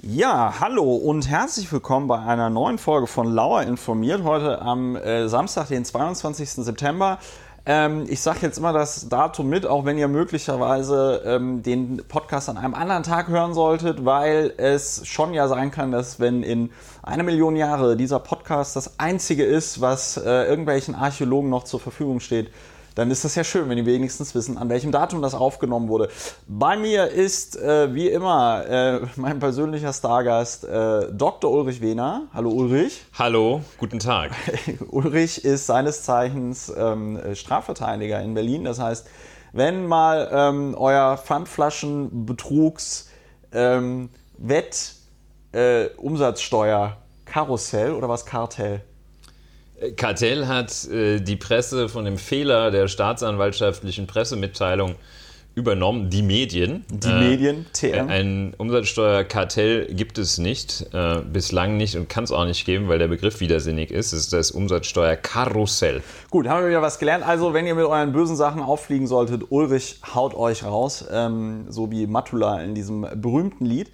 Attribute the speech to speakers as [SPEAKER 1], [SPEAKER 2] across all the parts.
[SPEAKER 1] Ja, hallo und herzlich willkommen bei einer neuen Folge von Lauer informiert. Heute am äh, Samstag, den 22. September. Ähm, ich sage jetzt immer das Datum mit, auch wenn ihr möglicherweise ähm, den Podcast an einem anderen Tag hören solltet, weil es schon ja sein kann, dass wenn in einer Million Jahre dieser Podcast das einzige ist, was äh, irgendwelchen Archäologen noch zur Verfügung steht, dann ist das ja schön, wenn die wenigstens wissen, an welchem Datum das aufgenommen wurde. Bei mir ist äh, wie immer äh, mein persönlicher Stargast äh, Dr. Ulrich Wehner. Hallo Ulrich.
[SPEAKER 2] Hallo, guten Tag.
[SPEAKER 1] Ulrich ist seines Zeichens ähm, Strafverteidiger in Berlin. Das heißt, wenn mal ähm, euer Pfandflaschenbetrugs ähm, Wett äh, Umsatzsteuer Karussell oder was Kartell?
[SPEAKER 2] Kartell hat äh, die Presse von dem Fehler der staatsanwaltschaftlichen Pressemitteilung übernommen, die Medien.
[SPEAKER 1] Die äh, Medien, TM.
[SPEAKER 2] Ein Umsatzsteuerkartell gibt es nicht, äh, bislang nicht und kann es auch nicht geben, weil der Begriff widersinnig ist. Es ist das Umsatzsteuerkarussell.
[SPEAKER 1] Gut, haben wir wieder was gelernt. Also, wenn ihr mit euren bösen Sachen auffliegen solltet, Ulrich haut euch raus, ähm, so wie Matula in diesem berühmten Lied.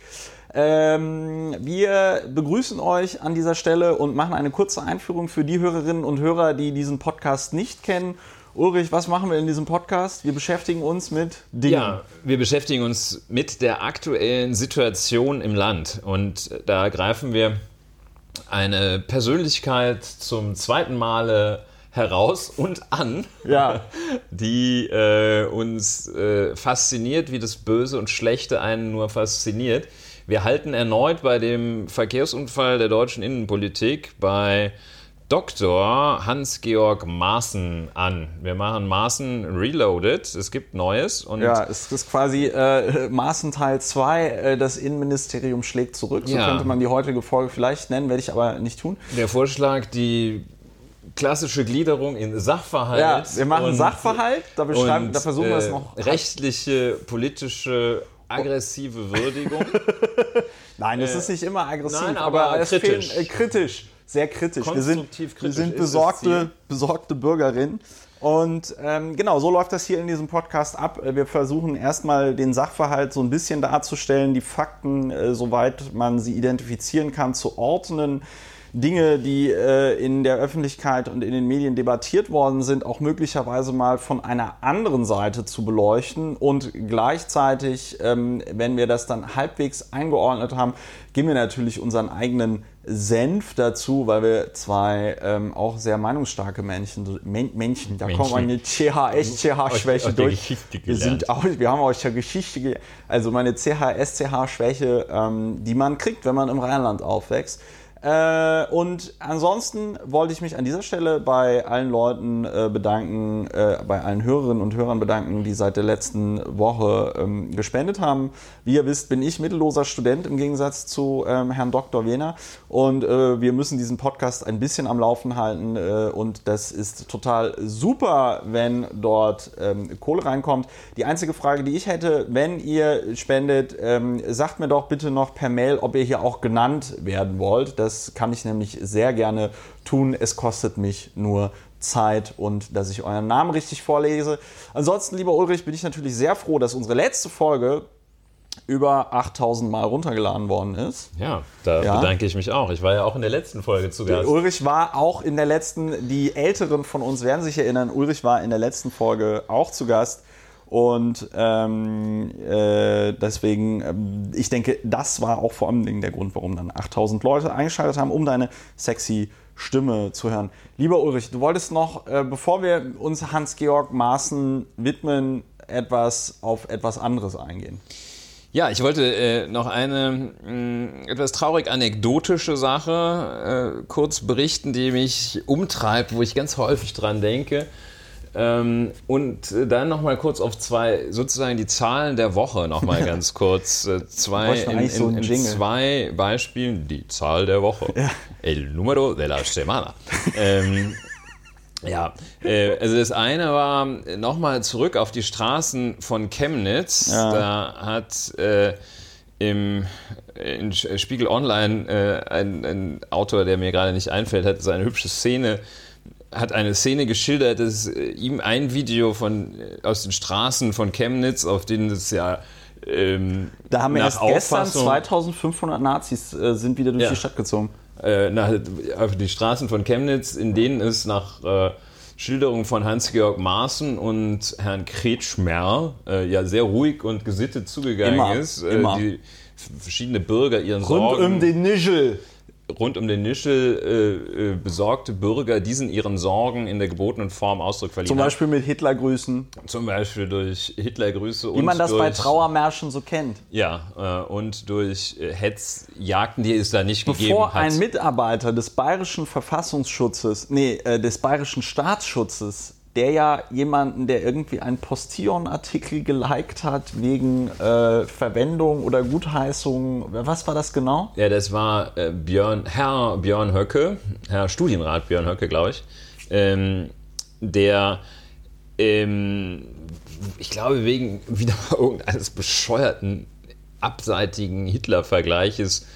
[SPEAKER 1] Ähm, wir begrüßen euch an dieser Stelle und machen eine kurze Einführung für die Hörerinnen und Hörer, die diesen Podcast nicht kennen. Ulrich, was machen wir in diesem Podcast? Wir beschäftigen uns mit Dingen.
[SPEAKER 2] Ja, wir beschäftigen uns mit der aktuellen Situation im Land. Und da greifen wir eine Persönlichkeit zum zweiten Male heraus und an,
[SPEAKER 1] ja.
[SPEAKER 2] die äh, uns äh, fasziniert, wie das Böse und Schlechte einen nur fasziniert. Wir halten erneut bei dem Verkehrsunfall der deutschen Innenpolitik bei Dr. Hans-Georg Maaßen an. Wir machen Maaßen Reloaded. Es gibt Neues.
[SPEAKER 1] Und ja, es ist quasi äh, Maaßen Teil 2. Äh, das Innenministerium schlägt zurück. So ja. könnte man die heutige Folge vielleicht nennen, werde ich aber nicht tun.
[SPEAKER 2] Der Vorschlag, die klassische Gliederung in Sachverhalt.
[SPEAKER 1] Ja, wir machen und, Sachverhalt, da, beschreiben,
[SPEAKER 2] und,
[SPEAKER 1] da versuchen wir es äh, noch.
[SPEAKER 2] Rechtliche, politische aggressive Würdigung.
[SPEAKER 1] Nein, es äh, ist nicht immer aggressiv,
[SPEAKER 2] nein, aber, aber kritisch.
[SPEAKER 1] Fehlen, äh, kritisch, sehr kritisch.
[SPEAKER 2] Wir
[SPEAKER 1] sind,
[SPEAKER 2] kritisch
[SPEAKER 1] wir sind besorgte, besorgte Bürgerinnen. Und ähm, genau, so läuft das hier in diesem Podcast ab. Wir versuchen erstmal den Sachverhalt so ein bisschen darzustellen, die Fakten, äh, soweit man sie identifizieren kann, zu ordnen. Dinge, die äh, in der Öffentlichkeit und in den Medien debattiert worden sind, auch möglicherweise mal von einer anderen Seite zu beleuchten und gleichzeitig, ähm, wenn wir das dann halbwegs eingeordnet haben, geben wir natürlich unseren eigenen Senf dazu, weil wir zwei ähm, auch sehr meinungsstarke Männchen, Männchen da kommt meine CHS, CH-Schwäche durch. Wir, sind auch, wir haben aus der Geschichte, also meine CHS-CH-Schwäche, ähm, die man kriegt, wenn man im Rheinland aufwächst. Äh, und ansonsten wollte ich mich an dieser Stelle bei allen Leuten äh, bedanken, äh, bei allen Hörerinnen und Hörern bedanken, die seit der letzten Woche ähm, gespendet haben. Wie ihr wisst, bin ich mittelloser Student im Gegensatz zu ähm, Herrn Dr. Wehner und äh, wir müssen diesen Podcast ein bisschen am Laufen halten äh, und das ist total super, wenn dort ähm, Kohle reinkommt. Die einzige Frage, die ich hätte, wenn ihr spendet, ähm, sagt mir doch bitte noch per Mail, ob ihr hier auch genannt werden wollt. Das das kann ich nämlich sehr gerne tun. Es kostet mich nur Zeit und dass ich euren Namen richtig vorlese. Ansonsten, lieber Ulrich, bin ich natürlich sehr froh, dass unsere letzte Folge über 8000 Mal runtergeladen worden ist.
[SPEAKER 2] Ja, da ja. bedanke ich mich auch. Ich war ja auch in der letzten Folge zu Gast.
[SPEAKER 1] Ulrich war auch in der letzten, die Älteren von uns werden sich erinnern, Ulrich war in der letzten Folge auch zu Gast. Und ähm, äh, deswegen, äh, ich denke, das war auch vor allem der Grund, warum dann 8000 Leute eingeschaltet haben, um deine sexy Stimme zu hören. Lieber Ulrich, du wolltest noch, äh, bevor wir uns Hans-Georg Maaßen widmen, etwas auf etwas anderes eingehen.
[SPEAKER 2] Ja, ich wollte äh, noch eine mh, mm, etwas traurig anekdotische Sache äh, kurz berichten, die mich umtreibt, wo ich ganz häufig dran denke. Ähm, und äh, dann nochmal kurz auf zwei, sozusagen die Zahlen der Woche nochmal ganz kurz. Äh, zwei, in, in, so in zwei Beispielen, die Zahl der Woche. Ja. El número de la semana. ähm, ja, äh, also das eine war nochmal zurück auf die Straßen von Chemnitz. Ja. Da hat äh, im in Spiegel Online äh, ein, ein, Autor, der mir gerade nicht einfällt, hat so eine hübsche Szene hat eine Szene geschildert, dass äh, ihm ein Video von, äh, aus den Straßen von Chemnitz, auf denen es ja ähm,
[SPEAKER 1] Da haben
[SPEAKER 2] nach
[SPEAKER 1] erst gestern
[SPEAKER 2] Auffassung-
[SPEAKER 1] 2500 Nazis äh, sind wieder durch
[SPEAKER 2] Ja.
[SPEAKER 1] die Stadt gezogen.
[SPEAKER 2] äh, nach, auf die Straßen von Chemnitz, in denen es nach äh, Schilderungen von Hans-Georg Maaßen und Herrn Kretschmer äh, ja sehr ruhig und gesittet zugegangen
[SPEAKER 1] Immer,
[SPEAKER 2] ist. Äh,
[SPEAKER 1] immer.
[SPEAKER 2] Die verschiedene Bürger ihren
[SPEAKER 1] Rund
[SPEAKER 2] Sorgen
[SPEAKER 1] um den Nischel.
[SPEAKER 2] Rund um den Nischel äh, äh, besorgte Bürger diesen ihren Sorgen in der gebotenen Form Ausdruck verliehen
[SPEAKER 1] Zum. Beispiel mit Hitlergrüßen.
[SPEAKER 2] Zum Beispiel durch Hitlergrüße
[SPEAKER 1] Wie
[SPEAKER 2] und
[SPEAKER 1] man das
[SPEAKER 2] durch,
[SPEAKER 1] bei Trauermärschen so kennt.
[SPEAKER 2] Ja, äh, und durch äh, Hetzjagden, die es da nicht gegeben
[SPEAKER 1] Bevor
[SPEAKER 2] hat.
[SPEAKER 1] ein Mitarbeiter des bayerischen Verfassungsschutzes, nee, äh, des bayerischen Staatsschutzes, der ja jemanden, der irgendwie einen Postillon-Artikel geliked hat wegen äh, Verwendung oder Gutheißung, was war das genau?
[SPEAKER 2] Ja, das war äh, Björn, Herr Björn Höcke, Herr Studienrat Björn Höcke, glaube ich, ähm, der, ähm, ich glaube, wegen wieder irgendeines bescheuerten, abseitigen Hitler-Vergleiches,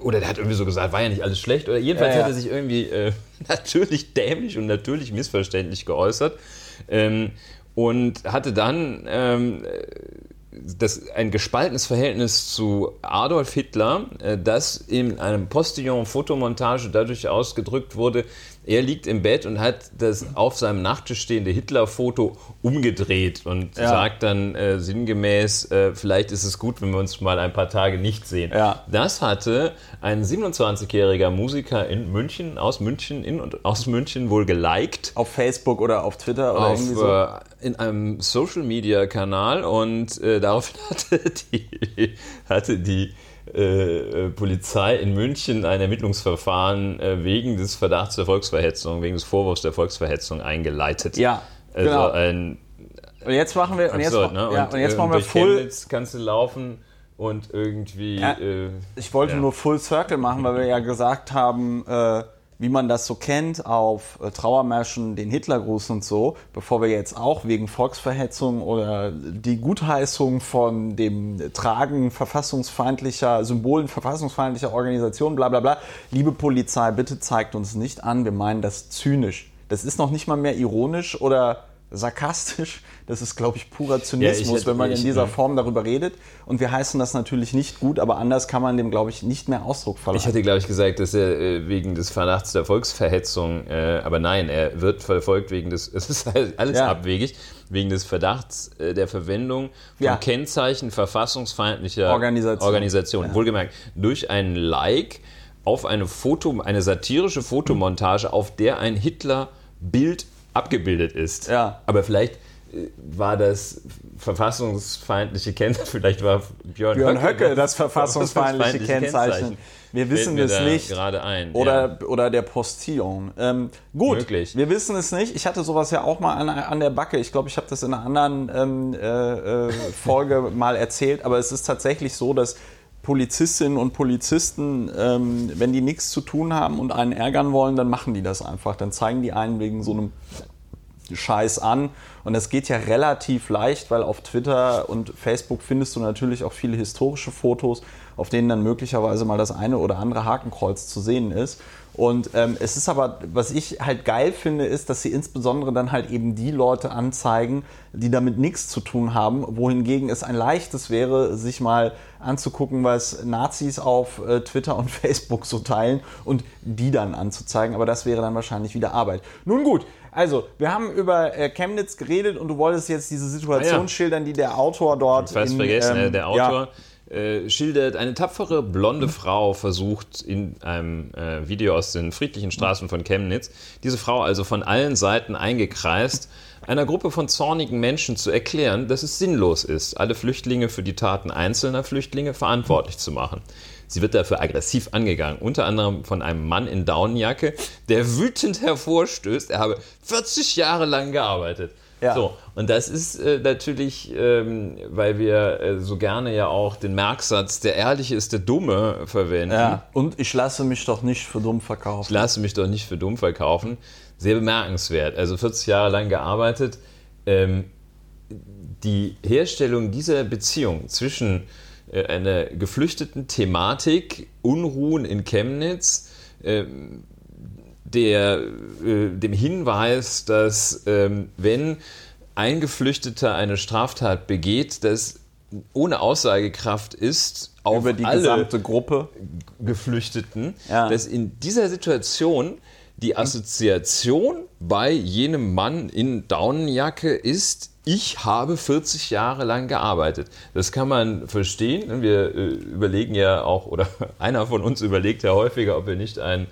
[SPEAKER 2] oder der hat irgendwie so gesagt, war ja nicht alles schlecht, oder jedenfalls
[SPEAKER 1] Ja, ja.
[SPEAKER 2] hat er sich irgendwie äh, natürlich dämlich und natürlich missverständlich geäußert ähm, und hatte dann ähm, das, ein gespaltenes Verhältnis zu Adolf Hitler, äh, das in einem Postillon-Fotomontage dadurch ausgedrückt wurde, er liegt im Bett und hat das auf seinem Nachttisch stehende Hitler-Foto umgedreht und
[SPEAKER 1] Ja.
[SPEAKER 2] sagt dann äh, sinngemäß, äh, vielleicht ist es gut, wenn wir uns mal ein paar Tage nicht sehen.
[SPEAKER 1] Ja.
[SPEAKER 2] Das hatte ein 27-jähriger Musiker in München, aus München, in und aus München wohl geliked
[SPEAKER 1] Auf Facebook oder auf Twitter oder
[SPEAKER 2] auf,
[SPEAKER 1] irgendwie so.
[SPEAKER 2] äh, in einem Social Media Kanal und äh, daraufhin hatte die, hatte die äh, äh, Polizei in München ein Ermittlungsverfahren äh, wegen des Verdachts der Volksverhetzung, wegen des Vorwurfs der Volksverhetzung eingeleitet.
[SPEAKER 1] Ja,
[SPEAKER 2] also
[SPEAKER 1] genau.
[SPEAKER 2] ein
[SPEAKER 1] Und jetzt machen wir, und jetzt,
[SPEAKER 2] ne?
[SPEAKER 1] ja, und jetzt
[SPEAKER 2] äh,
[SPEAKER 1] machen wir Full,
[SPEAKER 2] Chemnitz kannst du laufen und irgendwie
[SPEAKER 1] Ja.
[SPEAKER 2] äh,
[SPEAKER 1] Ich wollte nur Full Circle machen, weil wir ja gesagt haben, wie man das so kennt auf äh, Trauermärschen, den Hitlergruß und so, bevor wir jetzt auch wegen Volksverhetzung oder die Gutheißung von dem Tragen verfassungsfeindlicher, Symbolen verfassungsfeindlicher Organisationen, bla bla bla. Liebe Polizei, bitte zeigt uns nicht an, wir meinen das zynisch. Das ist noch nicht mal mehr ironisch oder sarkastisch. Das ist, glaube ich, purer Zynismus,
[SPEAKER 2] hätte-
[SPEAKER 1] wenn man in
[SPEAKER 2] ich-
[SPEAKER 1] dieser
[SPEAKER 2] ja.
[SPEAKER 1] Form darüber redet. Und wir heißen das natürlich nicht gut, aber anders kann man dem, glaube ich, nicht mehr Ausdruck verleihen.
[SPEAKER 2] Ich hatte, glaube ich, gesagt, dass er äh, wegen des Verdachts der Volksverhetzung, äh, aber nein, er wird verfolgt wegen des, es ist alles
[SPEAKER 1] Ja.
[SPEAKER 2] abwegig, wegen des Verdachts äh, der Verwendung von
[SPEAKER 1] Ja.
[SPEAKER 2] Kennzeichen verfassungsfeindlicher
[SPEAKER 1] Organisation.
[SPEAKER 2] Organisation. Wohlgemerkt, durch ein Like auf eine Foto, eine satirische Fotomontage, auf der ein Hitler-Bild abgebildet ist.
[SPEAKER 1] Ja.
[SPEAKER 2] Aber vielleicht äh, war das verfassungsfeindliche Kennzeichen, vielleicht war Björn,
[SPEAKER 1] Björn Höcke, das
[SPEAKER 2] das
[SPEAKER 1] verfassungsfeindliche Kennzeichen. Wir wissen es nicht.
[SPEAKER 2] gerade ein.
[SPEAKER 1] Oder, oder der Postillon. Ähm, gut,
[SPEAKER 2] Möglich.
[SPEAKER 1] wir wissen es nicht. Ich hatte sowas ja auch mal an, an der Backe. Ich glaube, ich habe das in einer anderen ähm, äh, äh, Folge mal erzählt. Aber es ist tatsächlich so, dass Polizistinnen und Polizisten, ähm, wenn die nichts zu tun haben und einen ärgern wollen, dann machen die das einfach. Dann zeigen die einen wegen so einem Scheiß an. Und das geht ja relativ leicht, weil auf Twitter und Facebook findest du natürlich auch viele historische Fotos, auf denen dann möglicherweise mal das eine oder andere Hakenkreuz zu sehen ist. Und ähm, es ist aber, was ich halt geil finde, ist, dass sie insbesondere dann halt eben die Leute anzeigen, die damit nichts zu tun haben, wohingegen es ein leichtes wäre, sich mal anzugucken, was Nazis auf äh, Twitter und Facebook so teilen und die dann anzuzeigen. Aber das wäre dann wahrscheinlich wieder Arbeit. Nun gut, also wir haben über äh, Chemnitz geredet und du wolltest jetzt diese Situation
[SPEAKER 2] Ah, ja.
[SPEAKER 1] schildern, die der Autor dort.
[SPEAKER 2] Fast
[SPEAKER 1] in,
[SPEAKER 2] vergessen,
[SPEAKER 1] ähm,
[SPEAKER 2] äh, der
[SPEAKER 1] ja,
[SPEAKER 2] Autor äh, schildert, eine tapfere blonde Frau versucht in einem äh, Video aus den friedlichen Straßen von Chemnitz, diese Frau also von allen Seiten eingekreist, einer Gruppe von zornigen Menschen zu erklären, dass es sinnlos ist, alle Flüchtlinge für die Taten einzelner Flüchtlinge verantwortlich zu machen. Sie wird dafür aggressiv angegangen, unter anderem von einem Mann in Daunenjacke, der wütend hervorstößt, er habe 40 Jahre lang gearbeitet.
[SPEAKER 1] Ja.
[SPEAKER 2] So, und das ist äh, natürlich, ähm, weil wir äh, so gerne ja auch den Merksatz, der Ehrliche ist der Dumme, verwenden.
[SPEAKER 1] Ja. Und ich lasse mich doch nicht für dumm verkaufen.
[SPEAKER 2] Ich lasse mich doch nicht für dumm verkaufen. Sehr bemerkenswert. Also 40 Jahre lang gearbeitet. Ähm, die Herstellung dieser Beziehung zwischen äh, einer geflüchteten Thematik, Unruhen in Chemnitz, ähm, der, äh, dem Hinweis, dass ähm, wenn ein Geflüchteter eine Straftat begeht, dass ohne Aussagekraft ist auf
[SPEAKER 1] Über die
[SPEAKER 2] alle
[SPEAKER 1] gesamte Gruppe.
[SPEAKER 2] Geflüchteten,
[SPEAKER 1] Ja.
[SPEAKER 2] dass in dieser Situation die Assoziation bei jenem Mann in Daunenjacke ist, ich habe 40 Jahre lang gearbeitet. Das kann man verstehen. Wir äh, überlegen ja auch, oder einer von uns überlegt ja häufiger, ob wir nicht einen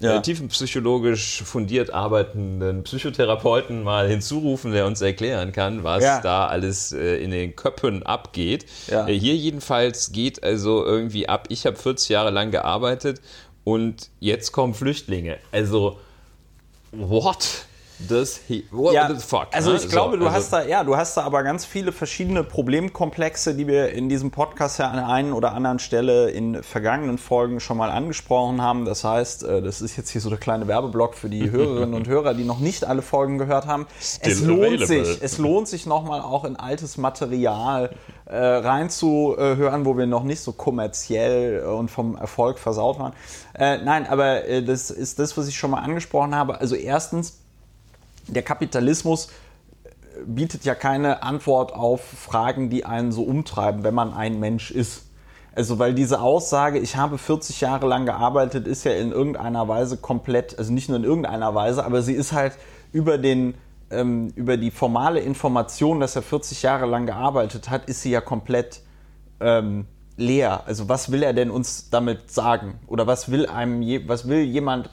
[SPEAKER 1] Ja.
[SPEAKER 2] äh, tiefenpsychologisch fundiert arbeitenden Psychotherapeuten mal hinzurufen, der uns erklären kann, was
[SPEAKER 1] Ja.
[SPEAKER 2] da alles äh, in den Köpfen abgeht.
[SPEAKER 1] Ja.
[SPEAKER 2] Äh, hier jedenfalls geht also irgendwie ab, ich habe 40 Jahre lang gearbeitet und jetzt kommen Flüchtlinge. Also, what does he, what
[SPEAKER 1] Ja,
[SPEAKER 2] the fuck?
[SPEAKER 1] also
[SPEAKER 2] ne?
[SPEAKER 1] ich glaube,
[SPEAKER 2] So,
[SPEAKER 1] du
[SPEAKER 2] also-
[SPEAKER 1] hast da, ja, du hast da aber ganz viele verschiedene Problemkomplexe, die wir in diesem Podcast ja an der einen oder anderen Stelle in vergangenen Folgen schon mal angesprochen haben. Das heißt, äh, das ist jetzt hier so der kleine Werbeblock für die Hörerinnen und Hörer, die noch nicht alle Folgen gehört haben.
[SPEAKER 2] Still
[SPEAKER 1] es lohnt
[SPEAKER 2] available.
[SPEAKER 1] sich, es lohnt sich nochmal auch in altes Material äh, reinzuhören, wo wir noch nicht so kommerziell äh, und vom Erfolg versaut waren. Äh, nein, aber äh, das ist das, was ich schon mal angesprochen habe. Also erstens, der Kapitalismus bietet ja keine Antwort auf Fragen, die einen so umtreiben, wenn man ein Mensch ist. Also, weil diese Aussage, ich habe 40 Jahre lang gearbeitet, ist ja in irgendeiner Weise komplett, also nicht nur in irgendeiner Weise, aber sie ist halt über den, ähm, über die formale Information, dass er 40 Jahre lang gearbeitet hat, ist sie ja komplett ähm, leer. Also, was will er denn uns damit sagen? Oder was will einem, je, was will jemand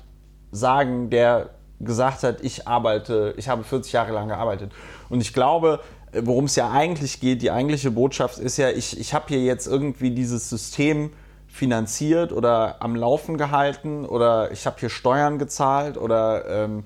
[SPEAKER 1] sagen, der gesagt hat, ich arbeite, ich habe 40 Jahre lang gearbeitet. Und ich glaube, äh, worum es ja eigentlich geht, die eigentliche Botschaft ist ja, ich, ich habe hier jetzt irgendwie dieses System finanziert oder am Laufen gehalten oder ich habe hier Steuern gezahlt oder ähm,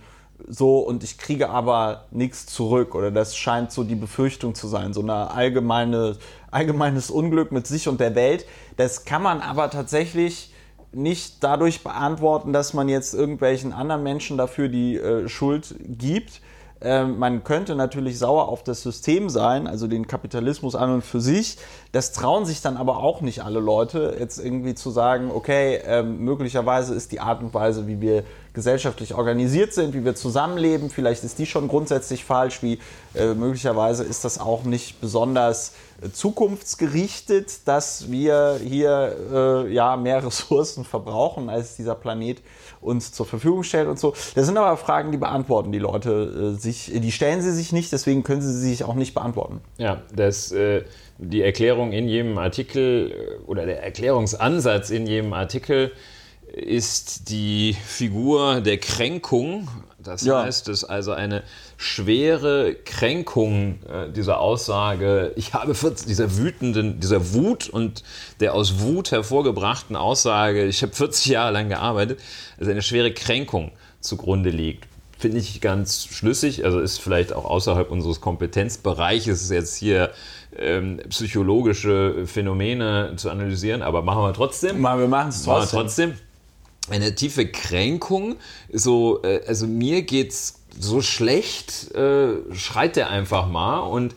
[SPEAKER 1] so und ich kriege aber nichts zurück oder das scheint so die Befürchtung zu sein, so eine allgemeine, allgemeines Unglück mit sich und der Welt. Das kann man aber tatsächlich nicht dadurch beantworten, dass man jetzt irgendwelchen anderen Menschen dafür die äh, Schuld gibt. Ähm, man könnte natürlich sauer auf das System sein, also den Kapitalismus an und für sich. Das trauen sich dann aber auch nicht alle Leute, jetzt irgendwie zu sagen, okay, ähm, möglicherweise ist die Art und Weise, wie wir gesellschaftlich organisiert sind, wie wir zusammenleben, vielleicht ist die schon grundsätzlich falsch, wie äh, möglicherweise ist das auch nicht besonders äh, zukunftsgerichtet, dass wir hier äh, ja mehr Ressourcen verbrauchen, als dieser Planet uns zur Verfügung stellt und so. Das sind aber Fragen, die beantworten die Leute äh, sich, die stellen sie sich nicht, deswegen können sie sich auch nicht beantworten.
[SPEAKER 2] Ja, das, äh, die Erklärung in jedem Artikel äh, oder der Erklärungsansatz in jedem Artikel ist die Figur der Kränkung. Das
[SPEAKER 1] Ja.
[SPEAKER 2] heißt, dass also eine schwere Kränkung äh, dieser Aussage, ich habe 40, dieser wütenden, dieser Wut und der aus Wut hervorgebrachten Aussage, ich habe 40 Jahre lang gearbeitet, also eine schwere Kränkung zugrunde liegt. Finde ich ganz schlüssig, also ist vielleicht auch außerhalb unseres Kompetenzbereiches jetzt hier ähm, psychologische Phänomene zu analysieren, aber machen wir trotzdem.
[SPEAKER 1] Mal, wir machen es trotzdem.
[SPEAKER 2] trotzdem eine tiefe Kränkung. So, äh, also mir geht's so schlecht, äh, schreit der einfach mal. Und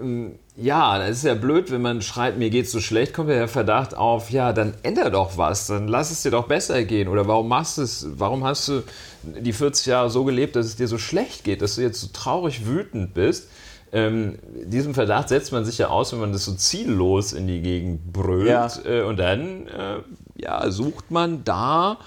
[SPEAKER 2] ähm, ja, das ist ja blöd, wenn man schreit, mir geht's so schlecht, kommt ja der Verdacht auf, ja, dann änder doch was, dann lass es dir doch besser gehen. Oder warum machst du es, warum hast du die 40 Jahre so gelebt, dass es dir so schlecht geht, dass du jetzt so traurig wütend bist? Ähm, diesem Verdacht setzt man sich ja aus, wenn man das so ziellos in die Gegend brüllt.
[SPEAKER 1] Ja.
[SPEAKER 2] Äh, und dann äh, ja, sucht man da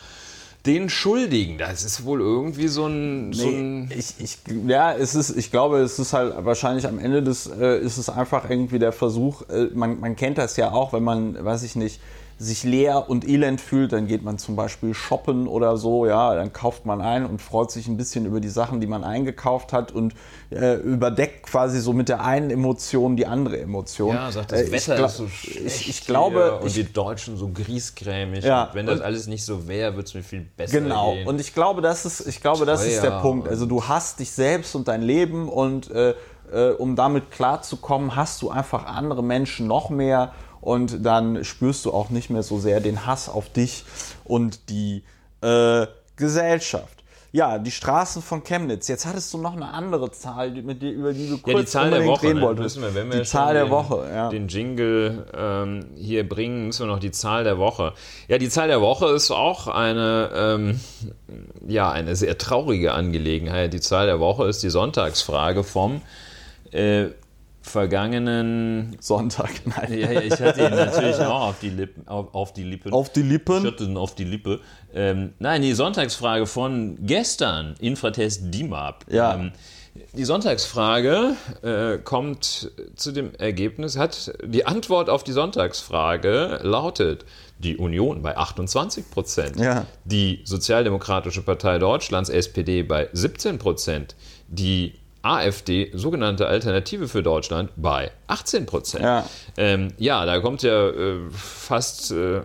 [SPEAKER 2] den Schuldigen. Das ist wohl irgendwie so ein. So ein
[SPEAKER 1] Nee, ich, ich, ja, es ist, ich glaube, es ist halt wahrscheinlich am Ende des, äh, ist es einfach irgendwie der Versuch, äh, man, man kennt das ja auch, wenn man, weiß ich nicht, sich leer und elend fühlt, dann geht man zum Beispiel shoppen oder so, ja, dann kauft man ein und freut sich ein bisschen über die Sachen, die man eingekauft hat und äh, überdeckt quasi so mit der einen Emotion die andere Emotion.
[SPEAKER 2] ja, sagt das
[SPEAKER 1] Äh, ich
[SPEAKER 2] Wetter
[SPEAKER 1] gla-
[SPEAKER 2] ist so schlecht.
[SPEAKER 1] Ich, ich glaube,
[SPEAKER 2] und
[SPEAKER 1] ich,
[SPEAKER 2] die Deutschen so griesgrämig.
[SPEAKER 1] Ja,
[SPEAKER 2] und wenn das alles nicht so wäre, würde es mir viel besser
[SPEAKER 1] Genau.
[SPEAKER 2] gehen.
[SPEAKER 1] Und ich glaube, das ist, ich glaube, das ist der Punkt. Also du hast dich selbst und dein Leben und äh, äh, um damit klarzukommen, hast du einfach andere Menschen noch mehr und dann spürst du auch nicht mehr so sehr den Hass auf dich und die äh, Gesellschaft. Ja, die Straßen von Chemnitz. Jetzt hattest du noch eine andere Zahl, mit die, über die du kurz
[SPEAKER 2] ja, die Zahl der Woche.
[SPEAKER 1] reden
[SPEAKER 2] Ne?
[SPEAKER 1] wolltest.
[SPEAKER 2] Wir, wenn wir
[SPEAKER 1] die Zahl der
[SPEAKER 2] den,
[SPEAKER 1] Woche, ja.
[SPEAKER 2] den Jingle ähm, hier bringen, müssen wir noch die Zahl der Woche. Ja, die Zahl der Woche ist auch eine, ähm, ja, eine sehr traurige Angelegenheit. Die Zahl der Woche ist die Sonntagsfrage vom äh, vergangenen
[SPEAKER 1] Sonntag. Nein.
[SPEAKER 2] Ja, ich hatte ihn natürlich auch auf die Lippen. Auf, auf die Lippen.
[SPEAKER 1] Auf die Lippen?
[SPEAKER 2] Ich hatte ihn auf die Lippe. Ähm, nein, die Sonntagsfrage von gestern, Infratest DIMAP.
[SPEAKER 1] Ja.
[SPEAKER 2] Ähm, die Sonntagsfrage äh, kommt zu dem Ergebnis, hat die Antwort auf die Sonntagsfrage lautet die Union bei 28 Prozent,
[SPEAKER 1] Ja.
[SPEAKER 2] die Sozialdemokratische Partei Deutschlands, SPD, bei 17 Prozent, die AfD, sogenannte Alternative für Deutschland, bei 18 Prozent.
[SPEAKER 1] Ja.
[SPEAKER 2] Ähm, ja, da kommt ja äh, fast, äh,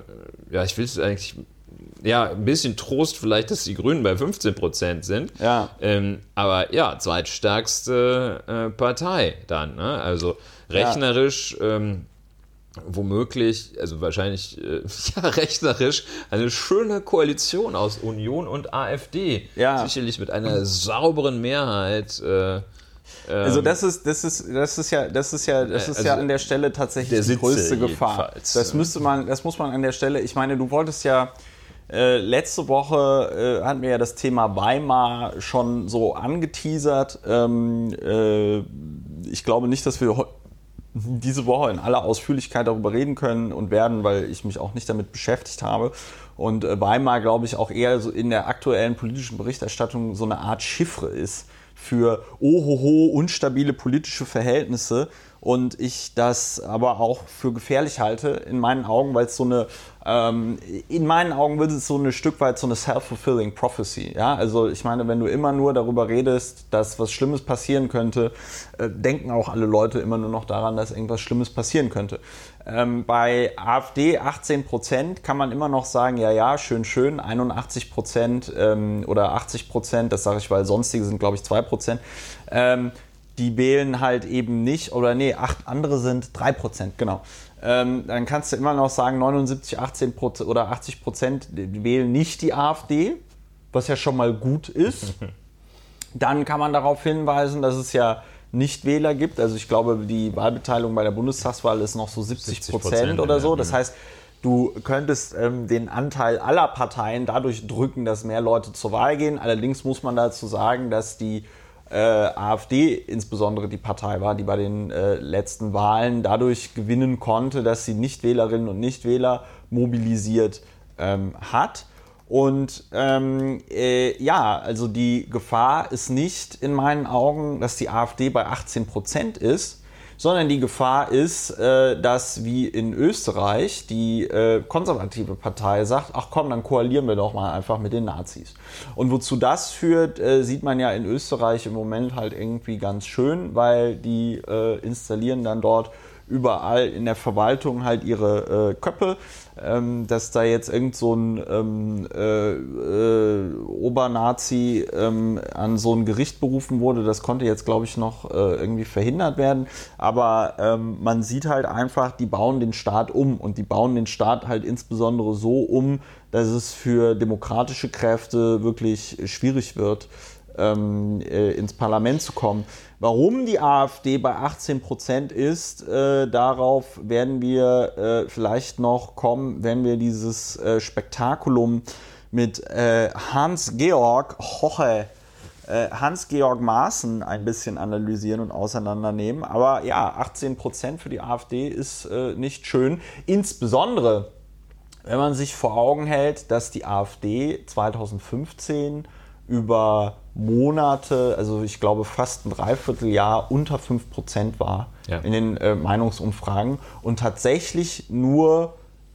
[SPEAKER 2] ja, ich will es eigentlich, ja, ein bisschen Trost vielleicht, dass die Grünen bei 15 Prozent sind.
[SPEAKER 1] Ja.
[SPEAKER 2] Ähm, aber ja, zweitstärkste äh, Partei dann. Ne? Also rechnerisch. Ähm, womöglich, also wahrscheinlich äh, ja, rechnerisch, eine schöne Koalition aus Union und AfD.
[SPEAKER 1] Ja.
[SPEAKER 2] Sicherlich mit einer sauberen Mehrheit. Äh,
[SPEAKER 1] Also das ist, das ist, das ist ja, das ist ja, das ist
[SPEAKER 2] Also
[SPEAKER 1] ja an der Stelle tatsächlich die größte Gefahr. Das müsste man, das muss man an der Stelle. Ich meine, du wolltest ja äh, letzte Woche äh, hatten wir ja das Thema Weimar schon so angeteasert. Ähm, äh, ich glaube nicht, dass wir diese Woche in aller Ausführlichkeit darüber reden können und werden, weil ich mich auch nicht damit beschäftigt habe. Und äh, Weimar, glaube ich, auch eher so in der aktuellen politischen Berichterstattung so eine Art Chiffre ist für ohoho, unstabile politische Verhältnisse. Und ich das aber auch für gefährlich halte, in meinen Augen, weil es so eine, ähm, in meinen Augen wird es so ein Stück weit so eine self-fulfilling prophecy. Ja? Also ich meine, wenn du immer nur darüber redest, dass was Schlimmes passieren könnte, äh, denken auch alle Leute immer nur noch daran, dass irgendwas Schlimmes passieren könnte. Ähm, bei AfD 18 Prozent kann man immer noch sagen, ja, ja, schön, schön, 81 Prozent ähm, oder 80 Prozent, das sage ich, weil sonstige sind, glaube ich, 2 Prozent. Die wählen halt eben nicht, oder nee, acht andere sind 3 Prozent, genau. Ähm, dann kannst du immer noch sagen, 79, 18 Prozent oder 80 Prozent wählen nicht die AfD, was ja schon mal gut ist. Dann kann man darauf hinweisen, dass es ja Nichtwähler gibt. Also ich glaube, die Wahlbeteiligung bei der Bundestagswahl ist noch so 70 Prozent oder so. Das heißt, du könntest ähm, den Anteil aller Parteien dadurch drücken, dass mehr Leute zur Wahl gehen. Allerdings muss man dazu sagen, dass die äh, AfD insbesondere die Partei war, die bei den äh, letzten Wahlen dadurch gewinnen konnte, dass sie Nichtwählerinnen und Nichtwähler mobilisiert ähm, hat. Und ähm, äh, ja, also die Gefahr ist nicht in meinen Augen, dass die AfD bei 18 Prozent ist, sondern die Gefahr ist, äh, dass wie in Österreich die äh, konservative Partei sagt, ach komm, dann koalieren wir doch mal einfach mit den Nazis. Und wozu das führt, äh, sieht man ja in Österreich im Moment halt irgendwie ganz schön, weil die äh, installieren dann dort überall in der Verwaltung halt ihre äh, Köpfe, ähm, dass da jetzt irgend so ein ähm, äh, äh, Obernazi ähm, an so ein Gericht berufen wurde, das konnte jetzt, glaube ich, noch äh, irgendwie verhindert werden. Aber ähm, man sieht halt einfach, die bauen den Staat um und die bauen den Staat halt insbesondere so um, dass es für demokratische Kräfte wirklich schwierig wird, ähm, äh, ins Parlament zu kommen. Warum die AfD bei 18 Prozent ist, äh, darauf werden wir äh, vielleicht noch kommen, wenn wir dieses äh, Spektakulum mit äh, Hans-Georg Hoche, äh, Hans-Georg Maaßen ein bisschen analysieren und auseinandernehmen. Aber ja, 18 Prozent für die AfD ist nicht schön. Insbesondere, wenn man sich vor Augen hält, dass die AfD 2015 über Monate, also ich glaube fast ein Dreivierteljahr unter 5% war
[SPEAKER 2] Ja.
[SPEAKER 1] in den äh, Meinungsumfragen und tatsächlich nur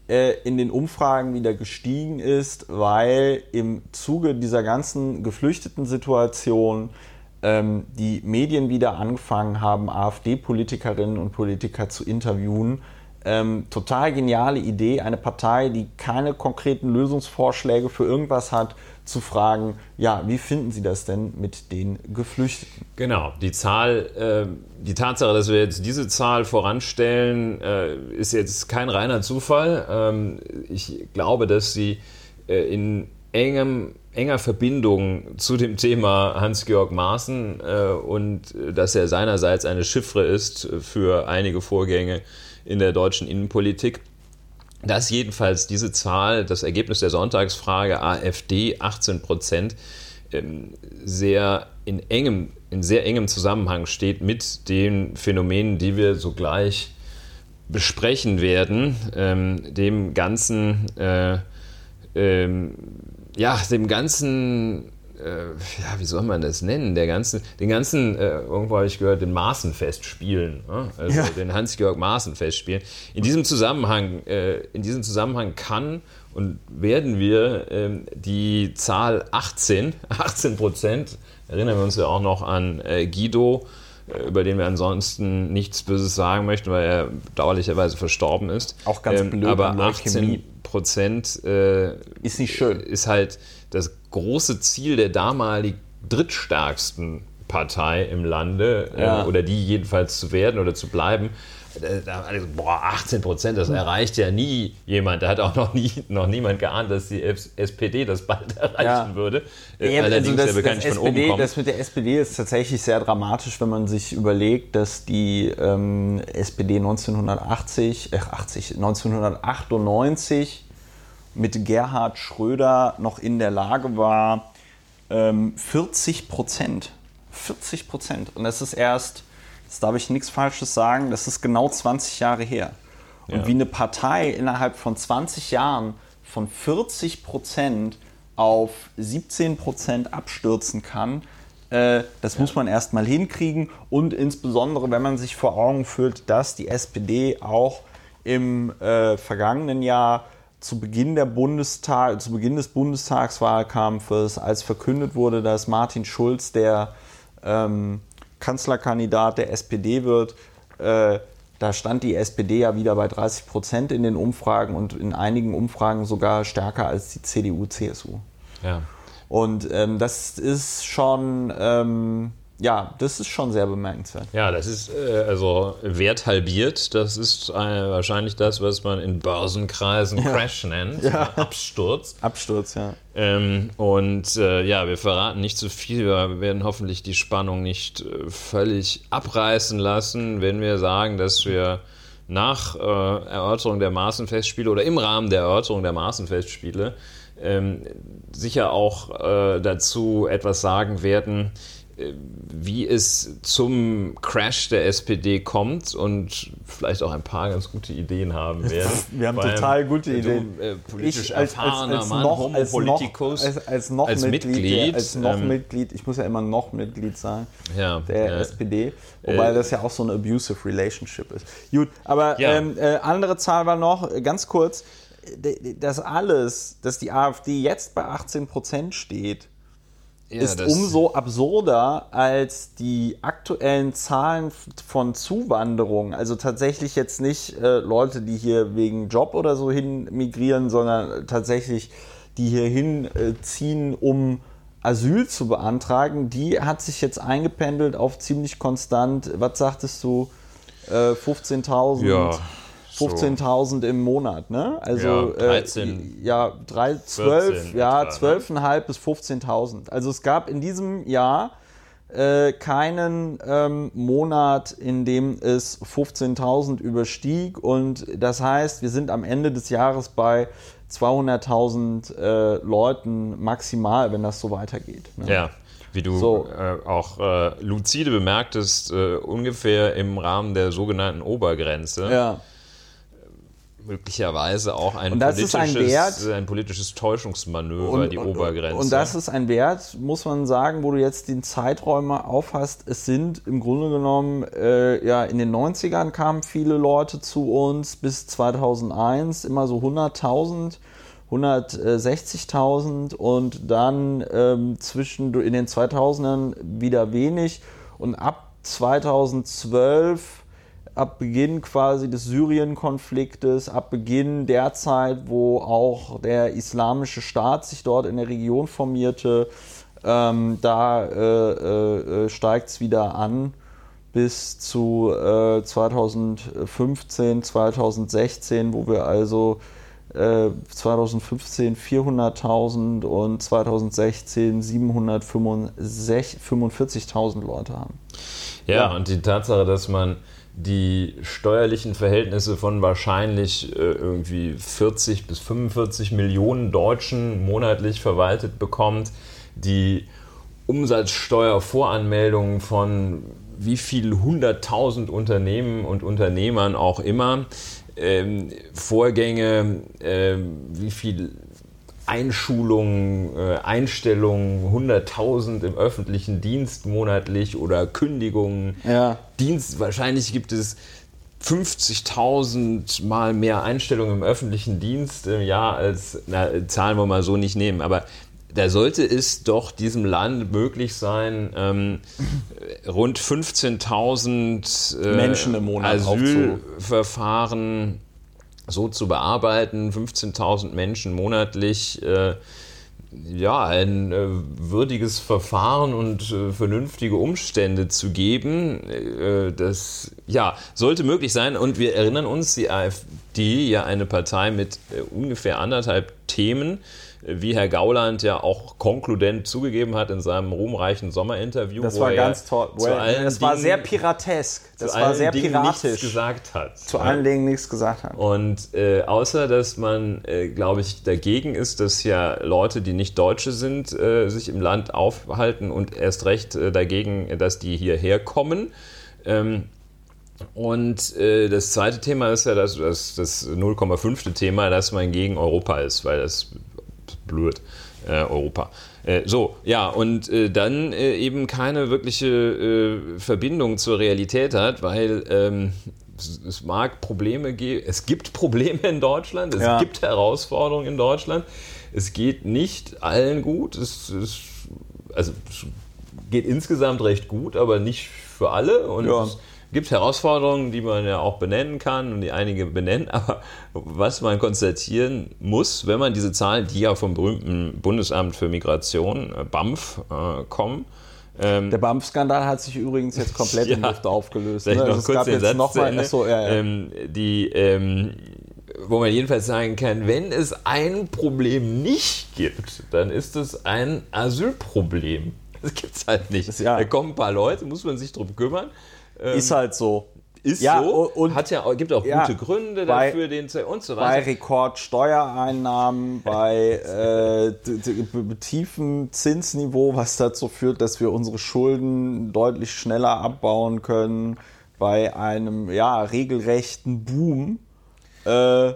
[SPEAKER 1] äh, in den Umfragen wieder gestiegen ist, weil im Zuge dieser ganzen geflüchteten Situation ähm, die Medien wieder angefangen haben, AfD-Politikerinnen und Politiker zu interviewen. Ähm, total geniale Idee, eine Partei, die keine konkreten Lösungsvorschläge für irgendwas hat, zu fragen, ja, wie finden Sie das denn mit den Geflüchteten?
[SPEAKER 2] Genau, die Zahl, äh, die Tatsache, dass wir jetzt diese Zahl voranstellen, äh, ist jetzt kein reiner Zufall. Ähm, ich glaube, dass sie äh, in engem, enger Verbindung zu dem Thema Hans-Georg Maaßen äh, und äh, dass er seinerseits eine Chiffre ist für einige Vorgänge in der deutschen Innenpolitik. Dass jedenfalls diese Zahl, das Ergebnis der Sonntagsfrage AfD 18 Prozent, ähm, sehr in engem in sehr engem Zusammenhang steht mit den Phänomenen, die wir sogleich besprechen werden, ähm, dem ganzen, äh, ähm, ja, dem ganzen äh, ja, wie soll man das nennen? Der ganzen, den ganzen, äh, irgendwo habe ich gehört, den Maßenfestspielen, ne? also ja. den Hans-Georg Maßenfestspielen. In diesem Zusammenhang, äh, in diesem Zusammenhang kann und werden wir ähm, die Zahl 18, 18 Prozent, erinnern wir uns ja auch noch an äh, Guido, über den wir ansonsten nichts Böses sagen möchten, weil er dauerlicherweise verstorben ist.
[SPEAKER 1] Auch ganz ähm, blöd.
[SPEAKER 2] Aber 18 Prozent äh,
[SPEAKER 1] ist nicht schön.
[SPEAKER 2] Ist halt das große Ziel der damalig drittstärksten Partei im Lande äh, ja. äh, oder die jedenfalls zu werden oder zu bleiben. Also, boah, 18 Prozent, das erreicht ja nie jemand. Da hat auch noch, nie, noch niemand geahnt, dass die SPD das bald erreichen ja. würde.
[SPEAKER 1] Äh, ja, Allerdings also das, von SPD. Das mit der SPD ist tatsächlich sehr dramatisch, wenn man sich überlegt, dass die ähm, SPD 1980, äh, 80, 1998 mit Gerhard Schröder noch in der Lage war, ähm, 40 Prozent, 40 Prozent, und das ist erst, jetzt darf ich nichts Falsches sagen, das ist genau 20 Jahre her. Und ja. wie eine Partei innerhalb von 20 Jahren von 40 Prozent auf 17 Prozent abstürzen kann, äh, das ja. muss man erstmal hinkriegen. Und insbesondere, wenn man sich vor Augen führt, dass die SPD auch im äh, vergangenen Jahr zu Beginn, der Bundestag, zu Beginn des Bundestagswahlkampfes, als verkündet wurde, dass Martin Schulz der ähm, Kanzlerkandidat der SPD wird, äh, da stand die SPD ja wieder bei 30 Prozent in den Umfragen und in einigen Umfragen sogar stärker als die CDU, CSU. Ja. Und ähm, das ist schon ähm, ja, das ist schon sehr bemerkenswert.
[SPEAKER 2] Ja, das ist äh, also Wert halbiert. Das ist äh, wahrscheinlich das, was man in Börsenkreisen ja. Crash nennt. Ja. Absturz.
[SPEAKER 1] Absturz, ja.
[SPEAKER 2] Ähm, und äh, ja, wir verraten nicht zu so viel. Wir werden hoffentlich die Spannung nicht äh, völlig abreißen lassen, wenn wir sagen, dass wir nach äh, Erörterung der Maßenfestspiele oder im Rahmen der Erörterung der Maßenfestspiele ähm, sicher auch äh, dazu etwas sagen werden, wie es zum Crash der SPD kommt und vielleicht auch ein paar ganz gute Ideen haben werden.
[SPEAKER 1] Wir haben total gute Ideen.
[SPEAKER 2] Du, äh, politisch ich als, erfahrener als, als Mann, noch, Homopolitikus,
[SPEAKER 1] als, als, noch als Mitglied, Mitglied, als noch ähm, Mitglied, ich muss ja immer noch Mitglied sein, ja, der äh, SPD, wobei äh, das ja auch so eine abusive Relationship ist. Gut, aber ja. ähm, äh, andere Zahl war noch, ganz kurz, das alles, dass die AfD jetzt bei 18 Prozent steht, ja, ist umso absurder als die aktuellen Zahlen von Zuwanderung. Also tatsächlich jetzt nicht äh, Leute, die hier wegen Job oder so hin migrieren, sondern tatsächlich die hier hinziehen, äh, um Asyl zu beantragen. Die hat sich jetzt eingependelt auf ziemlich konstant, was sagtest du, äh, 15.000.
[SPEAKER 2] Ja.
[SPEAKER 1] 15.000 im Monat, ne?
[SPEAKER 2] Also ja, 13.
[SPEAKER 1] Äh, ja, 3, 12, 14, ja, 12,5 bis 15.000. Also es gab in diesem Jahr äh, keinen ähm, Monat, in dem es 15.000 überstieg und das heißt, wir sind am Ende des Jahres bei 200.000 äh, Leuten maximal, wenn das so weitergeht.
[SPEAKER 2] Ne? Ja, wie du so. äh, auch äh, lucide bemerktest, äh, ungefähr im Rahmen der sogenannten Obergrenze.
[SPEAKER 1] Ja
[SPEAKER 2] möglicherweise auch ein, politisches, ein, Wert, ein politisches Täuschungsmanöver, und, die Obergrenze.
[SPEAKER 1] Und das ist ein Wert, muss man sagen, wo du jetzt den Zeiträume aufhast. Es sind im Grunde genommen, äh, ja, in den 90ern kamen viele Leute zu uns, bis 2001 immer so 100.000. 160.000 und dann ähm, zwischen in den 2000ern wieder wenig und ab 2012 ab Beginn quasi des Syrien-Konfliktes, ab Beginn der Zeit, wo auch der islamische Staat sich dort in der Region formierte, ähm, da äh, äh, steigt es wieder an bis zu äh, 2015, 2016, wo wir also 2015 äh, 400.000 und 2016 745.000 Leute haben.
[SPEAKER 2] Ja, ja, und die Tatsache, dass man die steuerlichen Verhältnisse von wahrscheinlich äh, irgendwie 40 bis 45 Millionen Deutschen monatlich verwaltet bekommt, die Umsatzsteuervoranmeldungen von wie viel hunderttausend Unternehmen und Unternehmern auch immer, ähm, Vorgänge, äh, wie viel Einschulungen, äh, Einstellungen, 100.000 im öffentlichen Dienst monatlich oder Kündigungen.
[SPEAKER 1] Ja.
[SPEAKER 2] Dienst, wahrscheinlich gibt es 50.000 mal mehr Einstellungen im öffentlichen Dienst im Jahr als, na, Zahlen wir mal so nicht nehmen, aber da sollte es doch diesem Land möglich sein, ähm, rund 15.000
[SPEAKER 1] äh, Menschen im Monat
[SPEAKER 2] Asylverfahren so zu bearbeiten, 15.000 Menschen monatlich. Äh, ja, ein äh, würdiges Verfahren und äh, vernünftige Umstände zu geben, äh, das ja, sollte möglich sein. Und wir erinnern uns, die AfD, ja eine Partei mit äh, ungefähr anderthalb Themen, wie Herr Gauland ja auch konkludent zugegeben hat in seinem ruhmreichen Sommerinterview.
[SPEAKER 1] Das war ganz toll.
[SPEAKER 2] das
[SPEAKER 1] war sehr piratesk.
[SPEAKER 2] Das war sehr Dingen piratisch. nichts gesagt hat.
[SPEAKER 1] Zu ja. allen Dingen nichts gesagt hat.
[SPEAKER 2] Und äh, außer, dass man, äh, glaube ich, dagegen ist, dass ja Leute, die nicht Deutsche sind, äh, sich im Land aufhalten und erst recht äh, dagegen, dass die hierher kommen. Ähm, und äh, das zweite Thema ist ja das, das, das 0,5. Thema, dass man gegen Europa ist, weil das blöd, äh, Europa. Äh, so, ja, und äh, dann äh, eben keine wirkliche äh, Verbindung zur Realität hat, weil ähm, es, es, mag Probleme geben, es gibt Probleme in Deutschland, es ja. gibt Herausforderungen in Deutschland. Es geht nicht allen gut, es, es, also es geht insgesamt recht gut, aber nicht für alle. Und ja. es, gibt Herausforderungen, die man ja auch benennen kann und die einige benennen, aber was man konstatieren muss, wenn man diese Zahlen, die ja vom berühmten Bundesamt für Migration, äh, BAMF, äh, kommen,
[SPEAKER 1] ähm, der BAMF-Skandal hat sich übrigens jetzt komplett ja, in Luft aufgelöst.
[SPEAKER 2] Ne? Also es gab jetzt noch mal, achso, ja, ja. Ähm, die, ähm, wo man jedenfalls sagen kann, wenn es ein Problem nicht gibt, dann ist es ein Asylproblem. Das gibt es halt nicht. Das, ja. Da kommen ein paar Leute, muss man sich drum kümmern.
[SPEAKER 1] Ähm, ist halt so.
[SPEAKER 2] Ist ja, so, und hat ja, gibt auch ja, gute Gründe bei, dafür, den zu, und so weiter.
[SPEAKER 1] Bei Rekordsteuereinnahmen, bei äh, tiefen Zinsniveau, was dazu führt, dass wir unsere Schulden deutlich schneller abbauen können, bei einem ja, regelrechten Boom. Äh, äh,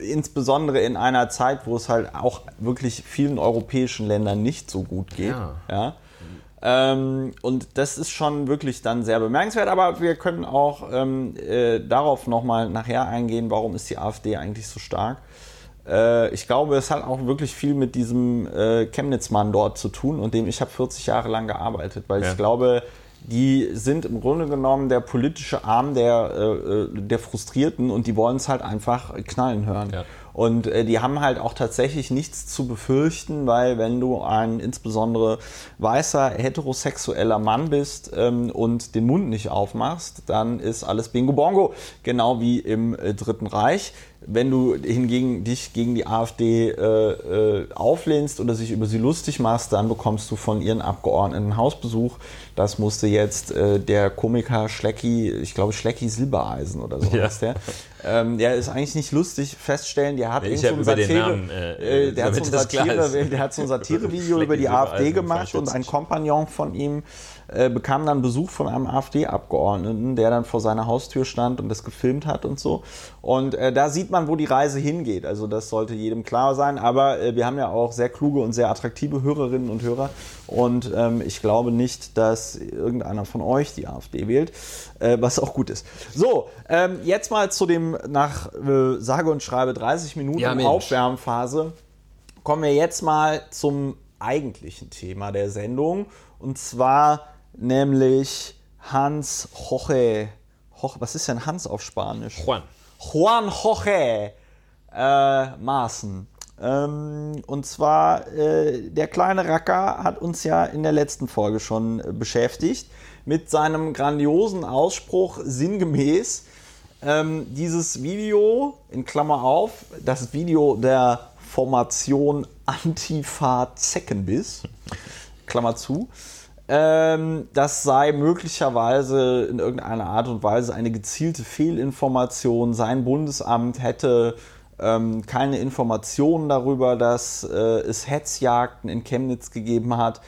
[SPEAKER 1] insbesondere in einer Zeit, wo es halt auch wirklich vielen europäischen Ländern nicht so gut geht. Ja. ja ähm, und das ist schon wirklich dann sehr bemerkenswert, aber wir können auch ähm, äh, darauf nochmal nachher eingehen, warum ist die AfD eigentlich so stark. Äh, ich glaube, es hat auch wirklich viel mit diesem äh, Chemnitz-Mann dort zu tun und dem ich habe 40 Jahre lang gearbeitet, weil ja. ich glaube, die sind im Grunde genommen der politische Arm der, äh, äh der Frustrierten und die wollen es halt einfach knallen hören. Ja. Und äh, die haben halt auch tatsächlich nichts zu befürchten, weil wenn du ein insbesondere weißer heterosexueller Mann bist ähm, und den Mund nicht aufmachst, dann ist alles Bingo Bongo, genau wie im äh, Dritten Reich. Wenn du hingegen dich gegen die AfD äh, äh, auflehnst oder sich über sie lustig machst, dann bekommst du von ihren Abgeordneten Hausbesuch. Das musste jetzt äh, der Komiker Schlecki, ich glaube Schlecki Silbereisen oder so ja. heißt der, ähm, der ist eigentlich nicht lustig feststellen, der hat
[SPEAKER 2] ich so ein Satire,
[SPEAKER 1] äh, äh, der, hat so ein Satire, der hat so ein Satire-Video über die AfD gemacht und ein Kompagnon von ihm äh, bekam dann Besuch von einem AfD-Abgeordneten, der dann vor seiner Haustür stand und das gefilmt hat und so. Und äh, da sieht man, wo die Reise hingeht. Also das sollte jedem klar sein. Aber äh, wir haben ja auch sehr kluge und sehr attraktive Hörerinnen und Hörer. Und ähm, ich glaube nicht, dass irgendeiner von euch die AfD wählt, äh, was auch gut ist. So, ähm, jetzt mal zu dem nach äh, sage und schreibe 30 Minuten ja, Aufwärmphase. Kommen wir jetzt mal zum eigentlichen Thema der Sendung. Und zwar nämlich Hans Jorge. was ist denn Hans auf Spanisch?
[SPEAKER 2] Juan.
[SPEAKER 1] Juan Jorge äh, Maaßen. Ähm, und zwar, äh, der kleine Racker hat uns ja in der letzten Folge schon äh, beschäftigt mit seinem grandiosen Ausspruch sinngemäß. Ähm, dieses Video, in Klammer auf, das Video der Formation Antifa Zeckenbiss, Klammer zu, ähm, das sei möglicherweise in irgendeiner Art und Weise eine gezielte Fehlinformation. Sein Bundesamt hätte ähm, keine Informationen darüber, dass äh, es Hetzjagden in Chemnitz gegeben hat.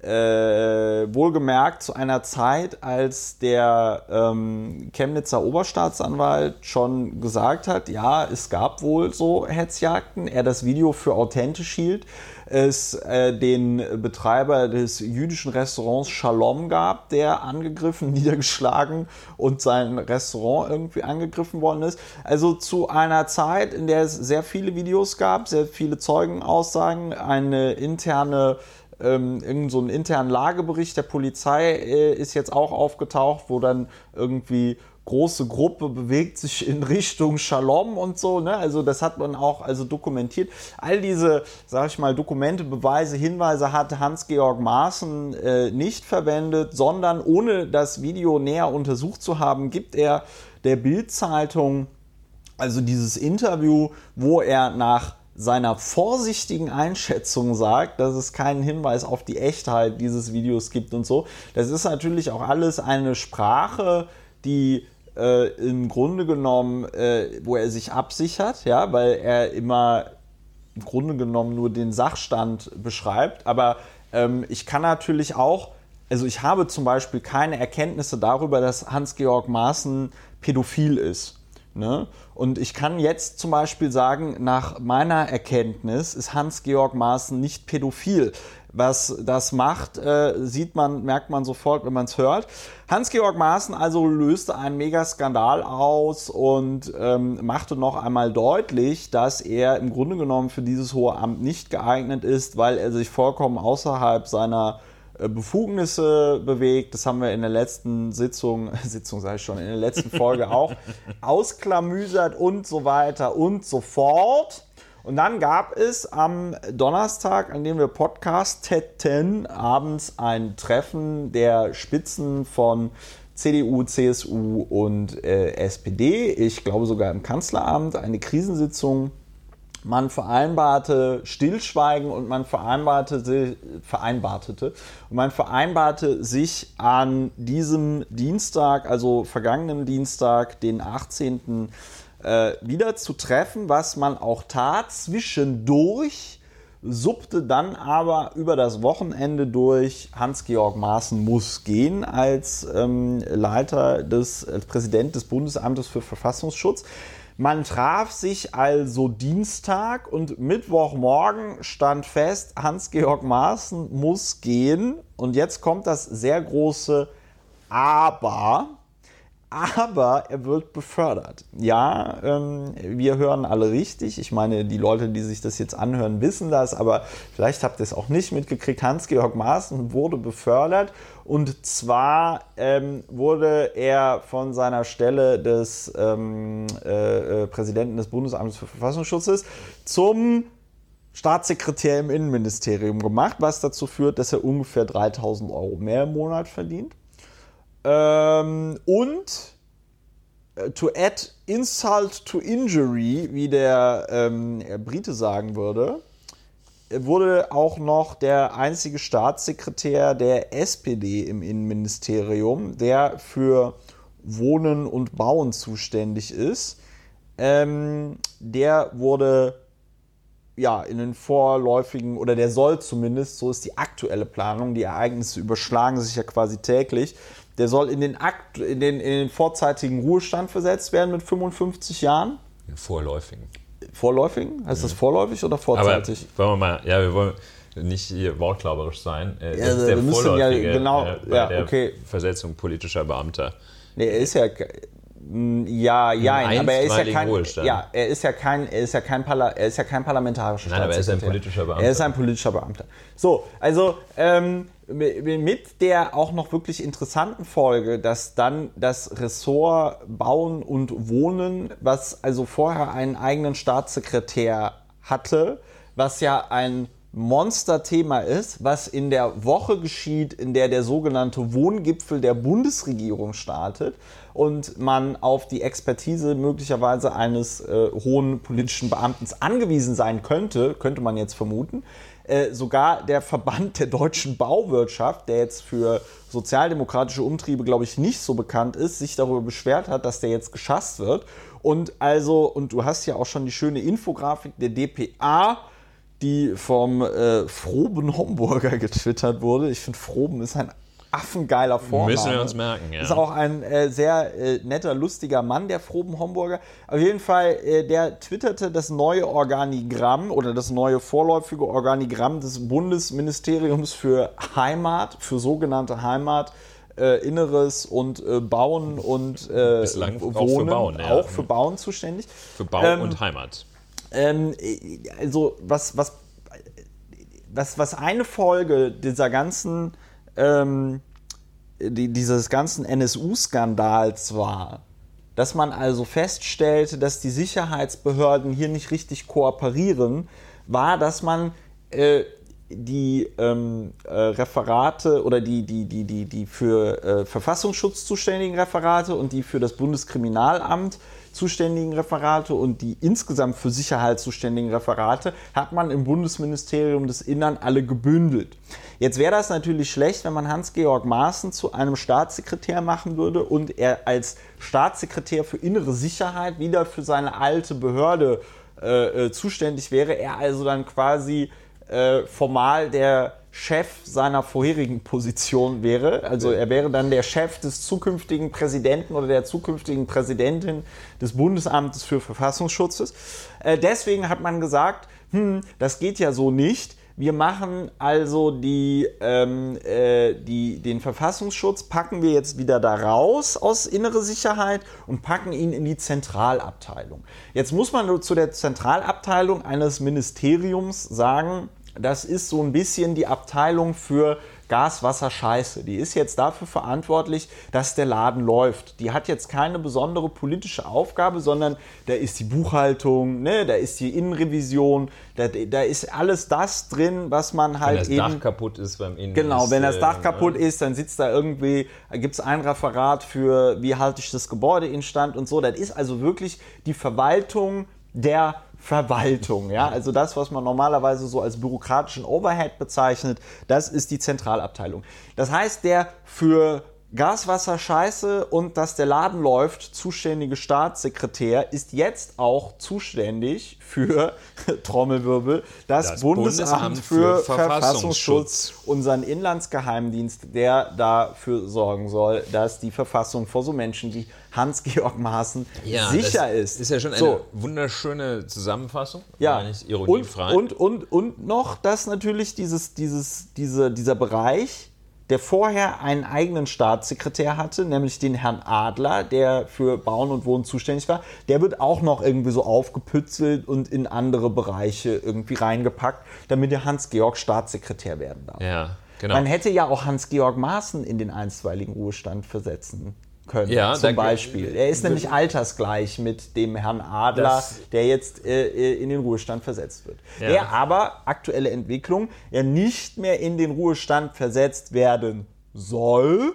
[SPEAKER 1] Äh, wohlgemerkt zu einer Zeit, als der ähm, Chemnitzer Oberstaatsanwalt schon gesagt hat, ja, es gab wohl so Hetzjagden, er das Video für authentisch hielt, es äh, den Betreiber des jüdischen Restaurants Shalom gab, der angegriffen, niedergeschlagen und sein Restaurant irgendwie angegriffen worden ist. Also zu einer Zeit, in der es sehr viele Videos gab, sehr viele Zeugenaussagen, eine interne ähm, irgend so einen internen Lagebericht der Polizei äh, ist jetzt auch aufgetaucht, wo dann irgendwie große Gruppe bewegt sich in Richtung Shalom und so. Ne? Also das hat man auch also dokumentiert. All diese, sage ich mal, Dokumente, Beweise, Hinweise hat Hans-Georg Maaßen äh, nicht verwendet, sondern ohne das Video näher untersucht zu haben, gibt er der Bild-Zeitung also dieses Interview, wo er nach seiner vorsichtigen Einschätzung sagt, dass es keinen Hinweis auf die Echtheit dieses Videos gibt und so. Das ist natürlich auch alles eine Sprache, die äh, im Grunde genommen, äh, wo er sich absichert, ja, weil er immer im Grunde genommen nur den Sachstand beschreibt. Aber ähm, ich kann natürlich auch, also ich habe zum Beispiel keine Erkenntnisse darüber, dass Hans-Georg Maaßen pädophil ist. Ne? Und ich kann jetzt zum Beispiel sagen, nach meiner Erkenntnis ist Hans-Georg Maaßen nicht pädophil. Was das macht, äh, sieht man, merkt man sofort, wenn man es hört. Hans-Georg Maaßen also löste einen Megaskandal aus und ähm, machte noch einmal deutlich, dass er im Grunde genommen für dieses hohe Amt nicht geeignet ist, weil er sich vollkommen außerhalb seiner äh, Befugnisse bewegt. Das haben wir in der letzten Sitzung, Sitzung sage ich schon, in der letzten Folge auch ausklamüsert und so weiter und so fort. Und dann gab es am Donnerstag, an dem wir podcasteten, abends ein Treffen der Spitzen von CDU, CSU und äh, SPD. Ich glaube sogar im Kanzleramt eine Krisensitzung man vereinbarte Stillschweigen und man vereinbarte, vereinbartete und man vereinbarte sich an diesem Dienstag, also vergangenen Dienstag, den 18. Äh, wieder zu treffen, was man auch tat. Zwischendurch suppte dann aber über das Wochenende durch Hans-Georg Maaßen muss gehen als ähm, Leiter des, als Präsident des Bundesamtes für Verfassungsschutz. Man traf sich also Dienstag und Mittwochmorgen stand fest, Hans-Georg Maaßen muss gehen. Und jetzt kommt das sehr große Aber aber er wird befördert. Ja, ähm, wir hören alle richtig. Ich meine, die Leute, die sich das jetzt anhören, wissen das, aber vielleicht habt ihr es auch nicht mitgekriegt. Hans-Georg Maaßen wurde befördert und zwar ähm, wurde er von seiner Stelle des ähm, äh, äh, Präsidenten des Bundesamtes für Verfassungsschutzes zum Staatssekretär im Innenministerium gemacht, was dazu führt, dass er ungefähr 3000 Euro mehr im Monat verdient. Ähm, und äh, to add insult to injury, wie der ähm, Brite sagen würde, wurde auch noch der einzige Staatssekretär der SPD im Innenministerium, der für Wohnen und Bauen zuständig ist. Ähm, der wurde ja in den vorläufigen, oder der soll zumindest, so ist die aktuelle Planung, die Ereignisse überschlagen sich ja quasi täglich, der soll in den, Akt, in den, in den vorzeitigen Ruhestand versetzt werden mit 55 Jahren.
[SPEAKER 2] Vorläufigen.
[SPEAKER 1] Vorläufigen? Heißt das vorläufig oder vorzeitig?
[SPEAKER 2] Aber wollen wir mal, ja, wir wollen nicht hier wortlauberisch sein.
[SPEAKER 1] Äh, das ja, ist der wir vorläufige ja genau,
[SPEAKER 2] äh, ja, okay. Versetzung politischer Beamter.
[SPEAKER 1] Nee, er ist ja ja, ja, aber er ist ja kein, ja, er ist ja kein, er ist ja kein, Parla, er ist ja kein parlamentarischer
[SPEAKER 2] Nein, aber er ist ein politischer Beamter.
[SPEAKER 1] Er ist ein politischer Beamter. So, also ähm, mit der auch noch wirklich interessanten Folge, dass dann das Ressort Bauen und Wohnen, was also vorher einen eigenen Staatssekretär hatte, was ja ein Monsterthema ist, was in der Woche geschieht, in der der sogenannte Wohngipfel der Bundesregierung startet und man auf die Expertise möglicherweise eines äh, hohen politischen Beamten angewiesen sein könnte, könnte man jetzt vermuten. Äh, sogar der Verband der deutschen Bauwirtschaft, der jetzt für sozialdemokratische Umtriebe, glaube ich, nicht so bekannt ist, sich darüber beschwert hat, dass der jetzt geschasst wird Und also, und du hast ja auch schon die schöne Infografik der DPA, die vom äh, Froben Homburger getwittert wurde. Ich finde, Froben ist ein affengeiler Vorname.
[SPEAKER 2] Müssen wir uns merken, ja.
[SPEAKER 1] Ist auch ein äh, sehr äh, netter, lustiger Mann, der Froben Homburger. Auf jeden Fall, äh, der twitterte das neue Organigramm oder das neue vorläufige Organigramm des Bundesministeriums für Heimat, für sogenannte Heimat. Äh, Inneres und äh, Bauen und äh,
[SPEAKER 2] Bislang
[SPEAKER 1] Wohnen,
[SPEAKER 2] auch für Bauen, ja.
[SPEAKER 1] auch für Bauen zuständig.
[SPEAKER 2] Für Bau
[SPEAKER 1] Ähm,
[SPEAKER 2] und Heimat.
[SPEAKER 1] Ähm, also was, was, was, was eine Folge dieser ganzen, ähm, die, dieses ganzen NSU-Skandals war, dass man also feststellte, dass die Sicherheitsbehörden hier nicht richtig kooperieren, war, dass man äh, die ähm, äh, Referate oder die, die, die, die, die für äh, Verfassungsschutz zuständigen Referate und die für das Bundeskriminalamt zuständigen Referate und die insgesamt für Sicherheit zuständigen Referate hat man im Bundesministerium des Innern alle gebündelt. Jetzt wäre das natürlich schlecht, wenn man Hans-Georg Maaßen zu einem Staatssekretär machen würde und er als Staatssekretär für innere Sicherheit wieder für seine alte Behörde äh, äh, zuständig wäre. Er also dann quasi äh, formal der Chef seiner vorherigen Position wäre. Also er wäre dann der Chef des zukünftigen Präsidenten oder der zukünftigen Präsidentin des Bundesamtes für Verfassungsschutzes. Äh, deswegen hat man gesagt, hm, das geht ja so nicht. Wir machen also die, ähm, äh, die, den Verfassungsschutz, packen wir jetzt wieder da raus aus innere Sicherheit und packen ihn in die Zentralabteilung. Jetzt muss man zu der Zentralabteilung eines Ministeriums sagen, das ist so ein bisschen die Abteilung für Gas, Wasser, Scheiße. Die ist jetzt dafür verantwortlich, dass der Laden läuft. Die hat jetzt keine besondere politische Aufgabe, sondern da ist die Buchhaltung, ne, da ist die Innenrevision, da, da ist alles das drin, was man
[SPEAKER 2] Wenn
[SPEAKER 1] halt
[SPEAKER 2] das
[SPEAKER 1] eben.
[SPEAKER 2] Dach kaputt ist beim Innen.
[SPEAKER 1] Genau, wenn das
[SPEAKER 2] äh,
[SPEAKER 1] Dach kaputt ist, dann sitzt da irgendwie, gibt es ein Referat für, wie halte ich das Gebäude instand und so. Das ist also wirklich die Verwaltung der Verwaltung. Ja? Also das, was man normalerweise so als bürokratischen Overhead bezeichnet, das ist die Zentralabteilung. Das heißt, der für Gas, Wasser, Scheiße und dass der Laden läuft, zuständige Staatssekretär ist jetzt auch zuständig für Trommelwirbel das,
[SPEAKER 2] Das
[SPEAKER 1] Bundesamt,
[SPEAKER 2] Bundesamt
[SPEAKER 1] für,
[SPEAKER 2] für
[SPEAKER 1] Verfassungsschutz,
[SPEAKER 2] Verfassungsschutz.
[SPEAKER 1] unseren Inlandsgeheimdienst, der dafür sorgen soll, dass die Verfassung vor so Menschen wie Hans-Georg Maaßen
[SPEAKER 2] Ja,
[SPEAKER 1] sicher
[SPEAKER 2] das
[SPEAKER 1] ist.
[SPEAKER 2] Ist ja schon eine
[SPEAKER 1] So.
[SPEAKER 2] wunderschöne Zusammenfassung.
[SPEAKER 1] Ja, und, und, und, und noch, dass natürlich dieses, dieses, diese, dieser Bereich, der vorher einen eigenen Staatssekretär hatte, nämlich den Herrn Adler, der für Bauen und Wohnen zuständig war, der wird auch noch irgendwie so aufgepützelt und in andere Bereiche irgendwie reingepackt, damit der Hans-Georg Staatssekretär werden darf.
[SPEAKER 2] ja, genau.
[SPEAKER 1] Man hätte ja auch Hans-Georg Maaßen in den einstweiligen Ruhestand versetzen können,
[SPEAKER 2] Ja,
[SPEAKER 1] zum Beispiel. Er ist nämlich altersgleich mit dem Herrn Adler, der jetzt äh, äh, in den Ruhestand versetzt wird.
[SPEAKER 2] Ja.
[SPEAKER 1] Der aber, aktuelle Entwicklung, ja nicht mehr in den Ruhestand versetzt werden soll,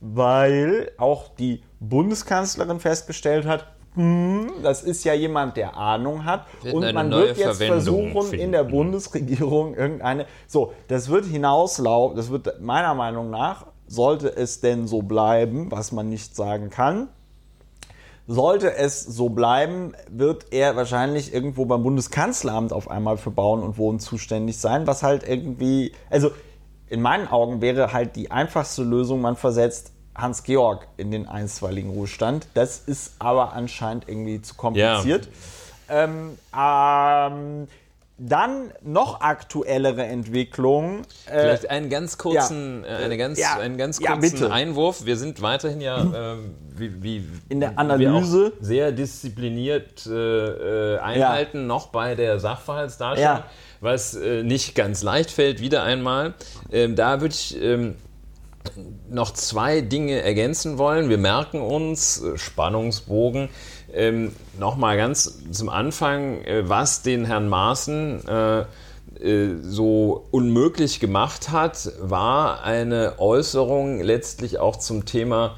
[SPEAKER 1] weil auch die Bundeskanzlerin festgestellt hat, hm, das ist ja jemand, der Ahnung hat. Und man wird jetzt
[SPEAKER 2] Verwendung
[SPEAKER 1] versuchen, in
[SPEAKER 2] finden.
[SPEAKER 1] der Bundesregierung irgendeine. So, das wird hinauslaufen, das wird meiner Meinung nach, sollte es denn so bleiben, was man nicht sagen kann, sollte es so bleiben, wird er wahrscheinlich irgendwo beim Bundeskanzleramt auf einmal für Bauen und Wohnen zuständig sein, was halt irgendwie, also in meinen Augen wäre halt die einfachste Lösung, man versetzt Hans-Georg in den einstweiligen Ruhestand. Das ist aber anscheinend irgendwie zu kompliziert. Ähm, ähm, dann noch aktuellere Entwicklung. Äh,
[SPEAKER 2] Vielleicht einen ganz kurzen,
[SPEAKER 1] ja.
[SPEAKER 2] äh, eine ganz,
[SPEAKER 1] Ja.
[SPEAKER 2] einen ganz
[SPEAKER 1] Ja,
[SPEAKER 2] kurzen
[SPEAKER 1] bitte.
[SPEAKER 2] Einwurf. Wir sind weiterhin ja ähm, wie, wie,
[SPEAKER 1] In der Analyse.
[SPEAKER 2] sehr diszipliniert äh, äh, einhalten, noch bei der Sachverhaltsdarstellung,
[SPEAKER 1] Ja.
[SPEAKER 2] was äh, nicht ganz leicht fällt, wieder einmal. Ähm, da würde ich ähm, noch zwei Dinge ergänzen wollen. Wir merken uns, äh, Spannungsbogen, ähm, nochmal ganz zum Anfang, äh, was den Herrn Maaßen äh, äh, so unmöglich gemacht hat, war eine Äußerung letztlich auch zum Thema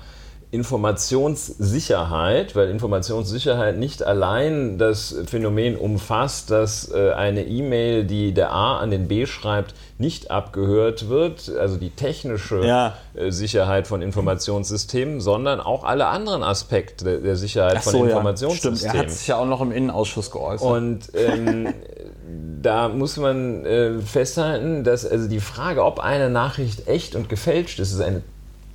[SPEAKER 2] Informationssicherheit, weil Informationssicherheit nicht allein das Phänomen umfasst, dass äh, eine E-Mail, die der A an den B schreibt, nicht abgehört wird, also die technische ja. Äh, Sicherheit von Informationssystemen, sondern auch alle anderen Aspekte der Sicherheit so, von Informationssystemen.
[SPEAKER 1] Ja. Stimmt, er hat sich ja auch noch im Innenausschuss geäußert.
[SPEAKER 2] Und ähm, da muss man äh, festhalten, dass also die Frage, ob eine Nachricht echt und gefälscht ist, ist eine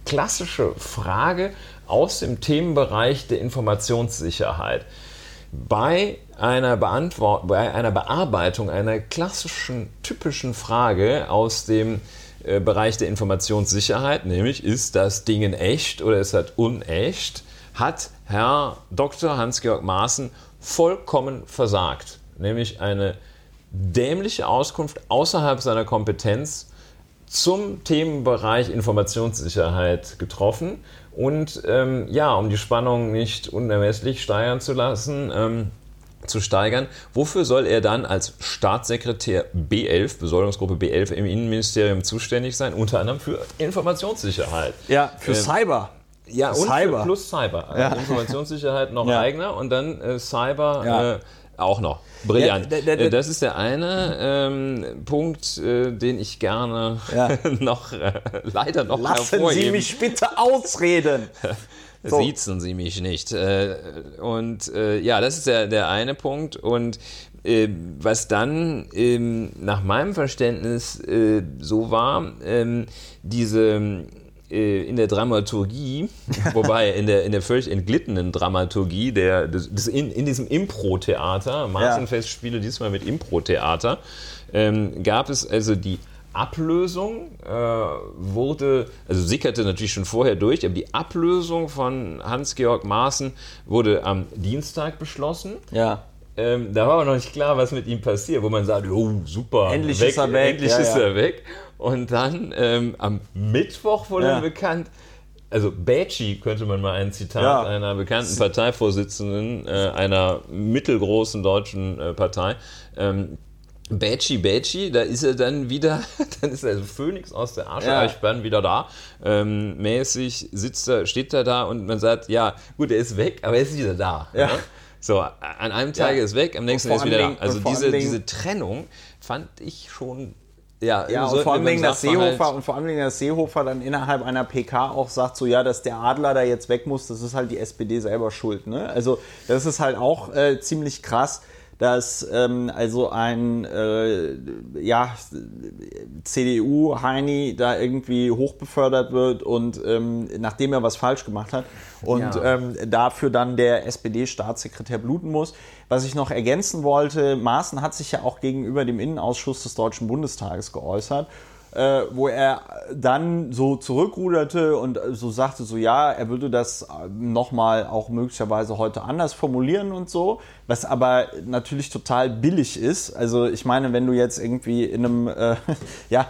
[SPEAKER 2] klassische Frage aus dem Themenbereich der Informationssicherheit. Bei einer, Beantwort bei einer Bearbeitung einer klassischen, typischen Frage aus dem äh, Bereich der Informationssicherheit, nämlich ist das Ding echt oder ist das unecht, hat Herr Dr. Hans-Georg Maaßen vollkommen versagt. Nämlich eine dämliche Auskunft außerhalb seiner Kompetenz zum Themenbereich Informationssicherheit getroffen. Und ähm, ja, um die Spannung nicht unermesslich steigern zu lassen, ähm, zu steigern. Wofür soll er dann als Staatssekretär B11, Besoldungsgruppe B11 im Innenministerium zuständig sein? Unter anderem für Informationssicherheit.
[SPEAKER 1] Ja, für ähm, Cyber.
[SPEAKER 2] Ja, und Cyber. plus Cyber. Also ja. Informationssicherheit noch ja. eigener und dann äh, Cyber ja. äh, auch noch. Brillant. Ja, äh, das ist der eine ähm, Punkt, äh, den ich gerne ja. noch äh, leider noch
[SPEAKER 1] Lassen hervorheben. Sie mich bitte ausreden.
[SPEAKER 2] So. Siezen Sie mich nicht. Äh, und äh, ja, das ist der, der eine Punkt. Und äh, was dann ähm, nach meinem Verständnis so war, ähm, diese äh, in der Dramaturgie, wobei in der, in der völlig entglittenen Dramaturgie, der, des, des in, in diesem Impro-Theater, Martinfestspiele diesmal mit Impro-Theater, ähm, gab es also die Ablösung äh, wurde, also sickerte natürlich schon vorher durch, aber die Ablösung von Hans-Georg Maaßen wurde am Dienstag beschlossen.
[SPEAKER 1] Ja.
[SPEAKER 2] Ähm, da war aber noch nicht klar, was mit ihm passiert, wo man sagt, oh super,
[SPEAKER 1] endlich weg, ist er weg.
[SPEAKER 2] Endlich ja, ist ja. er weg. Und dann ähm, am Mittwoch wurde ja. bekannt, also Bätschi könnte man mal ein Zitat ja. einer bekannten Parteivorsitzenden äh, einer mittelgroßen deutschen äh, Partei. Ähm, Bätschi, Bätschi, da ist er dann wieder, dann ist er also Phönix aus der Asche, ja. ich bin wieder da, ähm, mäßig sitzt er, steht er da und man sagt, ja, gut, er ist weg, aber er ist wieder da. Ja. Ne? So, an einem Tag ja. ist weg, am nächsten Tag ist wieder da. Also diese, diese Trennung fand ich schon
[SPEAKER 1] ja, ja und vor allem Dingen, dass Seehofer und vor allem dass Seehofer dann innerhalb einer PK auch sagt, so ja, dass der Adler da jetzt weg muss, das ist halt die SPD selber schuld. Ne? Also das ist halt auch äh, ziemlich krass dass ähm, also ein äh, ja, CDU-Heini da irgendwie hochbefördert wird und ähm, nachdem er was falsch gemacht hat und ja. ähm, dafür dann der SPD-Staatssekretär bluten muss. Was ich noch ergänzen wollte, Maaßen hat sich ja auch gegenüber dem Innenausschuss des Deutschen Bundestages geäußert äh, wo er dann so zurückruderte und so sagte, so ja, er würde das nochmal auch möglicherweise heute anders formulieren und so, was aber natürlich total billig ist. Also ich meine, wenn du jetzt irgendwie in einem, äh, ja,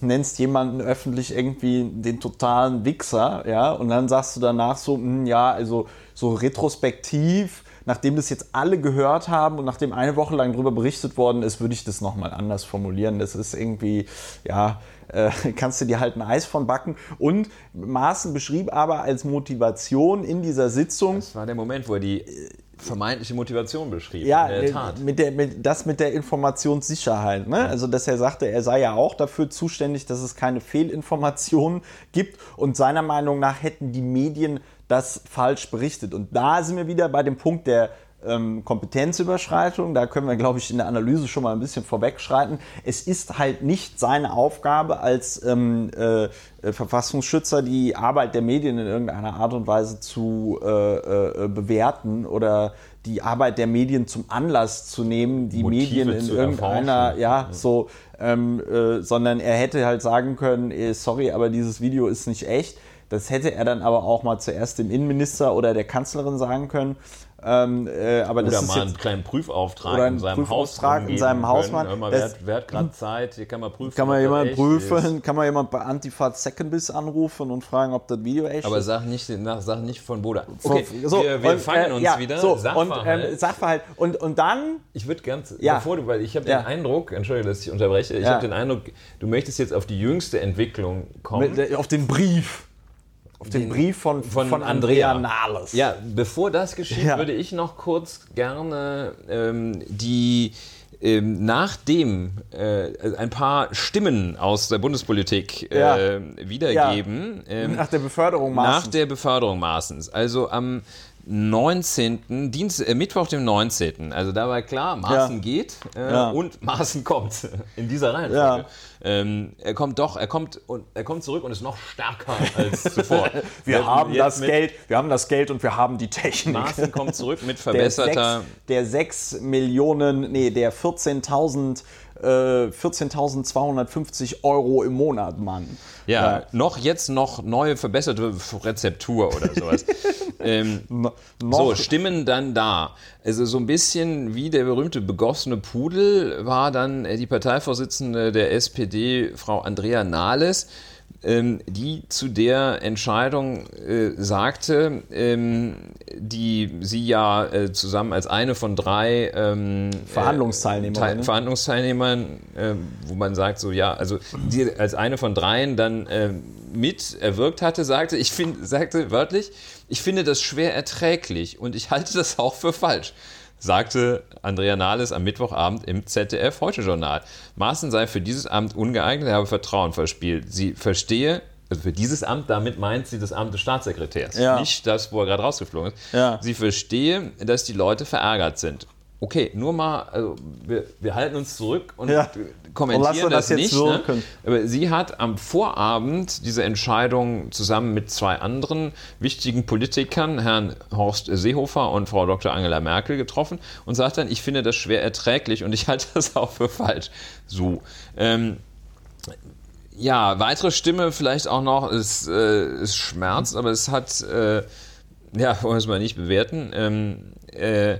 [SPEAKER 1] du nennst jemanden öffentlich irgendwie den totalen Wichser, ja, und dann sagst du danach so, mh, hm, ja, also so retrospektiv nachdem das jetzt alle gehört haben und nachdem eine Woche lang darüber berichtet worden ist, würde ich das nochmal anders formulieren. Das ist irgendwie, ja, äh, kannst du dir halt ein Eis von backen. Und Maaßen beschrieb aber als Motivation in dieser Sitzung.
[SPEAKER 2] Das war der Moment, wo er die vermeintliche Motivation beschrieb.
[SPEAKER 1] Ja, in der Tat. Mit der, mit, das mit der Informationssicherheit. Ne? Also, dass er sagte, er sei ja auch dafür zuständig, dass es keine Fehlinformationen gibt. Und seiner Meinung nach hätten die Medien das falsch berichtet. Und da sind wir wieder bei dem Punkt der ähm, Kompetenzüberschreitung. Da können wir, glaube ich, in der Analyse schon mal ein bisschen vorwegschreiten. Es ist halt nicht seine Aufgabe als ähm, äh, Verfassungsschützer, die Arbeit der Medien in irgendeiner Art und Weise zu äh, äh, bewerten oder die Arbeit der Medien zum Anlass zu nehmen, die Motive Medien in irgendeiner, ja, so, ähm, äh, sondern er hätte halt sagen können, sorry, aber dieses Video ist nicht echt. Das hätte er dann aber auch mal zuerst dem Innenminister oder der Kanzlerin sagen können. Ähm, äh, aber
[SPEAKER 2] oder
[SPEAKER 1] das
[SPEAKER 2] mal einen kleinen Prüfauftrag in seinem Prüfauftrag
[SPEAKER 1] Haus in seinem Hausmann.
[SPEAKER 2] Mal, wer, wer hat gerade Zeit? Hier kann man prüfen.
[SPEAKER 1] Kann man jemand prüfen? Ist. Kann man jemand bei Antifa Secondbiss anrufen und fragen, ob das Video echt
[SPEAKER 2] aber ist? Aber sag nicht, nach, sag nicht von Boda. Okay, so, wir, wir und, fangen äh, uns ja, wieder.
[SPEAKER 1] So, Sachverhalt. Und, ähm, Sachverhalt. Und, und dann.
[SPEAKER 2] Ich würde ganz, ja. bevor du, weil ich habe ja. den Eindruck, entschuldige, dass ich unterbreche, ich ja. habe den Eindruck, du möchtest jetzt auf die jüngste Entwicklung kommen.
[SPEAKER 1] Mit, auf den Brief auf den, den Brief von, von, von Andrea, Andrea Nahles.
[SPEAKER 2] Ja, bevor das geschieht, ja. würde ich noch kurz gerne ähm, die ähm, nachdem äh, ein paar Stimmen aus der Bundespolitik äh, ja. wiedergeben.
[SPEAKER 1] Ja. Ähm, nach der Beförderung
[SPEAKER 2] Maaßens. Nach der Beförderung Maaßens. Also am 19. Dienst, äh, Mittwoch, dem 19. Also da war klar, Maaßen ja. geht äh, ja. und Maaßen kommt in dieser Reihenfolge. Ja. Ähm, er kommt doch, er kommt und er kommt zurück und ist noch stärker als zuvor.
[SPEAKER 1] wir Wenn haben das Geld, wir haben das Geld und wir haben die Technik.
[SPEAKER 2] Maaßen kommt zurück mit verbesserter.
[SPEAKER 1] Der 6, der 6 Millionen, nee, der 14.000 14.250 äh, Euro im Monat, Mann.
[SPEAKER 2] Ja, ja, noch jetzt noch neue verbesserte Rezeptur oder sowas. ähm, no, so, Stimmen dann da. Also so ein bisschen wie der berühmte begossene Pudel war dann die Parteivorsitzende der SPD, Frau Andrea Nahles die zu der Entscheidung äh, sagte, ähm, die sie ja äh, zusammen als eine von drei
[SPEAKER 1] ähm, Verhandlungsteilnehmern,
[SPEAKER 2] äh, Verhandlungsteilnehmern, äh, wo man sagt so ja, also die als eine von dreien dann äh, mit erwirkt hatte, sagte, ich finde, sagte wörtlich, ich finde das schwer erträglich und ich halte das auch für falsch sagte Andrea Nahles am Mittwochabend im ZDF Heute Journal. Maaßen sei für dieses Amt ungeeignet, er habe Vertrauen verspielt. Sie verstehe, also für dieses Amt, damit meint sie das Amt des Staatssekretärs, ja. nicht das, wo er gerade rausgeflogen ist. Ja. Sie verstehe, dass die Leute verärgert sind okay, nur mal, also wir, wir halten uns zurück und ja. kommentieren und das, das nicht. Ne? Aber sie hat am Vorabend diese Entscheidung zusammen mit zwei anderen wichtigen Politikern, Herrn Horst Seehofer und Frau Dr. Angela Merkel, getroffen und sagt dann, ich finde das schwer erträglich und ich halte das auch für falsch. So. Ähm, ja, weitere Stimme vielleicht auch noch, es, äh, es schmerzt, aber es hat, äh, ja, wollen wir es mal nicht bewerten, ähm, äh,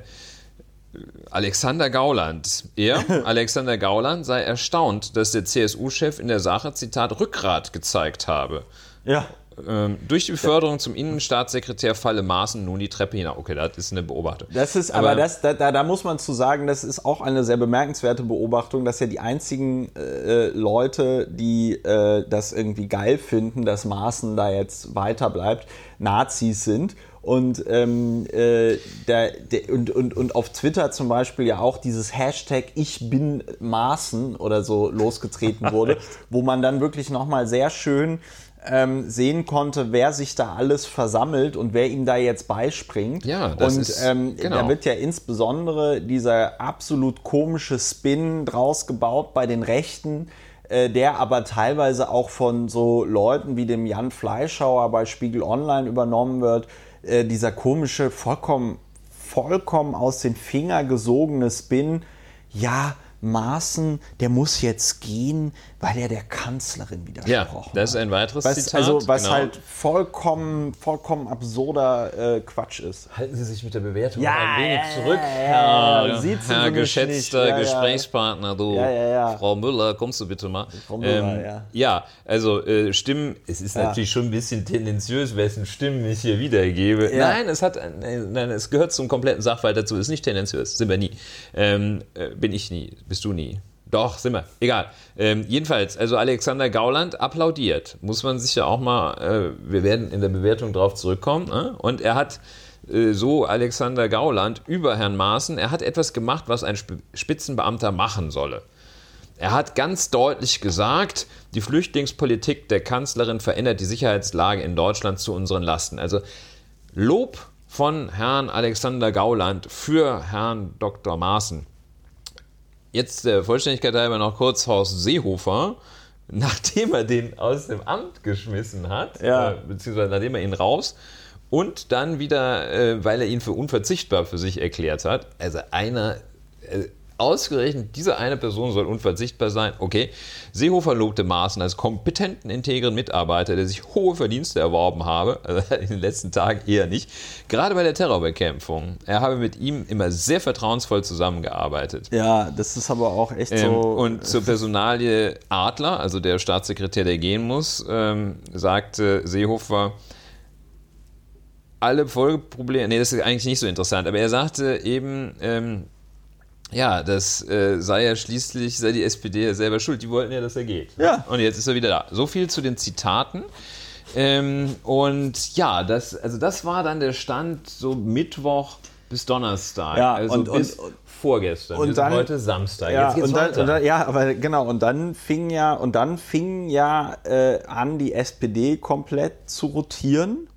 [SPEAKER 2] Alexander Gauland. Er, Alexander Gauland, sei erstaunt, dass der CSU-Chef in der Sache, Zitat, Rückgrat gezeigt habe.
[SPEAKER 1] Ja.
[SPEAKER 2] Ähm, durch die Beförderung zum Innenstaatssekretär falle Maßen nun die Treppe hinauf. Okay, das ist eine Beobachtung.
[SPEAKER 1] Das ist, aber, aber das, da, da, muss man zu sagen, das ist auch eine sehr bemerkenswerte Beobachtung, dass ja die einzigen äh, Leute, die äh, das irgendwie geil finden, dass Maßen da jetzt weiter bleibt, Nazis sind. Und, ähm, äh, der, der, und, und, und auf Twitter zum Beispiel ja auch dieses Hashtag Ich bin Maßen oder so losgetreten wurde, wo man dann wirklich nochmal sehr schön ähm, sehen konnte, wer sich da alles versammelt und wer ihm da jetzt beispringt.
[SPEAKER 2] Ja, das
[SPEAKER 1] und
[SPEAKER 2] ist,
[SPEAKER 1] ähm, genau. da wird ja insbesondere dieser absolut komische Spin draus gebaut bei den Rechten, äh, der aber teilweise auch von so Leuten wie dem Jan Fleischhauer bei Spiegel Online übernommen wird, äh, dieser komische, vollkommen, vollkommen aus den Finger gesogene Spin, ja, Maaßen, der muss jetzt gehen, weil er der Kanzlerin widersprochen
[SPEAKER 2] Ja, das ist ein weiteres
[SPEAKER 1] was,
[SPEAKER 2] Zitat.
[SPEAKER 1] Also, was genau. halt vollkommen, vollkommen absurder äh, Quatsch ist.
[SPEAKER 2] Halten Sie sich mit der Bewertung ja, ein wenig zurück,
[SPEAKER 1] ja,
[SPEAKER 2] Herr, Herr geschätzter ja, Gesprächspartner, du, Frau Müller, kommst du bitte mal. Frau Müller, ähm, ja. Ja, also äh, Stimmen, es ist natürlich schon ein bisschen tendenziös, wessen Stimmen ich hier wiedergebe. Nein, es hat, nein, es gehört zum kompletten Sachverhalt dazu, ist nicht tendenziös, sind wir nie. Ähm, äh, bin ich nie bist du nie. Doch, sind wir. Egal. Ähm, jedenfalls, also Alexander Gauland applaudiert. Muss man sich ja auch mal, äh, wir werden in der Bewertung drauf zurückkommen. Äh? Und er hat äh, so Alexander Gauland über Herrn Maaßen, er hat etwas gemacht, was ein Spitzenbeamter machen solle. Er hat ganz deutlich gesagt, die Flüchtlingspolitik der Kanzlerin verändert die Sicherheitslage in Deutschland zu unseren Lasten. Also Lob von Herrn Alexander Gauland für Herrn Dr. Maaßen. Jetzt der Vollständigkeit halber noch kurz Horst Seehofer, nachdem er den aus dem Amt geschmissen hat, ja. äh, beziehungsweise nachdem er ihn raus und dann wieder, äh, weil er ihn für unverzichtbar für sich erklärt hat, also einer, äh, Ausgerechnet diese eine Person soll unverzichtbar sein. Okay. Seehofer lobte Maaßen als kompetenten, integren Mitarbeiter, der sich hohe Verdienste erworben habe, also in den letzten Tagen eher nicht, gerade bei der Terrorbekämpfung. Er habe mit ihm immer sehr vertrauensvoll zusammengearbeitet.
[SPEAKER 1] Ja, das ist aber auch echt ähm, so.
[SPEAKER 2] Und zur Personalie Adler, also der Staatssekretär, der gehen muss, ähm, sagte Seehofer, alle Folgeprobleme, nee, das ist eigentlich nicht so interessant, aber er sagte eben, ähm, ja, das äh, sei ja schließlich, sei die SPD ja selber schuld. Die wollten ja, dass er geht.
[SPEAKER 1] Ja.
[SPEAKER 2] Und jetzt ist er wieder da. So viel zu den Zitaten. Ähm, und ja, das, also das war dann der Stand so Mittwoch bis Donnerstag.
[SPEAKER 1] Ja,
[SPEAKER 2] also
[SPEAKER 1] und-
[SPEAKER 2] bis
[SPEAKER 1] und-
[SPEAKER 2] vorgestern.
[SPEAKER 1] und
[SPEAKER 2] Wir sind
[SPEAKER 1] dann-
[SPEAKER 2] heute Samstag.
[SPEAKER 1] Ja,
[SPEAKER 2] Jetzt geht's
[SPEAKER 1] und dann,
[SPEAKER 2] weiter.
[SPEAKER 1] und dann, ja, aber genau, und dann fing ja, und dann fing ja äh, an, die SPD komplett zu rotieren,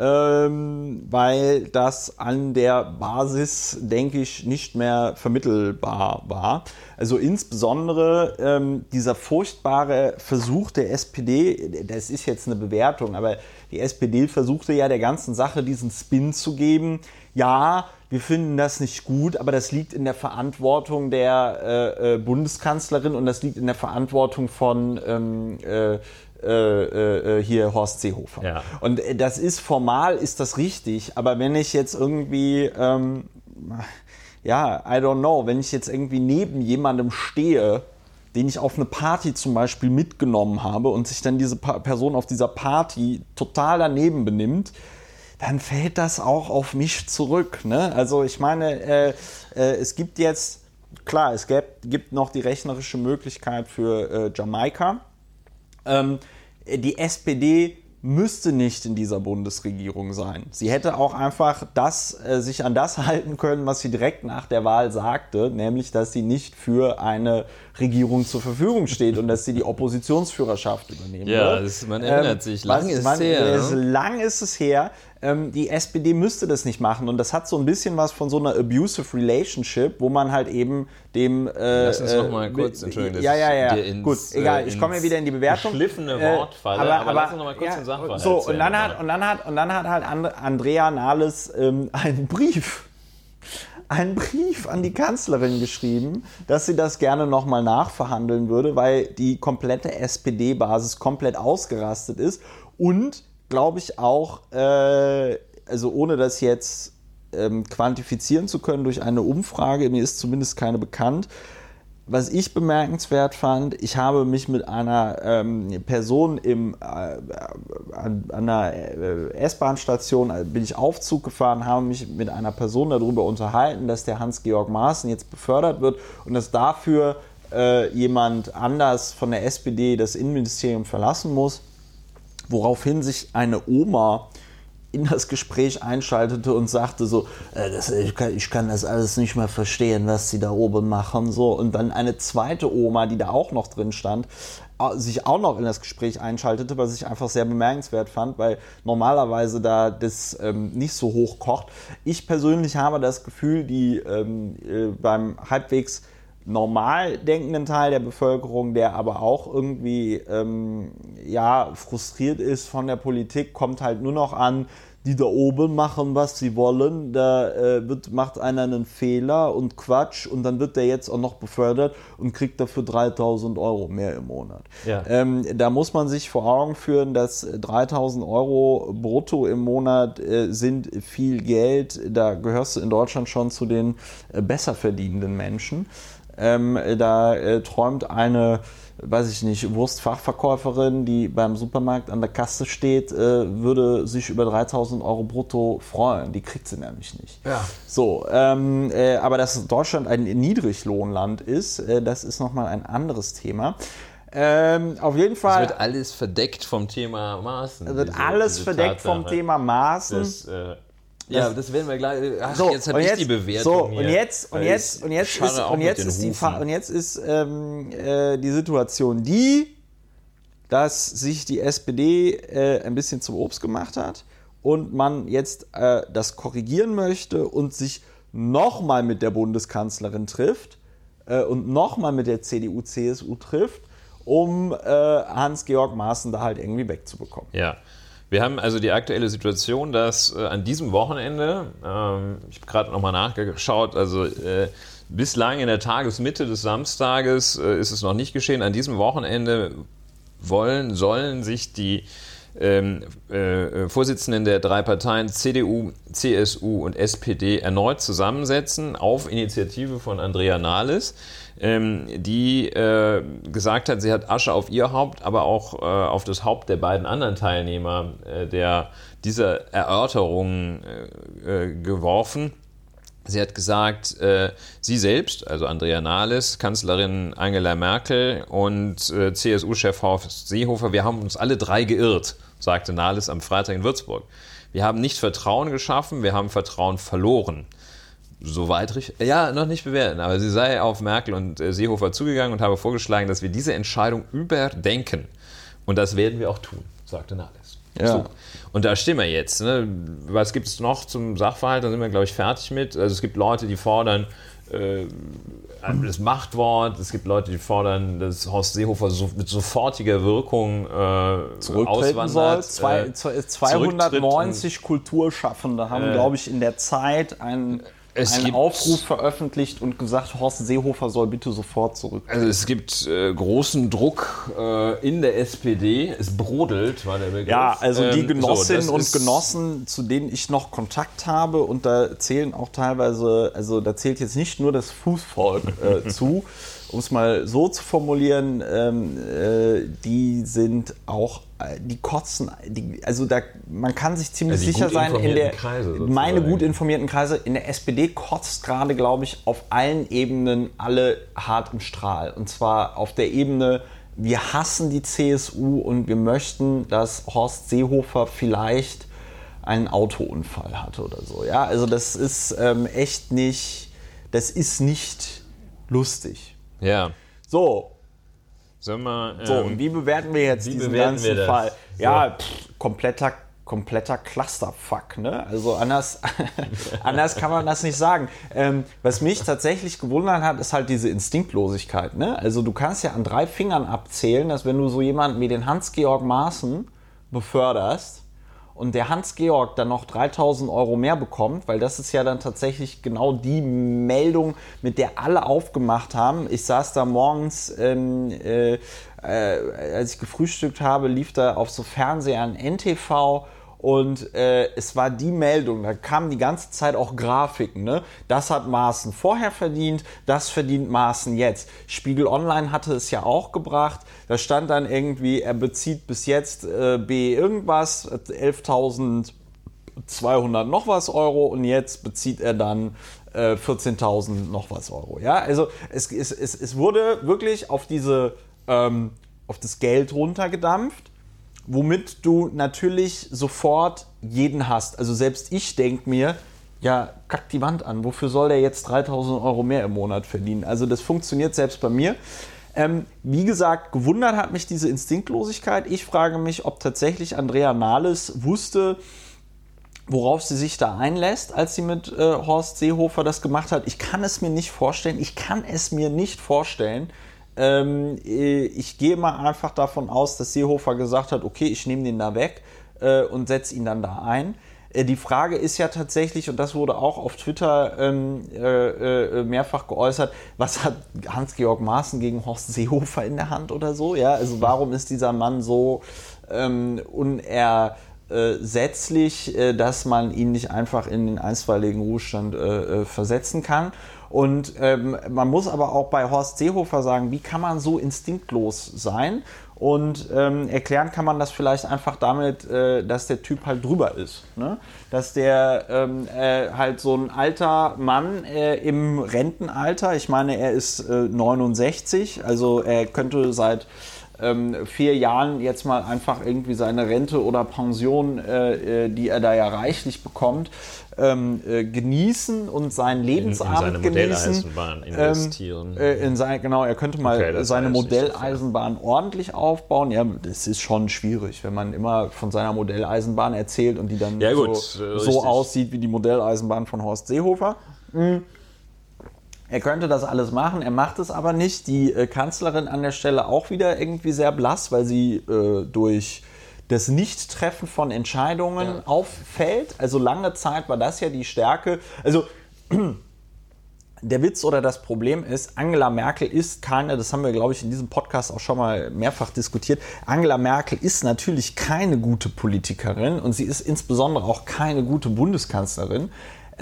[SPEAKER 1] ähm, weil das an der Basis, denke ich, nicht mehr vermittelbar war. Also insbesondere ähm, dieser furchtbare Versuch der SPD, das ist jetzt eine Bewertung, aber die SPD versuchte ja der ganzen Sache diesen Spin zu geben. Ja, wir finden das nicht gut, aber das liegt in der Verantwortung der äh, äh, Bundeskanzlerin und das liegt in der Verantwortung von ähm, äh, äh, äh, hier Horst Seehofer.
[SPEAKER 2] Ja.
[SPEAKER 1] Und äh, das ist formal, ist das richtig, aber wenn ich jetzt irgendwie, ähm, ja, I don't know, wenn ich jetzt irgendwie neben jemandem stehe, den ich auf eine Party zum Beispiel mitgenommen habe und sich dann diese pa Person auf dieser Party total daneben benimmt, dann fällt das auch auf mich zurück. Ne? Also ich meine, äh, äh, es gibt jetzt, klar, es gäb, gibt noch die rechnerische Möglichkeit für äh, Jamaika. Ähm, die SPD müsste nicht in dieser Bundesregierung sein. Sie hätte auch einfach das, äh, sich an das halten können, was sie direkt nach der Wahl sagte, nämlich, dass sie nicht für eine Regierung zur Verfügung steht und dass sie die Oppositionsführerschaft übernehmen
[SPEAKER 2] Ja,
[SPEAKER 1] wird.
[SPEAKER 2] das- man erinnert sich. Lang
[SPEAKER 1] was-
[SPEAKER 2] ist
[SPEAKER 1] man,
[SPEAKER 2] her, ne?
[SPEAKER 1] es- Lang ist es her. Ähm, die SPD müsste das nicht machen und das hat so ein bisschen was von so einer abusive relationship, wo man halt eben dem. Äh,
[SPEAKER 2] Lass uns
[SPEAKER 1] äh,
[SPEAKER 2] noch mal kurz, Entschuldigung,
[SPEAKER 1] Ja, ja, ja.
[SPEAKER 2] ins,
[SPEAKER 1] Gut, egal.
[SPEAKER 2] äh,
[SPEAKER 1] Ich komme ja wieder in die Bewertung.
[SPEAKER 2] geschliffene
[SPEAKER 1] Äh,
[SPEAKER 2] Wort falle, aber lass uns noch mal kurz den Sachverhalt
[SPEAKER 1] So, und dann, hat, und, dann hat, und dann hat halt And- Andrea Nahles ähm, einen Brief einen Brief an die Kanzlerin geschrieben, dass sie das gerne nochmal nachverhandeln würde, weil die komplette SPD-Basis komplett ausgerastet ist und, glaube ich, auch, äh, also ohne das jetzt ähm, quantifizieren zu können durch eine Umfrage, mir ist zumindest keine bekannt, was ich bemerkenswert fand, ich habe mich mit einer ähm, Person im, äh, an, an einer äh, S-Bahn-Station, äh, bin ich Aufzug gefahren, habe mich mit einer Person darüber unterhalten, dass der Hans-Georg Maaßen jetzt befördert wird und dass dafür äh, jemand anders von der SPD das Innenministerium verlassen muss, woraufhin sich eine Oma in das Gespräch einschaltete und sagte so, äh, das, ich, kann, ich kann das alles nicht mehr verstehen, was sie da oben machen. So. Und dann eine zweite Oma, die da auch noch drin stand, äh, sich auch noch in das Gespräch einschaltete, was ich einfach sehr bemerkenswert fand, weil normalerweise da das ähm, nicht so hoch kocht. Ich persönlich habe das Gefühl, die ähm, äh, beim halbwegs normal denkenden Teil der Bevölkerung, der aber auch irgendwie ähm, ja, frustriert ist von der Politik, kommt halt nur noch an, die da oben machen, was sie wollen. Da äh, wird, macht einer einen Fehler und Quatsch und dann wird der jetzt auch noch befördert und kriegt dafür 3000 Euro mehr im Monat.
[SPEAKER 2] Ja.
[SPEAKER 1] Ähm, da muss man sich vor Augen führen, dass 3000 Euro brutto im Monat äh, sind viel Geld. Da gehörst du in Deutschland schon zu den äh, besser verdienenden Menschen. Ähm, da äh, träumt eine, weiß ich nicht, Wurstfachverkäuferin, die beim Supermarkt an der Kasse steht, äh, würde sich über 3000 Euro brutto freuen. Die kriegt sie nämlich nicht.
[SPEAKER 2] Ja.
[SPEAKER 1] So, ähm, äh, aber dass Deutschland ein Niedriglohnland ist, äh, das ist nochmal ein anderes Thema. Ähm, auf jeden
[SPEAKER 2] Es
[SPEAKER 1] Fall
[SPEAKER 2] wird alles verdeckt vom Thema Maßen.
[SPEAKER 1] wird
[SPEAKER 2] diese-
[SPEAKER 1] alles
[SPEAKER 2] diese
[SPEAKER 1] verdeckt vom
[SPEAKER 2] Tatsache.
[SPEAKER 1] Thema Maßen.
[SPEAKER 2] Das, äh, ja, das werden wir gleich. Ach,
[SPEAKER 1] So,
[SPEAKER 2] jetzt habe ich die Bewertung.
[SPEAKER 1] So,
[SPEAKER 2] hier.
[SPEAKER 1] und jetzt, und jetzt, und jetzt ist, und jetzt ist die, und jetzt ist ähm, äh, die Situation die, dass sich die SPD äh, ein bisschen zum Obst gemacht hat und man jetzt äh, das korrigieren möchte und sich nochmal mit der Bundeskanzlerin trifft äh, und nochmal mit der CDU, CSU trifft, um äh, Hans-Georg Maaßen da halt irgendwie wegzubekommen.
[SPEAKER 2] Ja. Wir haben also die aktuelle Situation, dass äh, an diesem Wochenende, ähm, ich habe gerade nochmal nachgeschaut, also äh, bislang in der Tagesmitte des Samstages äh, ist es noch nicht geschehen. An diesem Wochenende wollen, sollen sich die ähm, äh, Vorsitzenden der drei Parteien CDU, CSU und SPD erneut zusammensetzen auf Initiative von Andrea Nahles, ähm, die äh, gesagt hat, sie hat Asche auf ihr Haupt, aber auch äh, auf das Haupt der beiden anderen Teilnehmer äh, der, dieser Erörterung äh, äh, geworfen Sie hat gesagt, äh, sie selbst, also Andrea Nahles, Kanzlerin Angela Merkel und CSU-Chef Horst Seehofer, wir haben uns alle drei geirrt, sagte Nahles am Freitag in Würzburg. Wir haben nicht Vertrauen geschaffen, wir haben Vertrauen verloren. Soweit richtig. Ja, noch nicht bewerten, aber sie sei auf Merkel und äh, Seehofer zugegangen und habe vorgeschlagen, dass wir diese Entscheidung überdenken. Und das werden wir auch tun, sagte Nahles.
[SPEAKER 1] Ja.
[SPEAKER 2] So. Und da stehen wir jetzt. Ne? Was gibt es noch zum Sachverhalt? Da sind wir, glaube ich, fertig mit. Also es gibt Leute, die fordern äh, das Machtwort. Es gibt Leute, die fordern, dass Horst Seehofer so, mit sofortiger Wirkung äh,
[SPEAKER 1] zurücktreten soll. Zwei,
[SPEAKER 2] äh,
[SPEAKER 1] zwei- 290 Kulturschaffende haben,
[SPEAKER 2] Äh,
[SPEAKER 1] glaube ich, in der Zeit einen,
[SPEAKER 2] es
[SPEAKER 1] einen
[SPEAKER 2] gibt-
[SPEAKER 1] Aufruf veröffentlicht und gesagt, Horst Seehofer soll bitte sofort zurück.
[SPEAKER 2] Also es gibt äh, großen Druck äh, in der SPD. Es brodelt, war der Begriff.
[SPEAKER 1] Ja, also die
[SPEAKER 2] Ähm,
[SPEAKER 1] Genossinnen
[SPEAKER 2] so, das
[SPEAKER 1] und Genossen, zu denen ich noch Kontakt habe, und da zählen auch teilweise, also da zählt jetzt nicht nur das Fußvolk äh, zu, um es mal so zu formulieren, ähm, äh, die sind auch, äh, die kotzen, die, also da, man kann sich ziemlich
[SPEAKER 2] Also die
[SPEAKER 1] sicher sein, in der, meine gut informierten Kreise, in der SPD kotzt gerade, glaube ich, auf allen Ebenen alle hart im Strahl. Und zwar auf der Ebene, wir hassen die CSU und wir möchten, dass Horst Seehofer vielleicht einen Autounfall hatte oder so. Ja, also das ist ähm, echt nicht, das ist nicht lustig.
[SPEAKER 2] Ja.
[SPEAKER 1] So,
[SPEAKER 2] Sollen wir,
[SPEAKER 1] so,
[SPEAKER 2] ähm,
[SPEAKER 1] und wie bewerten wir jetzt diesen
[SPEAKER 2] bewerten
[SPEAKER 1] ganzen? Fall?
[SPEAKER 2] So.
[SPEAKER 1] Ja, pff, kompletter, kompletter Clusterfuck, ne? Also anders, anders kann man das nicht sagen. Ähm, was mich tatsächlich gewundert hat, ist halt diese Instinktlosigkeit, ne? Also du kannst ja an drei Fingern abzählen, dass wenn du so jemanden wie den Hans-Georg Maaßen beförderst, und der Hans-Georg dann noch 3000 Euro mehr bekommt, weil das ist ja dann tatsächlich genau die Meldung, mit der alle aufgemacht haben. Ich saß da morgens, ähm, äh, äh, als ich gefrühstückt habe, lief da auf so Fernseher an NTV und äh, es war die Meldung, da kamen die ganze Zeit auch Grafiken. Ne? Das hat Maaßen vorher verdient, das verdient Maaßen jetzt. Spiegel Online hatte es ja auch gebracht. Da stand dann irgendwie, er bezieht bis jetzt äh, B irgendwas, 11.200 noch was Euro und jetzt bezieht er dann äh, 14.000 noch was Euro. Ja, also es, es, es, es wurde wirklich auf diese, ähm, auf das Geld runtergedampft womit du natürlich sofort jeden hast. Also selbst ich denke mir, ja, kack die Wand an. Wofür soll der jetzt 3000 Euro mehr im Monat verdienen? Also das funktioniert selbst bei mir. Ähm, wie gesagt, gewundert hat mich diese Instinktlosigkeit. Ich frage mich, ob tatsächlich Andrea Nahles wusste, worauf sie sich da einlässt, als sie mit äh, Horst Seehofer das gemacht hat. Ich kann es mir nicht vorstellen. Ich kann es mir nicht vorstellen. Ähm, äh, ich gehe mal einfach davon aus, dass Seehofer gesagt hat, okay, ich nehme den da weg äh, und setze ihn dann da ein. Äh, Die Frage ist ja tatsächlich, und das wurde auch auf Twitter ähm, äh, äh, mehrfach geäußert, was hat Hans-Georg Maaßen gegen Horst Seehofer in der Hand oder so? Ja, also warum ist dieser Mann so ähm, unersetzlich, äh, dass man ihn nicht einfach in den einstweiligen Ruhestand äh, versetzen kann? Und ähm, man muss aber auch bei Horst Seehofer sagen, wie kann man so instinktlos sein? Und ähm, erklären kann man das vielleicht einfach damit, äh, dass der Typ halt drüber ist. Ne? Dass der ähm, äh, halt so ein alter Mann äh, im Rentenalter, ich meine, er ist äh, 69, also er könnte seit ähm, vier Jahren jetzt mal einfach irgendwie seine Rente oder Pension, äh, äh, die er da ja reichlich bekommt, ähm, äh, genießen und seinen Lebensabend
[SPEAKER 2] seine
[SPEAKER 1] genießen.
[SPEAKER 2] Modelleisenbahn investieren.
[SPEAKER 1] Ähm, äh, in sein, genau, er könnte mal
[SPEAKER 2] Okay,
[SPEAKER 1] seine Modelleisenbahn ordentlich aufbauen. Ja, das ist schon schwierig, wenn man immer von seiner Modelleisenbahn erzählt und die dann
[SPEAKER 2] Ja, gut,
[SPEAKER 1] so,
[SPEAKER 2] äh,
[SPEAKER 1] so aussieht wie die Modelleisenbahn von Horst Seehofer. Mhm. Er könnte das alles machen, er macht es aber nicht. Die äh, Kanzlerin an der Stelle auch wieder irgendwie sehr blass, weil sie äh, durch das Nicht-Treffen von Entscheidungen auffällt. Also lange Zeit war das ja die Stärke. Also der Witz oder das Problem ist, Angela Merkel ist keine, das haben wir, glaube ich, in diesem Podcast auch schon mal mehrfach diskutiert, Angela Merkel ist natürlich keine gute Politikerin und sie ist insbesondere auch keine gute Bundeskanzlerin.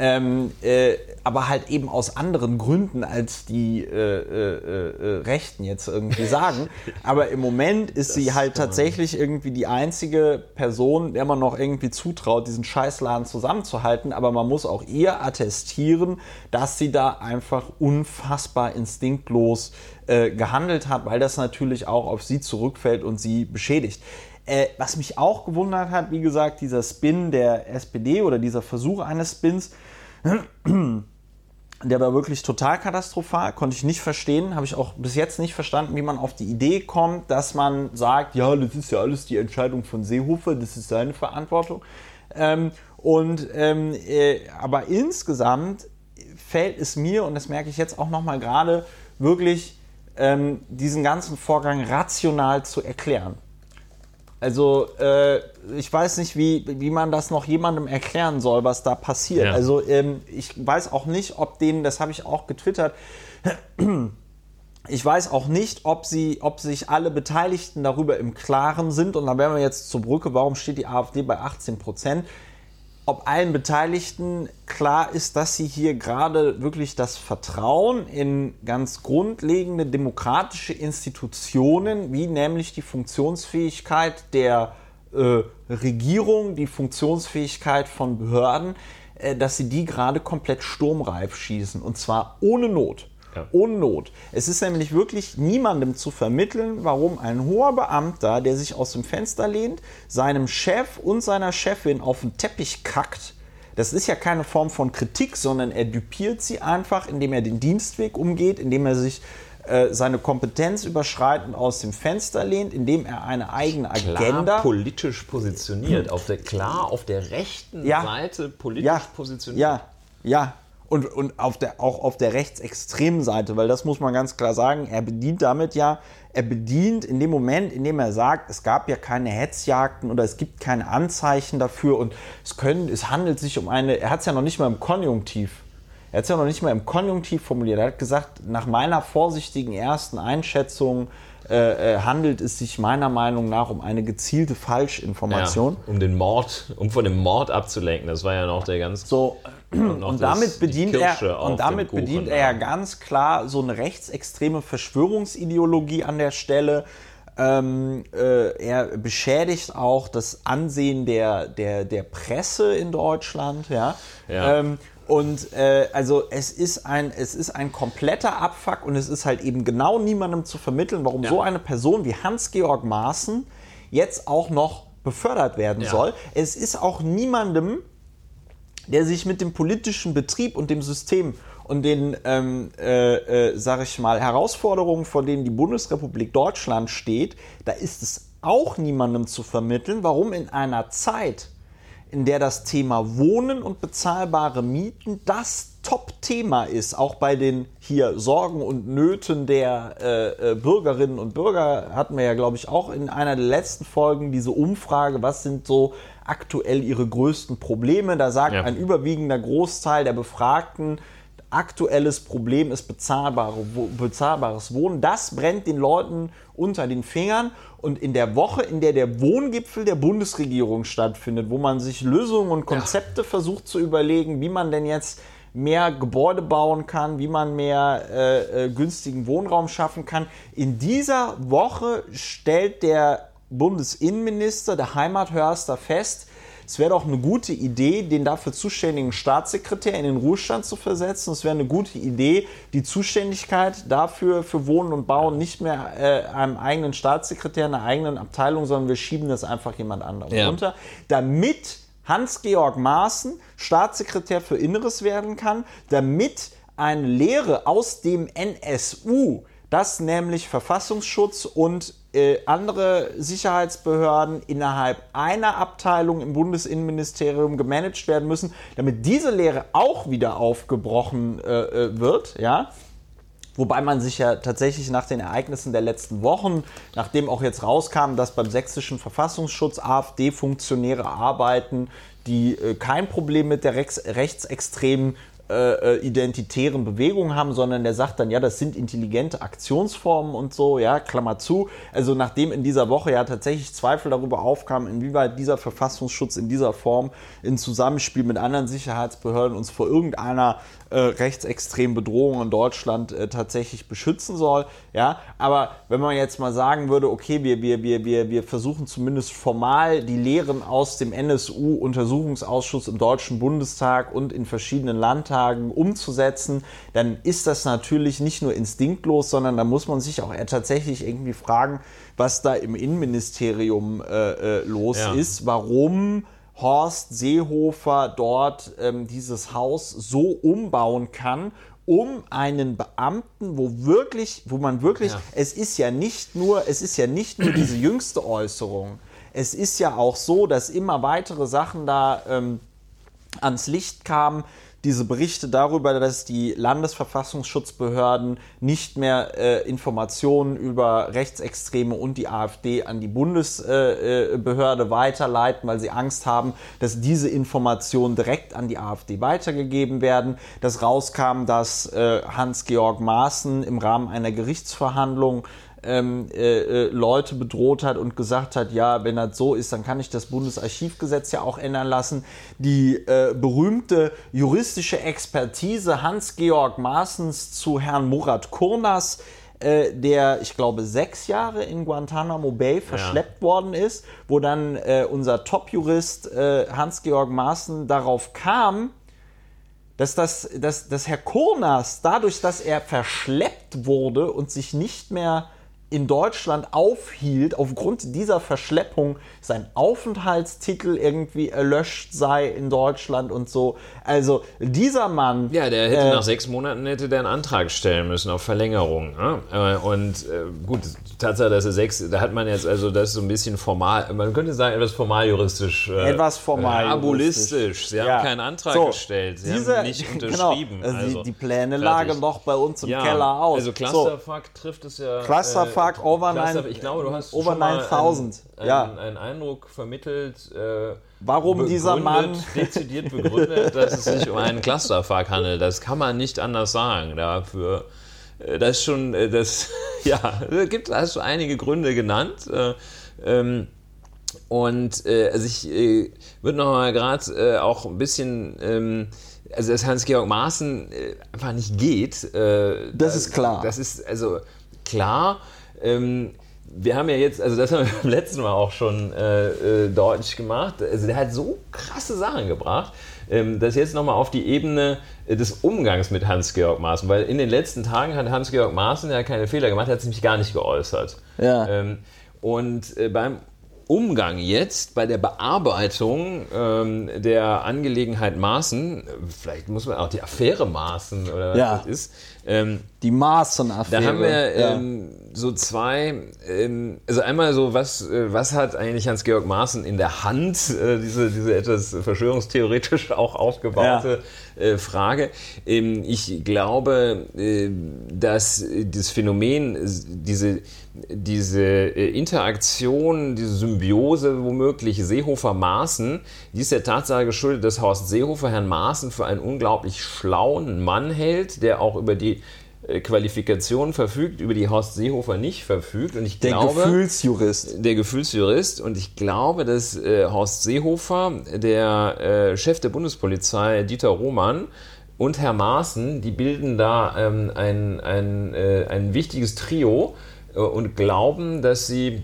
[SPEAKER 1] Ähm, äh, aber halt eben aus anderen Gründen, als die äh, äh, äh Rechten jetzt irgendwie sagen. aber im Moment ist das sie halt tatsächlich irgendwie die einzige Person, der man noch irgendwie zutraut, diesen Scheißladen zusammenzuhalten. Aber man muss auch ihr attestieren, dass sie da einfach unfassbar instinktlos äh, gehandelt hat, weil das natürlich auch auf sie zurückfällt und sie beschädigt. Äh, was mich auch gewundert hat, wie gesagt, dieser Spin der SPD oder dieser Versuch eines Spins, der war wirklich total katastrophal, konnte ich nicht verstehen, habe ich auch bis jetzt nicht verstanden, wie man auf die Idee kommt, dass man sagt, ja, das ist ja alles die Entscheidung von Seehofer, das ist seine Verantwortung. Ähm, und ähm, äh, aber insgesamt fällt es mir, und das merke ich jetzt auch nochmal gerade, wirklich ähm, diesen ganzen Vorgang rational zu erklären. Also äh, ich weiß nicht, wie, wie man das noch jemandem erklären soll, was da passiert. Ja. Also ähm, ich weiß auch nicht, ob denen, das habe ich auch getwittert, ich weiß auch nicht, ob, sie, ob sich alle Beteiligten darüber im Klaren sind. Und da wären wir jetzt zur Brücke, warum steht die AfD bei 18 Prozent? Ob allen Beteiligten klar ist, dass sie hier gerade wirklich das Vertrauen in ganz grundlegende demokratische Institutionen, wie nämlich die Funktionsfähigkeit der äh, Regierung, die Funktionsfähigkeit von Behörden, äh, dass sie die gerade komplett sturmreif schießen und zwar ohne Not. Ja. Ohne Not. Es ist nämlich wirklich niemandem zu vermitteln, warum ein hoher Beamter, der sich aus dem Fenster lehnt, seinem Chef und seiner Chefin auf den Teppich kackt. Das ist ja keine Form von Kritik, sondern er dupiert sie einfach, indem er den Dienstweg umgeht, indem er sich äh, seine Kompetenz überschreitend aus dem Fenster lehnt, indem er eine eigene Agenda
[SPEAKER 2] klar politisch positioniert, auf der klar auf der rechten ja, Seite politisch
[SPEAKER 1] ja,
[SPEAKER 2] positioniert.
[SPEAKER 1] Ja, ja, und, und auf der, auch auf der rechtsextremen Seite, weil das muss man ganz klar sagen, er bedient damit ja, er bedient in dem Moment, in dem er sagt, es gab ja keine Hetzjagden oder es gibt keine Anzeichen dafür und es, können, es handelt sich um eine, er hat es ja noch nicht mal im Konjunktiv, er hat es ja noch nicht mal im Konjunktiv formuliert, er hat gesagt, nach meiner vorsichtigen ersten Einschätzung äh, äh, handelt es sich meiner Meinung nach um eine gezielte Falschinformation.
[SPEAKER 2] Ja, um den Mord, um von dem Mord abzulenken. Das war ja noch der ganz.
[SPEAKER 1] So, und, damit bedient er und damit bedient er ja ganz klar so eine rechtsextreme Verschwörungsideologie an der Stelle. Ähm, äh, er beschädigt auch das Ansehen der, der, der Presse in Deutschland, ja. ja. Ähm, und äh, also es ist, ein, es ist ein kompletter Abfuck und es ist halt eben genau niemandem zu vermitteln, warum ja. so eine Person wie Hans-Georg Maaßen jetzt auch noch befördert werden ja. soll. Es ist auch niemandem, der sich mit dem politischen Betrieb und dem System und den, ähm, äh, äh, sag ich mal, Herausforderungen, vor denen die Bundesrepublik Deutschland steht, da ist es auch niemandem zu vermitteln, warum in einer Zeit, in der das Thema Wohnen und bezahlbare Mieten das Top-Thema ist, auch bei den hier Sorgen und Nöten der äh, äh, Bürgerinnen und Bürger, hatten wir ja, glaube ich, auch in einer der letzten Folgen diese Umfrage, was sind so aktuell ihre größten Probleme. Da sagt ja. ein überwiegender Großteil der Befragten, aktuelles Problem ist bezahlbare, bezahlbares Wohnen. Das brennt den Leuten unter den Fingern. Und in der Woche, in der der Wohngipfel der Bundesregierung stattfindet, wo man sich Lösungen und Konzepte ja. versucht zu überlegen, wie man denn jetzt mehr Gebäude bauen kann, wie man mehr äh, äh, günstigen Wohnraum schaffen kann. In dieser Woche stellt der Bundesinnenminister, der Heimathörster, fest, es wäre doch eine gute Idee, den dafür zuständigen Staatssekretär in den Ruhestand zu versetzen. Es wäre eine gute Idee, die Zuständigkeit dafür für Wohnen und Bauen nicht mehr äh, einem eigenen Staatssekretär, einer eigenen Abteilung, sondern wir schieben das einfach jemand anderem ja. runter, damit Hans-Georg Maaßen Staatssekretär für Inneres werden kann, damit eine Lehre aus dem NSU, das nämlich Verfassungsschutz und äh, andere Sicherheitsbehörden innerhalb einer Abteilung im Bundesinnenministerium gemanagt werden müssen, damit diese Lehre auch wieder aufgebrochen äh, äh, wird, ja. Wobei man sich ja tatsächlich nach den Ereignissen der letzten Wochen, nachdem auch jetzt rauskam, dass beim sächsischen Verfassungsschutz AfD-Funktionäre arbeiten, die äh, kein Problem mit der Rex rechtsextremen äh, äh, identitären Bewegungen haben, sondern der sagt dann, ja, das sind intelligente Aktionsformen und so, ja, Klammer zu. Also nachdem in dieser Woche ja tatsächlich Zweifel darüber aufkamen, inwieweit dieser Verfassungsschutz in dieser Form in Zusammenspiel mit anderen Sicherheitsbehörden uns vor irgendeiner äh, rechtsextremen Bedrohung in Deutschland äh, tatsächlich beschützen soll. Ja, aber wenn man jetzt mal sagen würde, okay, wir, wir, wir, wir, wir versuchen zumindest formal die Lehren aus dem NSU-Untersuchungsausschuss im Deutschen Bundestag und in verschiedenen Landtagen umzusetzen, dann ist das natürlich nicht nur instinktlos, sondern da muss man sich auch tatsächlich irgendwie fragen, was da im Innenministerium äh, äh, los ja. ist, warum Horst Seehofer dort ähm, dieses Haus so umbauen kann, um einen Beamten, wo wirklich, wo man wirklich, ja. es ist ja nicht nur, es ist ja nicht nur diese jüngste Äußerung. Es ist ja auch so, dass immer weitere Sachen da ähm, ans Licht kamen diese Berichte darüber, dass die Landesverfassungsschutzbehörden nicht mehr äh, Informationen über Rechtsextreme und die AfD an die Bundesbehörde äh, weiterleiten, weil sie Angst haben, dass diese Informationen direkt an die AfD weitergegeben werden. Dass rauskam, dass äh, Hans-Georg Maaßen im Rahmen einer Gerichtsverhandlung ähm, äh, äh, Leute bedroht hat und gesagt hat, ja, wenn das so ist, dann kann ich das Bundesarchivgesetz ja auch ändern lassen. Die äh, berühmte juristische Expertise Hans-Georg Maaßens zu Herrn Murat Kurnas, äh, der, ich glaube, sechs Jahre in Guantanamo Bay verschleppt ja. worden ist, wo dann äh, unser Top-Jurist äh, Hans-Georg Maaßen darauf kam, dass, das, dass, dass Herr Kurnas dadurch, dass er verschleppt wurde und sich nicht mehr in Deutschland aufhielt, aufgrund dieser Verschleppung sein Aufenthaltstitel irgendwie erlöscht sei in Deutschland und so. Also dieser Mann.
[SPEAKER 2] Ja, der hätte äh, nach sechs Monaten hätte der einen Antrag stellen müssen auf Verlängerung. Ne? Äh, und äh, gut, Tatsache, dass er sechs, da hat man jetzt also das so ein bisschen formal, man könnte sagen etwas formaljuristisch.
[SPEAKER 1] Äh, etwas formal.
[SPEAKER 2] Äh, abolistisch. Sie ja. haben keinen Antrag so, gestellt. Sie diese, haben nicht genau, unterschrieben.
[SPEAKER 1] Genau, also, die, die, Pläne lagen noch bei uns im ja, Keller aus.
[SPEAKER 2] Also Clusterfuck so. trifft es ja.
[SPEAKER 1] Clusterfuck Fuck over, nine,
[SPEAKER 2] ich glaube, du hast
[SPEAKER 1] over 9000.
[SPEAKER 2] Einen, ja. einen, Eindruck vermittelt. Äh,
[SPEAKER 1] Warum dieser Mann
[SPEAKER 2] dezidiert begründet, dass es sich um einen Clusterfuck handelt. Das kann man nicht anders sagen. Dafür, äh, das ist schon, äh, das, ja, gibt, hast du einige Gründe genannt. Äh, ähm, und äh, also ich äh, würde noch mal gerade äh, auch ein bisschen ähm, also dass Hans-Georg Maaßen äh, einfach nicht geht.
[SPEAKER 1] Äh, das, ist klar.
[SPEAKER 2] Das ist also klar. Ähm, wir haben ja jetzt, also das haben wir beim letzten Mal auch schon äh, äh, deutlich gemacht, also der hat so krasse Sachen gebracht, ähm, dass jetzt nochmal auf die Ebene äh, des Umgangs mit Hans-Georg Maaßen, weil in den letzten Tagen hat Hans-Georg Maaßen ja keine Fehler gemacht, er hat sich nämlich gar nicht geäußert.
[SPEAKER 1] Ja. Ähm,
[SPEAKER 2] und äh, beim Umgang jetzt bei der Bearbeitung ähm, der Angelegenheit Maaßen, vielleicht muss man auch die Affäre Maaßen oder was
[SPEAKER 1] ja.
[SPEAKER 2] das ist, ähm,
[SPEAKER 1] die Maaßen-Affäre.
[SPEAKER 2] Da haben wir ähm, so zwei, ähm, also einmal so, was, äh, was hat eigentlich Hans-Georg Maaßen in der Hand, äh, diese, diese etwas verschwörungstheoretisch auch aufgebaute ja. äh, Frage. Ähm, ich glaube, dass das Phänomen, diese diese Interaktion, diese Symbiose womöglich Seehofer-Maaßen, die ist der Tatsache geschuldet, dass Horst Seehofer Herrn Maaßen für einen unglaublich schlauen Mann hält, der auch über die Qualifikation verfügt, über die Horst Seehofer nicht verfügt. Und ich
[SPEAKER 1] der
[SPEAKER 2] glaube,
[SPEAKER 1] Gefühlsjurist.
[SPEAKER 2] Der Gefühlsjurist. Und ich glaube, dass äh, Horst Seehofer, der äh, Chef der Bundespolizei, Dieter Roman, und Herr Maaßen, die bilden da ähm, ein, ein, äh, ein wichtiges Trio, äh, und glauben, dass sie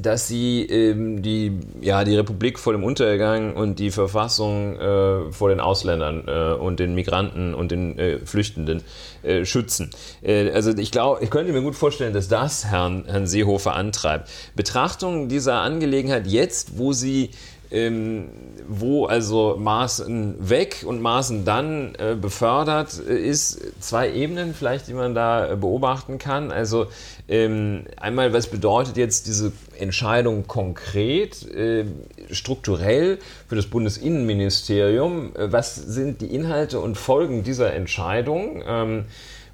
[SPEAKER 2] dass sie ähm, die, ja, die Republik vor dem Untergang und die Verfassung äh, vor den Ausländern äh, und den Migranten und den äh, Flüchtenden äh, schützen. Äh, also ich glaube, ich könnte mir gut vorstellen, dass das Herrn, Herrn Seehofer antreibt. Betrachtung dieser Angelegenheit jetzt, wo sie ähm, wo also Maßen weg und Maßen dann äh, befördert äh, ist, zwei Ebenen vielleicht, die man da äh, beobachten kann. Also ähm, einmal, was bedeutet jetzt diese Entscheidung konkret, äh, strukturell für das Bundesinnenministerium? Äh, was sind die Inhalte und Folgen dieser Entscheidung? Ähm,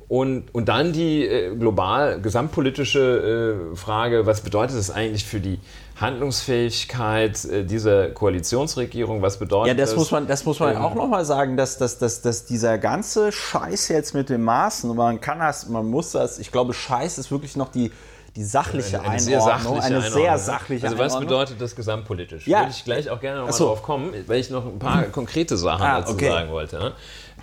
[SPEAKER 2] Und, und dann die äh, global gesamtpolitische äh, Frage, was bedeutet das eigentlich für die Handlungsfähigkeit äh, dieser Koalitionsregierung? Was bedeutet
[SPEAKER 1] Ja, das,
[SPEAKER 2] das?
[SPEAKER 1] muss man, das muss man
[SPEAKER 2] Ähm,
[SPEAKER 1] auch nochmal sagen, dass, dass, dass, dass dieser ganze Scheiß jetzt mit den Maßen, man kann das, man muss das, ich glaube, Scheiß ist wirklich noch die, die sachliche
[SPEAKER 2] eine
[SPEAKER 1] Einordnung.
[SPEAKER 2] sehr sachliche
[SPEAKER 1] eine
[SPEAKER 2] Einordnung,
[SPEAKER 1] sehr
[SPEAKER 2] ne?
[SPEAKER 1] sachliche
[SPEAKER 2] Also was
[SPEAKER 1] Einordnung.
[SPEAKER 2] bedeutet das gesamtpolitisch?
[SPEAKER 1] Ja.
[SPEAKER 2] Würde ich gleich auch gerne noch mal
[SPEAKER 1] Ach so.
[SPEAKER 2] drauf kommen, weil ich noch ein paar konkrete Sachen
[SPEAKER 1] Ah,
[SPEAKER 2] dazu
[SPEAKER 1] okay.
[SPEAKER 2] sagen wollte.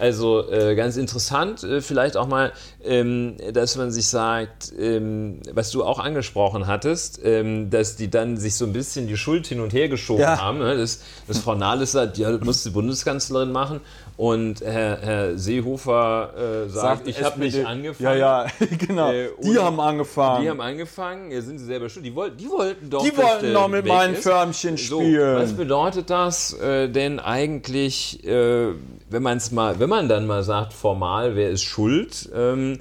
[SPEAKER 2] Also äh, ganz interessant, äh, vielleicht auch mal, ähm, dass man sich sagt, ähm, was du auch angesprochen hattest, ähm, dass die dann sich so ein bisschen die Schuld hin und her geschoben
[SPEAKER 1] Ja.
[SPEAKER 2] haben. Ne? Dass, dass Frau Nahles sagt, ja, das muss die Bundeskanzlerin machen. Und Herr, Herr Seehofer äh, sagt, ich habe nicht angefangen.
[SPEAKER 1] Ja, ja, genau.
[SPEAKER 2] Äh,
[SPEAKER 1] die haben angefangen.
[SPEAKER 2] Die haben angefangen, ja, sind sie selber schuld. Die wollten, die wollten doch.
[SPEAKER 1] Die wollten doch mit meinen. Förmchen
[SPEAKER 2] So,
[SPEAKER 1] spielen.
[SPEAKER 2] was bedeutet das äh, denn eigentlich, äh, wenn man es mal, wenn man dann mal sagt, formal, wer ist schuld? Ähm,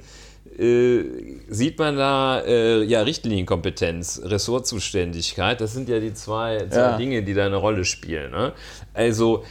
[SPEAKER 2] äh, sieht man da äh, ja Richtlinienkompetenz, Ressortzuständigkeit. Das sind ja die zwei, zwei
[SPEAKER 1] Ja.
[SPEAKER 2] Dinge, die da eine Rolle spielen. Ne? Also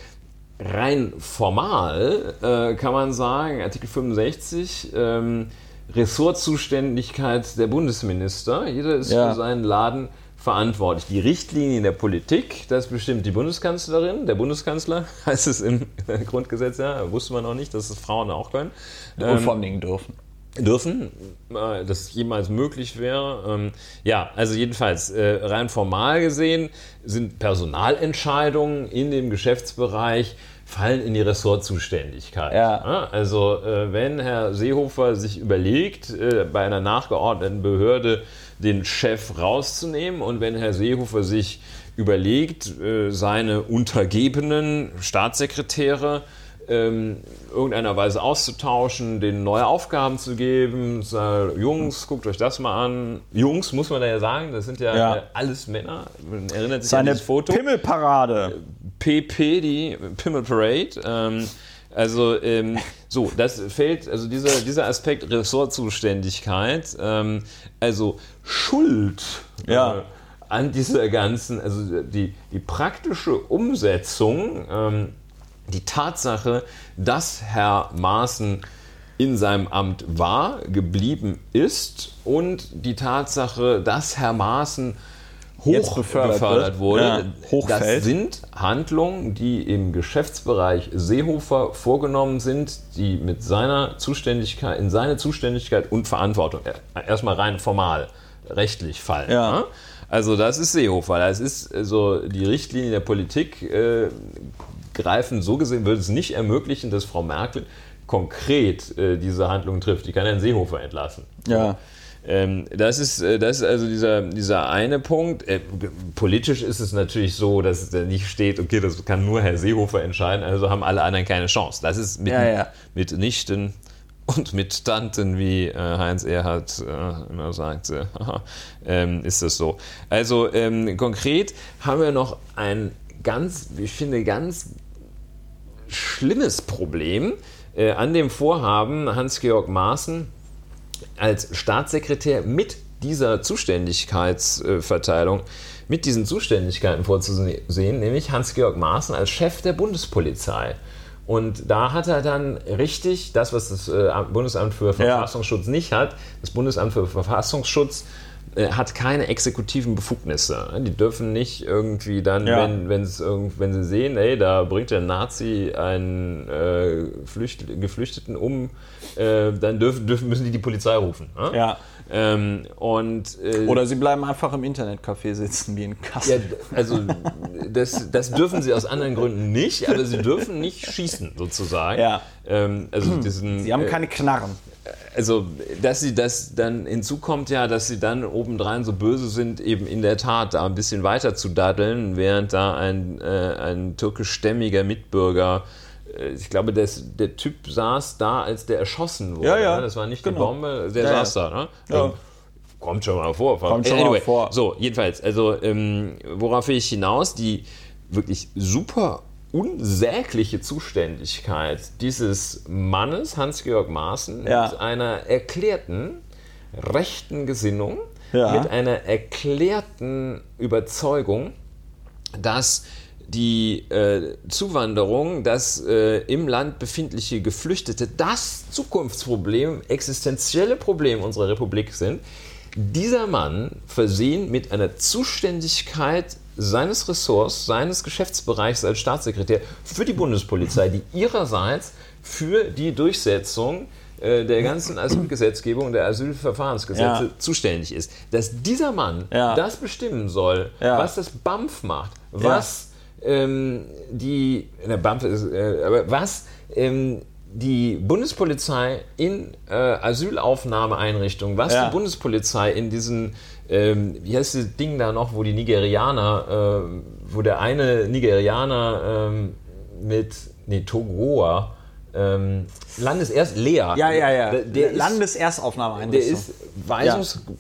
[SPEAKER 2] rein formal äh, kann man sagen, Artikel 65, ähm, Ressortzuständigkeit der Bundesminister. Jeder ist
[SPEAKER 1] Ja.
[SPEAKER 2] für seinen Laden verantwortlich. Die Richtlinien der Politik, das bestimmt die Bundeskanzlerin, der Bundeskanzler, heißt es im Grundgesetz, ja, wusste man auch nicht, dass es Frauen auch können.
[SPEAKER 1] und vor allen Dingen dürfen.
[SPEAKER 2] Dürfen, äh, dass es jemals möglich wäre. Ähm, Ja, also jedenfalls, äh, rein formal gesehen sind Personalentscheidungen in dem Geschäftsbereich fallen in die Ressortzuständigkeit.
[SPEAKER 1] Ja.
[SPEAKER 2] Also äh, wenn Herr Seehofer sich überlegt, äh, bei einer nachgeordneten Behörde den Chef rauszunehmen und wenn Herr Seehofer sich überlegt, äh, seine untergebenen Staatssekretäre ähm, irgendeiner Weise auszutauschen, denen neue Aufgaben zu geben. Sag, Jungs, guckt euch das mal an. Jungs, muss man da ja sagen, das sind ja,
[SPEAKER 1] Ja.
[SPEAKER 2] äh, alles Männer. Man erinnert sich an
[SPEAKER 1] Seine
[SPEAKER 2] dieses Foto.
[SPEAKER 1] Pimmelparade.
[SPEAKER 2] PP, die Pimmel Parade. Ähm, also ähm, so, das fällt, also dieser, dieser Aspekt Ressortzuständigkeit, ähm, also Schuld
[SPEAKER 1] Ja.
[SPEAKER 2] äh, an dieser ganzen, also die, die praktische Umsetzung, ähm, die Tatsache, dass Herr Maaßen in seinem Amt war, geblieben ist und die Tatsache, dass Herr Maaßen
[SPEAKER 1] Jetzt
[SPEAKER 2] hoch
[SPEAKER 1] befördert
[SPEAKER 2] befördert,
[SPEAKER 1] wird.
[SPEAKER 2] wurde,
[SPEAKER 1] Ja, hochfällt.
[SPEAKER 2] das sind Handlungen, die im Geschäftsbereich Seehofer vorgenommen sind, die mit seiner Zuständigkeit, in seine Zuständigkeit und Verantwortung äh, erstmal rein formal rechtlich fallen.
[SPEAKER 1] Ja.
[SPEAKER 2] ne? Also das ist Seehofer. Das ist so die Richtlinien der Politik äh, greifen so gesehen, würde es nicht ermöglichen, dass Frau Merkel konkret äh, diese Handlung trifft. Die kann Herrn Seehofer entlassen.
[SPEAKER 1] Ja.
[SPEAKER 2] Ähm, das, ist, äh, das ist also dieser, dieser eine Punkt. Äh, politisch ist es natürlich so, dass es da nicht steht, okay, das kann nur Herr Seehofer entscheiden, also haben alle anderen keine Chance. Das ist mit,
[SPEAKER 1] Ja, ja.
[SPEAKER 2] mit Nichten und mit Tanten, wie äh, Heinz Erhardt äh, immer sagte, ähm, ist das so. Also ähm, konkret haben wir noch ein ganz, ich finde, ganz schlimmes Problem äh, an dem Vorhaben, Hans-Georg Maaßen als Staatssekretär mit dieser Zuständigkeitsverteilung, mit diesen Zuständigkeiten vorzusehen, nämlich Hans-Georg Maaßen als Chef der Bundespolizei. Und da hat er dann richtig das, was das äh, Bundesamt für Verfassungsschutz nicht hat, das Bundesamt für Verfassungsschutz hat keine exekutiven Befugnisse. Die dürfen nicht irgendwie dann,
[SPEAKER 1] Ja.
[SPEAKER 2] wenn, wenn's wenn sie sehen, ey, da bringt der Nazi einen äh, Flücht, Geflüchteten um, äh, dann dürfen, dürfen, müssen die die Polizei rufen. Ne?
[SPEAKER 1] Ja.
[SPEAKER 2] Ähm, und, äh,
[SPEAKER 1] Oder sie bleiben einfach im Internetcafé sitzen wie in
[SPEAKER 2] ja,
[SPEAKER 1] Kassel.
[SPEAKER 2] also das, das dürfen sie aus anderen Gründen nicht, aber sie dürfen nicht schießen sozusagen.
[SPEAKER 1] Ja.
[SPEAKER 2] Ähm, also diesen,
[SPEAKER 1] sie haben
[SPEAKER 2] äh,
[SPEAKER 1] keine Knarren.
[SPEAKER 2] Also, dass sie das dann hinzukommt ja, dass sie dann obendrein so böse sind, eben in der Tat da ein bisschen weiter zu daddeln, während da ein, äh, ein türkischstämmiger Mitbürger, äh, ich glaube, das, der Typ saß da, als der erschossen wurde.
[SPEAKER 1] Ja, ja.
[SPEAKER 2] ne? Das war nicht
[SPEAKER 1] Genau.
[SPEAKER 2] die Bombe, der
[SPEAKER 1] Ja,
[SPEAKER 2] saß
[SPEAKER 1] ja.
[SPEAKER 2] da. Ne?
[SPEAKER 1] Ja.
[SPEAKER 2] Ähm, Kommt schon mal vor.
[SPEAKER 1] Kommt schon mal vor.
[SPEAKER 2] So, jedenfalls, also ähm, worauf will ich hinaus? Die wirklich super unsägliche Zuständigkeit dieses Mannes, Hans-Georg Maaßen,
[SPEAKER 1] Ja.
[SPEAKER 2] mit einer erklärten rechten Gesinnung,
[SPEAKER 1] Ja.
[SPEAKER 2] mit einer erklärten Überzeugung, dass die äh, Zuwanderung, dass äh, im Land befindliche Geflüchtete das Zukunftsproblem, existenzielle Problem unserer Republik sind. Dieser Mann versehen mit einer Zuständigkeit seines Ressorts, seines Geschäftsbereichs als Staatssekretär für die Bundespolizei, die ihrerseits für die Durchsetzung äh, der ganzen Asylgesetzgebung, der Asylverfahrensgesetze ja. zuständig ist. Dass dieser Mann ja. das bestimmen soll, ja. was das BAMF macht, was ähm, die, BAMF ist, äh, aber was ähm, die Bundespolizei in äh, Asylaufnahmeeinrichtungen, was die Bundespolizei in diesen ähm, wie heißt das Ding da noch, wo die Nigerianer, äh, wo der eine Nigerianer ähm, mit, nee, Togoa, ähm, Landeserst, Lea.
[SPEAKER 1] Ja, ja, ja. Der, der Landeserstaufnahmeeinrichtung.
[SPEAKER 2] Der ist Weisungs... Ja.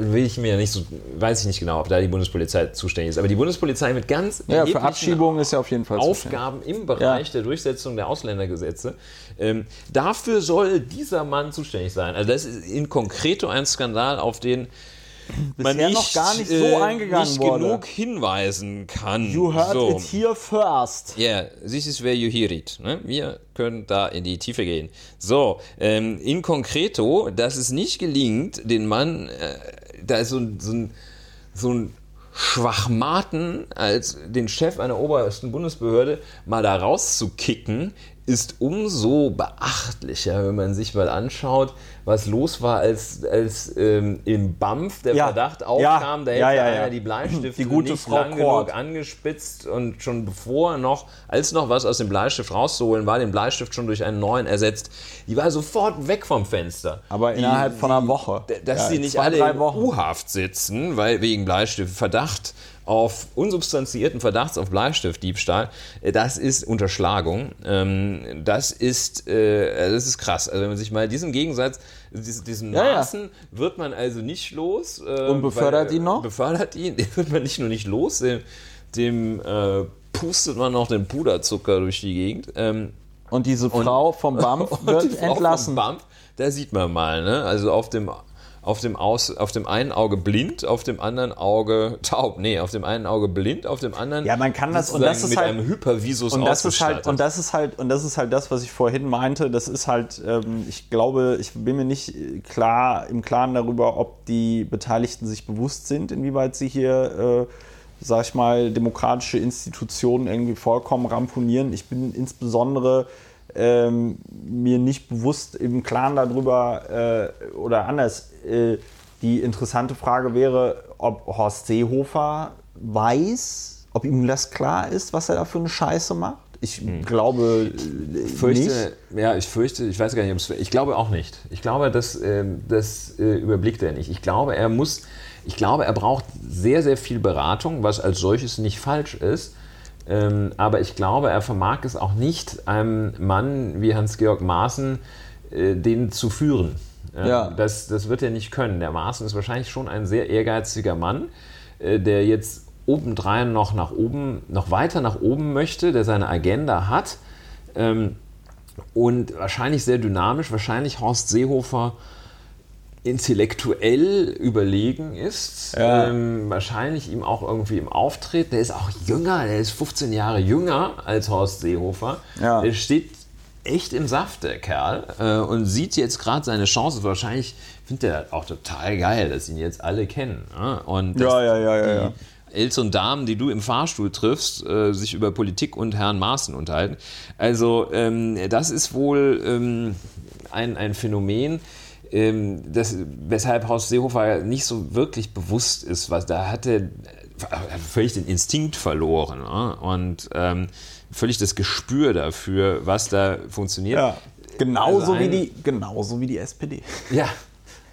[SPEAKER 2] Will ich mir nicht so, weiß ich nicht genau, ob da die Bundespolizei zuständig ist. Aber die Bundespolizei mit ganz
[SPEAKER 1] ja, für Abschiebungen ist ja auf jeden Fall
[SPEAKER 2] Aufgaben im Bereich ja. der Durchsetzung der Ausländergesetze. Ähm, dafür soll dieser Mann zuständig sein. Also das ist in konkreto ein Skandal, auf den
[SPEAKER 1] man nicht, noch gar nicht so äh, eingegangen nicht
[SPEAKER 2] wurde. genug hinweisen kann.
[SPEAKER 1] You heard so. it here first.
[SPEAKER 2] Yeah, this is where you hear it. Ne? Wir können da in die Tiefe gehen. So, ähm, in concreto, dass es nicht gelingt, den Mann, äh, da ist so, so ein, so ein Schwachmaten als den Chef einer obersten Bundesbehörde mal da rauszukicken, ist umso beachtlicher, wenn man sich mal anschaut, was los war, als, als ähm, im BAMF der ja. Verdacht aufkam, da hätte ja, ja, einer die Bleistifte
[SPEAKER 1] die gute
[SPEAKER 2] nicht
[SPEAKER 1] Frau
[SPEAKER 2] lang genug angespitzt und schon bevor noch, als noch was aus dem Bleistift rauszuholen war, den Bleistift schon durch einen neuen ersetzt. Die war sofort weg vom Fenster.
[SPEAKER 1] Aber
[SPEAKER 2] die,
[SPEAKER 1] innerhalb von einer Woche.
[SPEAKER 2] Dass sie nicht zwei, alle in U-Haft sitzen, weil wegen Bleistift Verdacht auf unsubstanzierten Verdachts auf Bleistiftdiebstahl, äh, das ist Unterschlagung. Ähm, das ist, äh, das ist krass. Also wenn man sich mal diesen Gegensatz diesen ja, Maßen ja. wird man also nicht los.
[SPEAKER 1] Äh, Und befördert weil, ihn noch?
[SPEAKER 2] Befördert ihn, den wird man nicht nur nicht los, dem, dem äh, pustet man noch den Puderzucker durch die Gegend. Ähm,
[SPEAKER 1] und diese Frau und, vom BAMF wird entlassen. Vom BAMF,
[SPEAKER 2] da sieht man mal, ne? Also auf dem auf dem, Aus, auf dem einen Auge blind, auf dem anderen Auge taub. Nee, auf dem einen Auge blind, auf dem anderen
[SPEAKER 1] ja, man kann das und das ist
[SPEAKER 2] mit
[SPEAKER 1] halt,
[SPEAKER 2] einem Hypervisus
[SPEAKER 1] und das ist halt und das ist halt und das ist halt das, was ich vorhin meinte. Das ist halt, ähm, ich glaube, ich bin mir nicht klar im Klaren darüber, ob die Beteiligten sich bewusst sind, inwieweit sie hier äh, sag ich mal, demokratische Institutionen irgendwie vollkommen ramponieren. Ich bin insbesondere ähm, mir nicht bewusst im Klaren darüber äh, oder anders. Äh, die interessante Frage wäre, ob Horst Seehofer weiß, ob ihm das klar ist, was er da für eine Scheiße macht. Ich hm. glaube
[SPEAKER 2] ich fürchte, nicht. Ja, ich fürchte, ich weiß gar nicht, ob es. Ich glaube auch nicht. Ich glaube, das, äh, das äh, überblickt er nicht. Ich glaube, er muss. Ich glaube, er braucht sehr, sehr viel Beratung, was als solches nicht falsch ist. Ähm, aber ich glaube, er vermag es auch nicht, einem Mann wie Hans-Georg Maaßen äh, den zu führen. Ja. Das, das wird er nicht können. Der Maaßen ist wahrscheinlich schon ein sehr ehrgeiziger Mann, äh, der jetzt obendrein noch nach oben, noch weiter nach oben möchte, der seine Agenda hat. Ähm, und wahrscheinlich sehr dynamisch, wahrscheinlich Horst Seehofer intellektuell überlegen ist, ja. ähm, wahrscheinlich ihm auch irgendwie im Auftreten. Der ist auch jünger, der ist 15 Jahre jünger als Horst Seehofer. Ja. Der steht echt im Saft, der Kerl, äh, und sieht jetzt gerade seine Chance. Wahrscheinlich findet er auch total geil, dass ihn jetzt alle kennen. Ne? Und
[SPEAKER 1] ja, ja, ja, ja, ja.
[SPEAKER 2] Els und Damen, die du im Fahrstuhl triffst, äh, sich über Politik und Herrn Maaßen unterhalten. Also ähm, das ist wohl ähm, ein, ein Phänomen, ähm, das, weshalb Horst Seehofer nicht so wirklich bewusst ist, was da hatte, völlig den Instinkt verloren ne? und ähm, völlig das Gespür dafür, was da funktioniert. Ja,
[SPEAKER 1] genauso, also wie die, genauso wie die SPD.
[SPEAKER 2] Ja,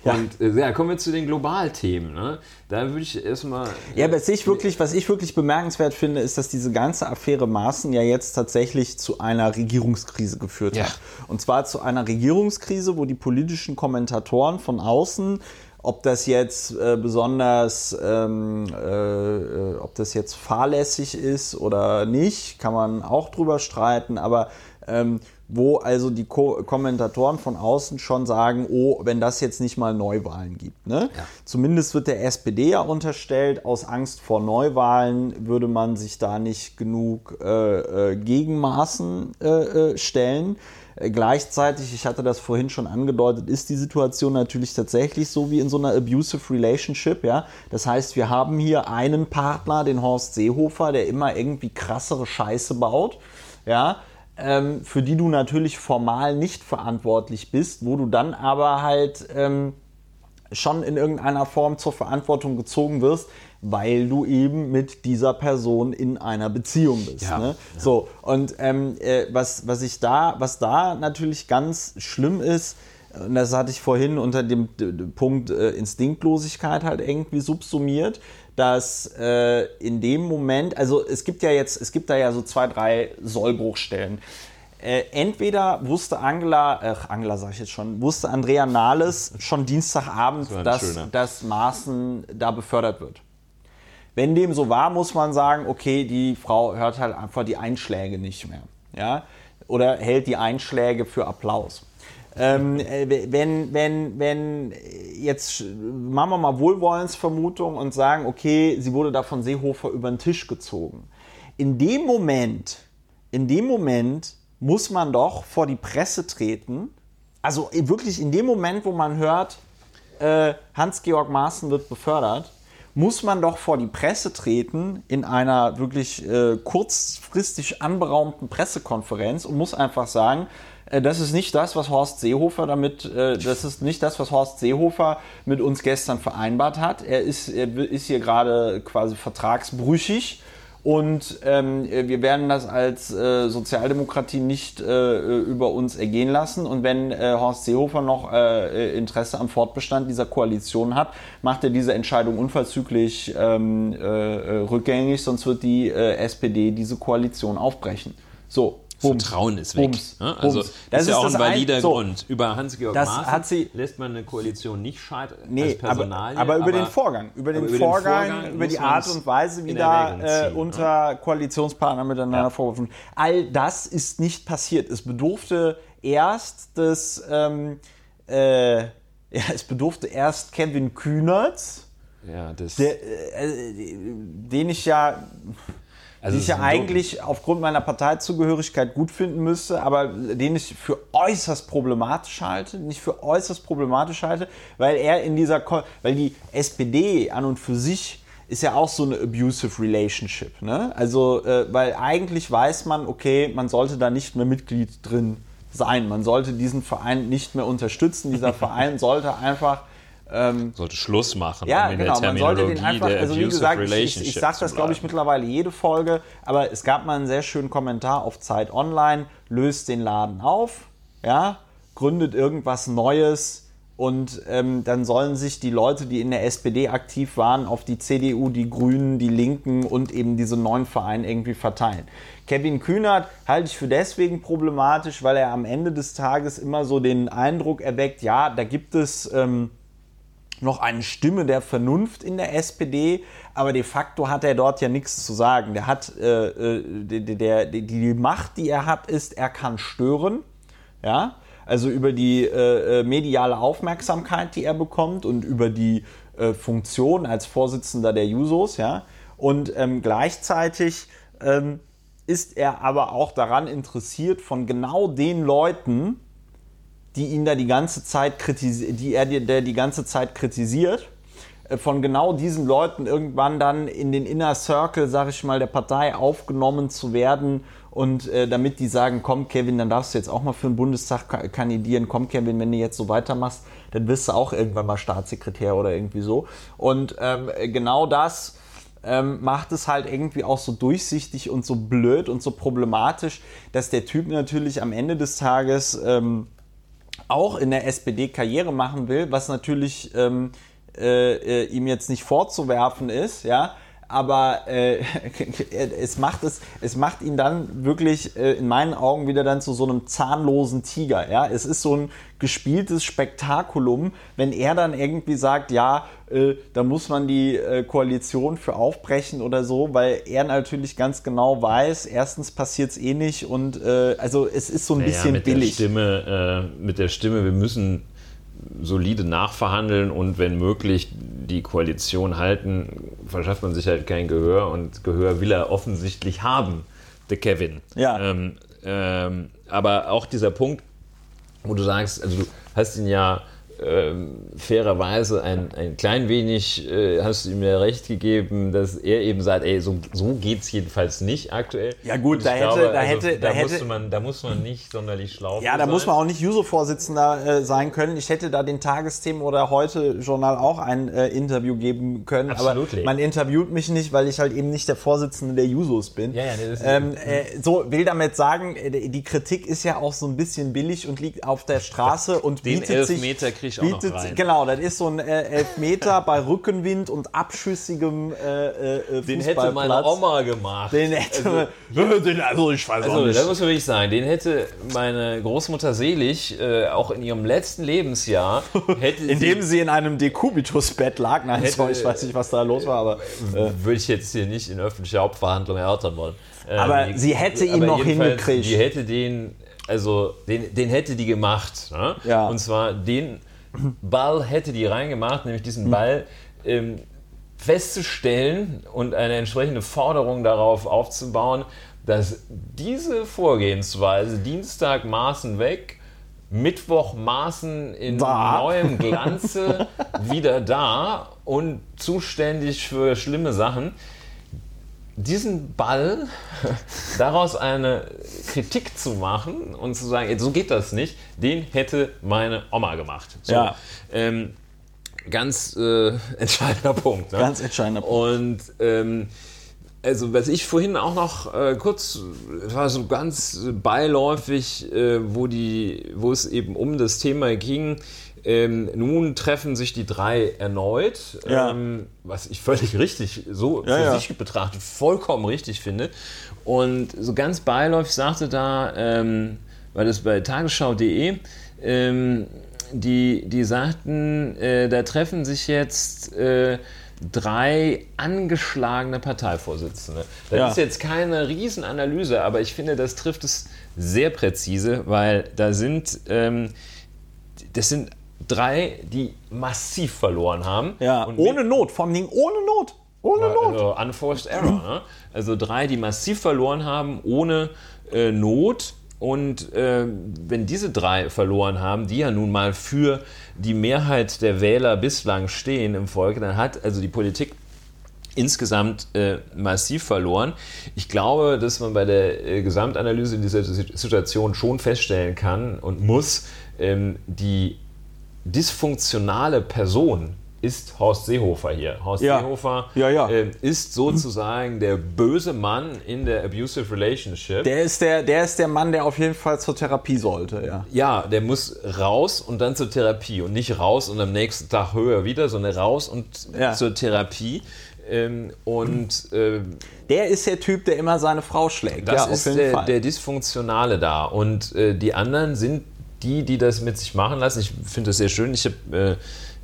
[SPEAKER 2] ja. Und äh, ja, kommen wir zu den Globalthemen. Ne? Da würde ich erstmal.
[SPEAKER 1] Ja, was ich, wirklich, was ich wirklich bemerkenswert finde, ist, dass diese ganze Affäre Maaßen ja jetzt tatsächlich zu einer Regierungskrise geführt ja. hat. Und zwar zu einer Regierungskrise, wo die politischen Kommentatoren von außen ob das jetzt äh, besonders, ähm, äh, äh ob das jetzt fahrlässig ist oder nicht, kann man auch drüber streiten. Aber Ähm, wo also die Ko Kommentatoren von außen schon sagen, oh, wenn das jetzt nicht mal Neuwahlen gibt. Ne? Ja. Zumindest wird der SPD ja unterstellt, aus Angst vor Neuwahlen würde man sich da nicht genug äh, äh, Gegenmaßen äh, äh stellen. Äh, gleichzeitig, ich hatte das vorhin schon angedeutet, ist die Situation natürlich tatsächlich so wie in so einer abusive Relationship. Ja? Das heißt, wir haben hier einen Partner, den Horst Seehofer, der immer irgendwie krassere Scheiße baut. Ja, ähm, für die du natürlich formal nicht verantwortlich bist, wo du dann aber halt ähm, schon in irgendeiner Form zur Verantwortung gezogen wirst, weil du eben mit dieser Person in einer Beziehung bist. Ja, ne? ja. So, und ähm, äh, was, was ich da, was da natürlich ganz schlimm ist, und das hatte ich vorhin unter dem Punkt äh, Instinktlosigkeit halt irgendwie subsumiert, dass äh, in dem Moment, also es gibt ja jetzt, es gibt da ja so zwei, drei Sollbruchstellen. Äh, entweder wusste Angela, ach Angela sag ich jetzt schon, wusste Andrea Nahles schon Dienstagabend, das dass, dass Maaßen da befördert wird. Wenn dem so war, muss man sagen, okay, die Frau hört halt einfach die Einschläge nicht mehr. Ja? Oder hält die Einschläge für Applaus. Ähm, äh, wenn, wenn, wenn jetzt machen wir mal Wohlwollensvermutung und sagen, okay, sie wurde da von Seehofer über den Tisch gezogen. In dem Moment, in dem Moment muss man doch vor die Presse treten. Also wirklich in dem Moment, wo man hört, äh, Hans-Georg Maaßen wird befördert, muss man doch vor die Presse treten in einer wirklich äh, kurzfristig anberaumten Pressekonferenz und muss einfach sagen, äh, das ist nicht das, was Horst Seehofer damit, äh, das ist nicht das, was Horst Seehofer mit uns gestern vereinbart hat. Er ist, er ist hier gerade quasi vertragsbrüchig. Und ähm, wir werden das als äh, Sozialdemokratie nicht äh, über uns ergehen lassen. Und wenn äh, Horst Seehofer noch äh, Interesse am Fortbestand dieser Koalition hat, macht er diese Entscheidung unverzüglich ähm, äh, rückgängig, sonst wird die äh, SPD diese Koalition aufbrechen. So,
[SPEAKER 2] Bums. Vertrauen ist weg. Bums. Ne? Also Bums. Das ist ja auch ein valider ein, so, Grund. Über Hans-Georg Maaßen lässt man eine Koalition nicht scheitern
[SPEAKER 1] nee. Aber, aber, über den Vorgang, über den, über Vorgang, Vorgang, über die Art und Weise, wie da äh, ne? unter ne? Koalitionspartnern miteinander ja. vorgeworfen All das ist nicht passiert. Es bedurfte erst des, ähm, äh, ja, es bedurfte erst Kevin Kühnert, ja, der, äh, den ich ja also die ich ja eigentlich aufgrund meiner Parteizugehörigkeit gut finden müsste, aber den ich für äußerst problematisch halte, nicht für äußerst problematisch halte, weil er in dieser, weil die SPD an und für sich ist ja auch so eine abusive Relationship. Ne? Also, äh, weil eigentlich weiß man, okay, man sollte da nicht mehr Mitglied drin sein. Man sollte diesen Verein nicht mehr unterstützen. Dieser Verein sollte einfach
[SPEAKER 2] ähm, sollte Schluss machen.
[SPEAKER 1] Ja, um genau. Man sollte den einfach, also wie gesagt, ich, ich, ich sage das, glaube ich, mittlerweile jede Folge, aber es gab mal einen sehr schönen Kommentar auf Zeit Online, löst den Laden auf, ja, gründet irgendwas Neues und ähm, dann sollen sich die Leute, die in der SPD aktiv waren, auf die CDU, die Grünen, die Linken und eben diese neuen Vereine irgendwie verteilen. Kevin Kühnert halte ich für deswegen problematisch, weil er am Ende des Tages immer so den Eindruck erweckt, ja, da gibt es ähm, noch eine Stimme der Vernunft in der SPD, aber de facto hat er dort ja nichts zu sagen. Der hat äh, äh der, der, die, die Macht, die er hat, ist, er kann stören, ja, also über die äh, äh, mediale Aufmerksamkeit, die er bekommt und über die äh, Funktion als Vorsitzender der Jusos, ja, und ähm, gleichzeitig ähm, ist er aber auch daran interessiert, von genau den Leuten, die ihn da die ganze Zeit kritisiert, die er der die ganze Zeit kritisiert, äh, von genau diesen Leuten irgendwann dann in den Inner Circle, sag ich mal, der Partei aufgenommen zu werden und äh, damit die sagen, komm Kevin, dann darfst du jetzt auch mal für den Bundestag kandidieren, komm Kevin, wenn du jetzt so weitermachst, dann wirst du auch irgendwann mal Staatssekretär oder irgendwie so. Und ähm, genau das ähm, macht es halt irgendwie auch so durchsichtig und so blöd und so problematisch, dass der Typ natürlich am Ende des Tages ähm, auch in der SPD Karriere machen will, was natürlich ähm, äh, äh, ihm jetzt nicht vorzuwerfen ist, ja, aber äh, es, macht es, es macht ihn dann wirklich äh, in meinen Augen wieder dann zu so einem zahnlosen Tiger. Ja? Es ist so ein gespieltes Spektakulum, wenn er dann irgendwie sagt, ja, äh, da muss man die äh, Koalition für aufbrechen oder so, weil er natürlich ganz genau weiß, erstens passiert es eh nicht und äh, also es ist so ein
[SPEAKER 2] naja,
[SPEAKER 1] bisschen
[SPEAKER 2] mit
[SPEAKER 1] billig.
[SPEAKER 2] Der Stimme, äh, mit der Stimme, wir müssen solide nachverhandeln und wenn möglich die Koalition halten, verschafft man sich halt kein Gehör und Gehör will er offensichtlich haben, der Kevin.
[SPEAKER 1] Ja.
[SPEAKER 2] Ähm, ähm, aber auch dieser Punkt, wo du sagst, also du hast ihn ja ähm, fairerweise ein, ein klein wenig, äh, hast du ihm ja recht gegeben, dass er eben sagt, ey, so, so geht es jedenfalls nicht aktuell.
[SPEAKER 1] Ja gut, da hätte,
[SPEAKER 2] glaube,
[SPEAKER 1] da
[SPEAKER 2] also,
[SPEAKER 1] hätte, da,
[SPEAKER 2] da,
[SPEAKER 1] hätte,
[SPEAKER 2] musste man, da muss man nicht sonderlich schlau
[SPEAKER 1] ja, da
[SPEAKER 2] sein.
[SPEAKER 1] muss man auch nicht Juso-Vorsitzender äh, sein können. Ich hätte da den Tagesthemen oder heute Journal auch ein äh, Interview geben können,
[SPEAKER 2] Absolutely.
[SPEAKER 1] aber man interviewt mich nicht, weil ich halt eben nicht der Vorsitzende der Jusos bin.
[SPEAKER 2] Ja, ja, das ist-
[SPEAKER 1] ähm, äh, so will damit sagen, äh, die Kritik ist ja auch so ein bisschen billig und liegt auf der Straße und
[SPEAKER 2] Den
[SPEAKER 1] bietet sich
[SPEAKER 2] Elfmeter krieg ich auch noch rein.
[SPEAKER 1] Genau, das ist so ein äh, Elfmeter bei Rückenwind und abschüssigem äh, äh,
[SPEAKER 2] Den hätte meine. Oma gemacht.
[SPEAKER 1] Den hätte also, den, also ich weiß auch
[SPEAKER 2] Also,
[SPEAKER 1] nicht.
[SPEAKER 2] da muss man wirklich sagen, den hätte meine Großmutter Selig äh, auch in ihrem letzten Lebensjahr, hätte
[SPEAKER 1] Indem sie in einem Dekubitus-Bett lag. Nein,
[SPEAKER 2] Hätte-
[SPEAKER 1] sorry, ich weiß nicht, was da los war, aber. Äh,
[SPEAKER 2] würde ich jetzt hier nicht in öffentlicher Hauptverhandlung erörtern wollen. Ähm,
[SPEAKER 1] Aber sie hätte ihn noch hingekriegt.
[SPEAKER 2] Die hätte den, also den, den hätte die gemacht. Ne?
[SPEAKER 1] Ja.
[SPEAKER 2] Und zwar den Ball hätte die reingemacht, nämlich
[SPEAKER 1] Hm.
[SPEAKER 2] diesen Ball ähm, festzustellen und eine entsprechende Forderung darauf aufzubauen, dass diese Vorgehensweise Dienstag Maßen weg, Mittwoch Maßen in
[SPEAKER 1] Da.
[SPEAKER 2] neuem Glanze wieder da und zuständig für schlimme Sachen. Diesen Ball daraus eine Kritik zu machen und zu sagen, so geht das nicht, den hätte meine Oma gemacht. So.
[SPEAKER 1] Ja.
[SPEAKER 2] Ähm, ganz äh, entscheidender Punkt. Ne?
[SPEAKER 1] Ganz entscheidender Punkt.
[SPEAKER 2] Und ähm, also was ich vorhin auch noch äh, kurz, war so ganz beiläufig, äh, wo, die, wo es eben um das Thema ging. Ähm, nun treffen sich die drei erneut,
[SPEAKER 1] Ja.
[SPEAKER 2] ähm, was ich völlig richtig, so
[SPEAKER 1] Ja,
[SPEAKER 2] für
[SPEAKER 1] ja.
[SPEAKER 2] sich betrachtet, vollkommen richtig finde. Und so ganz beiläufig sagte da, ähm, war das bei tagesschau.de, ähm, die, die sagten, äh, da treffen sich jetzt äh, drei angeschlagene Parteivorsitzende. Das
[SPEAKER 1] Ja.
[SPEAKER 2] ist jetzt keine Riesenanalyse, aber ich finde, das trifft es sehr präzise, weil da sind, ähm, das sind drei, die massiv verloren haben.
[SPEAKER 1] ja,
[SPEAKER 2] Und
[SPEAKER 1] ohne Not, vor allem ohne Not. Ohne Not.
[SPEAKER 2] also unforced error. Ne? Also drei, die massiv verloren haben, ohne äh, Not. Und äh, wenn diese drei verloren haben, die ja nun mal für die Mehrheit der Wähler bislang stehen im Volk, dann hat also die Politik insgesamt äh, massiv verloren. Ich glaube, dass man bei der äh, Gesamtanalyse dieser Situation schon feststellen kann und muss, ähm, die dysfunktionale Person ist Horst Seehofer hier. Horst
[SPEAKER 1] Ja.
[SPEAKER 2] Seehofer
[SPEAKER 1] Ja, ja.
[SPEAKER 2] ähm, ist sozusagen der böse Mann in der abusive relationship.
[SPEAKER 1] Der ist der, der ist der Mann, der auf jeden Fall zur Therapie sollte, ja.
[SPEAKER 2] ja, der muss raus und dann zur Therapie und nicht raus und am nächsten Tag höher wieder, sondern raus und zur Therapie. Ähm, und äh,
[SPEAKER 1] Der ist der Typ, der immer seine Frau schlägt.
[SPEAKER 2] Das
[SPEAKER 1] ja,
[SPEAKER 2] ist der, der Dysfunktionale da. Und äh, die anderen sind die, die das mit sich machen lassen. Ich finde das sehr schön. Ich habe äh,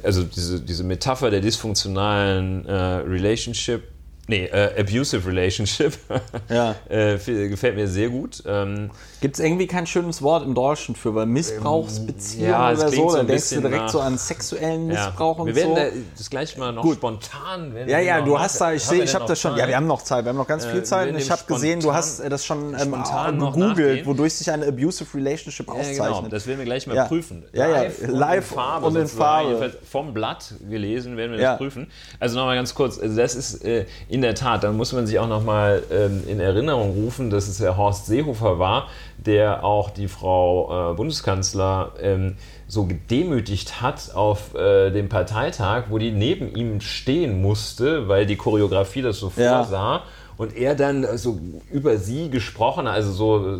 [SPEAKER 2] also diese, diese Metapher der dysfunktionalen äh, Relationship, nee, äh, abusive Relationship,
[SPEAKER 1] Ja.
[SPEAKER 2] äh, gefällt mir sehr gut. Ähm,
[SPEAKER 1] Gibt es irgendwie kein schönes Wort im Deutschen für, weil Missbrauchsbeziehung
[SPEAKER 2] ja, es
[SPEAKER 1] oder so,
[SPEAKER 2] so
[SPEAKER 1] da
[SPEAKER 2] ein
[SPEAKER 1] denkst du direkt
[SPEAKER 2] nach-
[SPEAKER 1] so an sexuellen Missbrauch
[SPEAKER 2] ja.
[SPEAKER 1] und
[SPEAKER 2] wir werden
[SPEAKER 1] so.
[SPEAKER 2] da das gleich mal noch
[SPEAKER 1] Gut.
[SPEAKER 2] spontan.
[SPEAKER 1] Ja,
[SPEAKER 2] wir
[SPEAKER 1] ja, du hast da, ich sehe,
[SPEAKER 2] wir
[SPEAKER 1] ich habe das schon,
[SPEAKER 2] Zeit?
[SPEAKER 1] ja, wir haben noch Zeit, wir haben noch ganz
[SPEAKER 2] Äh,
[SPEAKER 1] viel
[SPEAKER 2] wir
[SPEAKER 1] Zeit
[SPEAKER 2] werden
[SPEAKER 1] und ich habe gesehen, du hast äh, das schon ähm, gegoogelt, wodurch sich eine abusive Relationship
[SPEAKER 2] Ja,
[SPEAKER 1] auszeichnet.
[SPEAKER 2] genau, das werden wir gleich mal
[SPEAKER 1] Ja.
[SPEAKER 2] prüfen.
[SPEAKER 1] Ja, ja, live
[SPEAKER 2] und in Farbe.
[SPEAKER 1] und in. Farbe.
[SPEAKER 2] Vom Blatt gelesen werden wir
[SPEAKER 1] Ja.
[SPEAKER 2] das prüfen. Also nochmal ganz kurz, das ist äh, in der Tat, da muss man sich auch nochmal ähm, in Erinnerung rufen, dass es der Horst Seehofer war, der auch die Frau äh, Bundeskanzler ähm, so gedemütigt hat auf äh, dem Parteitag, wo die neben ihm stehen musste, weil die Choreografie das so
[SPEAKER 1] Ja.
[SPEAKER 2] vorsah. und er dann so über sie gesprochen, also so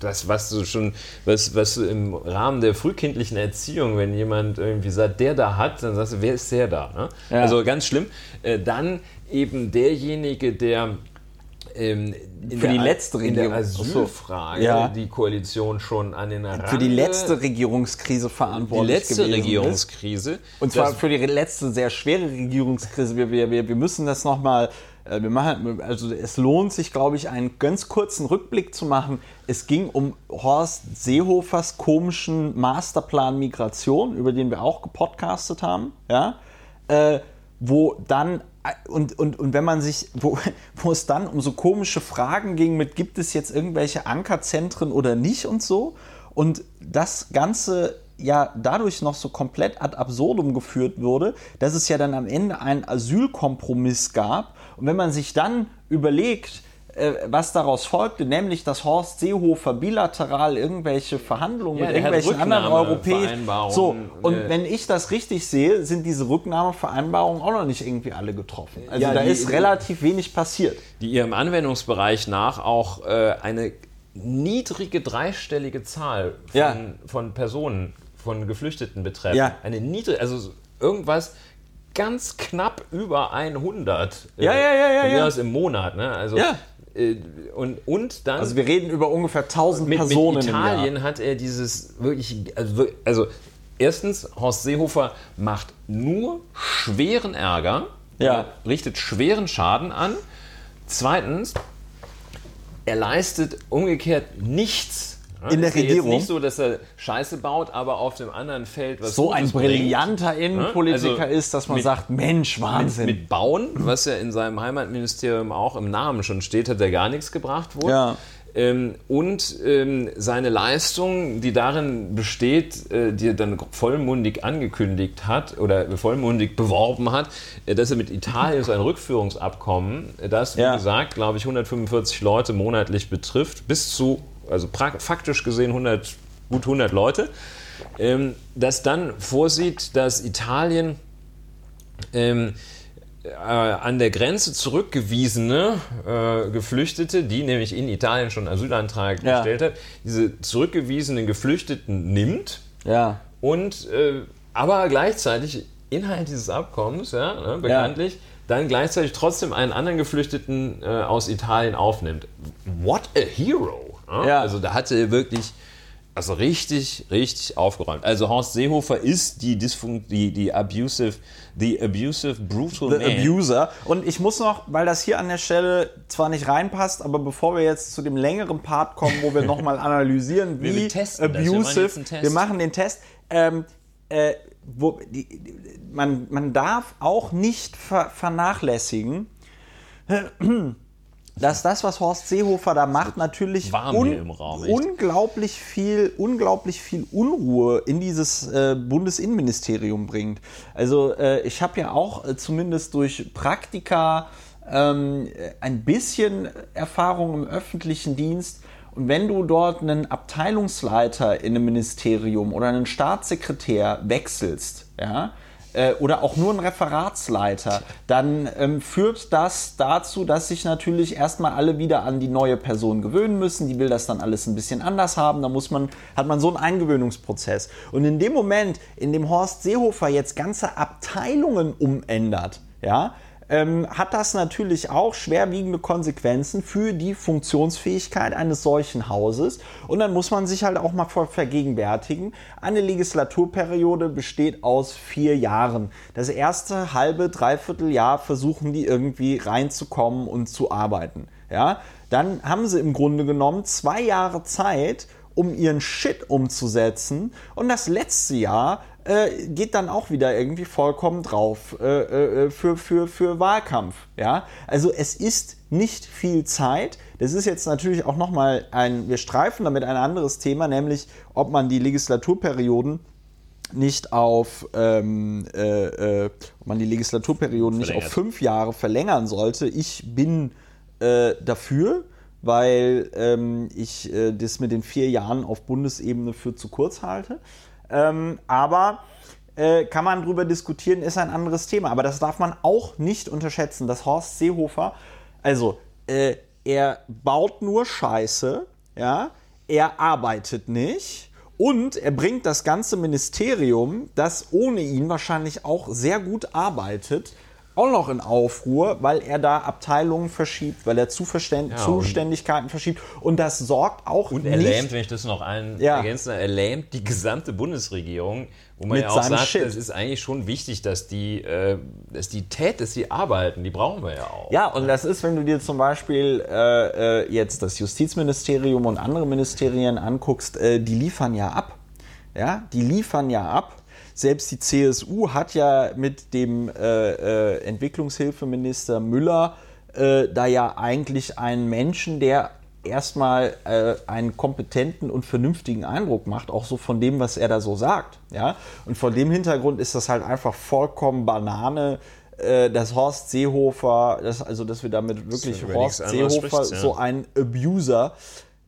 [SPEAKER 2] das, was du schon, was, was du im Rahmen der frühkindlichen Erziehung, wenn jemand irgendwie sagt, der da hat, dann sagst du, wer ist der da? Ne? Ja. Also ganz schlimm. Äh, dann eben derjenige, der ähm,
[SPEAKER 1] für die letzte Regierung,
[SPEAKER 2] in der Asylfrage ja. die Koalition schon an den Rande,
[SPEAKER 1] Für die letzte Regierungskrise verantwortlich
[SPEAKER 2] Die letzte Regierungskrise. Ist.
[SPEAKER 1] Und zwar für die letzte sehr schwere Regierungskrise. Wir, wir, wir müssen das nochmal äh, wir machen, also es lohnt sich, glaube ich, einen ganz kurzen Rückblick zu machen. Es ging um Horst Seehofers komischen Masterplan Migration, über den wir auch gepodcastet haben, ja, äh, wo dann und, und, und wenn man sich, wo, wo es dann um so komische Fragen ging mit, gibt es jetzt irgendwelche Ankerzentren oder nicht und so. Und das Ganze ja dadurch noch so komplett ad absurdum geführt wurde, dass es ja dann am Ende einen Asylkompromiss gab. Und wenn man sich dann überlegt, äh, was daraus folgte, nämlich dass Horst Seehofer bilateral irgendwelche Verhandlungen ja, mit irgendwelchen anderen Europäern. So, und äh, wenn ich das richtig sehe, sind diese Rücknahmevereinbarungen auch noch nicht irgendwie alle getroffen. Also ja, da die, ist relativ wenig passiert.
[SPEAKER 2] Die ihrem Anwendungsbereich nach auch äh, eine niedrige dreistellige Zahl von, ja. von Personen, von Geflüchteten betreffen. Ja. Eine niedrige, also irgendwas ganz knapp über 100.
[SPEAKER 1] Ja, äh, ja, ja, ja.
[SPEAKER 2] ja. im Monat. Ne? Also ja. Äh, und, und dann.
[SPEAKER 1] Also wir reden über ungefähr 1000 mit, Personen.
[SPEAKER 2] Mit Italien hat er dieses wirklich. Also, also erstens, Horst Seehofer macht nur schweren Ärger. Ja. richtet schweren Schaden an. Zweitens, er leistet umgekehrt nichts
[SPEAKER 1] in der Regierung.
[SPEAKER 2] Ist nicht so, dass er Scheiße baut, aber auf dem anderen Feld
[SPEAKER 1] was so ein brillanter bringt. Innenpolitiker also ist, dass man mit, sagt, Mensch, Wahnsinn.
[SPEAKER 2] Mit, mit, Bauen, was ja in seinem Heimatministerium auch im Namen schon steht, hat er gar nichts gebracht wohl. Ja. Ähm, und ähm, seine Leistung, die darin besteht, äh, die er dann vollmundig angekündigt hat oder vollmundig beworben hat, äh, dass er mit Italien so ein Rückführungsabkommen, das, wie ja. gesagt, glaube ich, 145 Leute monatlich betrifft, bis zu also faktisch gesehen 100, gut 100 Leute, ähm, das dann vorsieht, dass Italien ähm, äh, an der Grenze zurückgewiesene äh, Geflüchtete, die nämlich in Italien schon Asylantrag ja. gestellt hat, diese zurückgewiesenen Geflüchteten nimmt ja. und äh, aber gleichzeitig Inhalt dieses Abkommens, ja, ne, bekanntlich, ja. dann gleichzeitig trotzdem einen anderen Geflüchteten äh, aus Italien aufnimmt. What a hero! Ja. Also da hatte er wirklich also richtig, richtig aufgeräumt. Also Horst Seehofer ist die, Dysfun die, die abusive, the abusive, brutal the
[SPEAKER 1] man. Abuser. Und ich muss noch, weil das hier an der Stelle zwar nicht reinpasst, aber bevor wir jetzt zu dem längeren Part kommen, wo wir nochmal analysieren, wie wir abusive, wir, wir, machen den Test. Ähm, äh, wo, die, man, man darf auch nicht ver vernachlässigen, dass das, was Horst Seehofer da macht, natürlich un Raum, unglaublich viel, unglaublich viel Unruhe in dieses äh, Bundesinnenministerium bringt. Also äh, ich habe ja auch äh, zumindest durch Praktika ähm, ein bisschen Erfahrung im öffentlichen Dienst. Und wenn du dort einen Abteilungsleiter in einem Ministerium oder einen Staatssekretär wechselst, ja, äh, oder auch nur ein Referatsleiter, dann ähm, führt das dazu, dass sich natürlich erstmal alle wieder an die neue Person gewöhnen müssen. Die will das dann alles ein bisschen anders haben. Da muss man, hat man so einen Eingewöhnungsprozess. Und in dem Moment, in dem Horst Seehofer jetzt ganze Abteilungen umändert, ja, ähm, hat das natürlich auch schwerwiegende Konsequenzen für die Funktionsfähigkeit eines solchen Hauses. Und dann muss man sich halt auch mal vergegenwärtigen, eine Legislaturperiode besteht aus vier Jahren. Das erste halbe, dreiviertel Jahr versuchen die irgendwie reinzukommen und zu arbeiten. Ja, dann haben sie im Grunde genommen zwei Jahre Zeit, um ihren Shit umzusetzen. Und das letzte Jahr äh, geht dann auch wieder irgendwie vollkommen drauf äh, äh, für, für, für Wahlkampf. Ja? Also es ist nicht viel Zeit. Das ist jetzt natürlich auch nochmal ein, wir streifen damit ein anderes Thema, nämlich ob man die Legislaturperioden nicht auf, ähm, äh, äh, ob man die Legislaturperioden nicht auf fünf Jahre verlängern sollte. Ich bin äh, dafür, weil ähm, ich äh, das mit den vier Jahren auf Bundesebene für zu kurz halte. Ähm, aber äh, kann man darüber diskutieren, ist ein anderes Thema. Aber das darf man auch nicht unterschätzen, dass Horst Seehofer, also äh, er baut nur Scheiße, ja, er arbeitet nicht und er bringt das ganze Ministerium, das ohne ihn wahrscheinlich auch sehr gut arbeitet, auch noch in Aufruhr, weil er da Abteilungen verschiebt, weil er Zuverständ
[SPEAKER 2] Ja,
[SPEAKER 1] Zuständigkeiten verschiebt und das sorgt auch
[SPEAKER 2] Und er
[SPEAKER 1] nicht
[SPEAKER 2] lähmt, wenn ich das noch ein
[SPEAKER 1] Ja.
[SPEAKER 2] ergänzen darf, er lähmt die gesamte Bundesregierung, wo man
[SPEAKER 1] Mit
[SPEAKER 2] ja auch sagt,
[SPEAKER 1] Shit.
[SPEAKER 2] es ist eigentlich schon wichtig, dass die, äh, dass die tät, dass die arbeiten, die brauchen wir ja auch.
[SPEAKER 1] Ja, und das ist, wenn du dir zum Beispiel äh, äh, jetzt das Justizministerium und andere Ministerien anguckst, äh, die liefern ja ab. Ja, die liefern ja ab. Selbst die CSU hat ja mit dem äh, äh, Entwicklungshilfeminister Müller äh, da ja eigentlich einen Menschen, der erstmal äh, einen kompetenten und vernünftigen Eindruck macht, auch so von dem, was er da so sagt. Ja? Und vor dem Hintergrund ist das halt einfach vollkommen Banane, äh, dass Horst Seehofer, dass, also dass wir damit wirklich
[SPEAKER 2] über
[SPEAKER 1] Horst Seehofer
[SPEAKER 2] ja.
[SPEAKER 1] so einen Abuser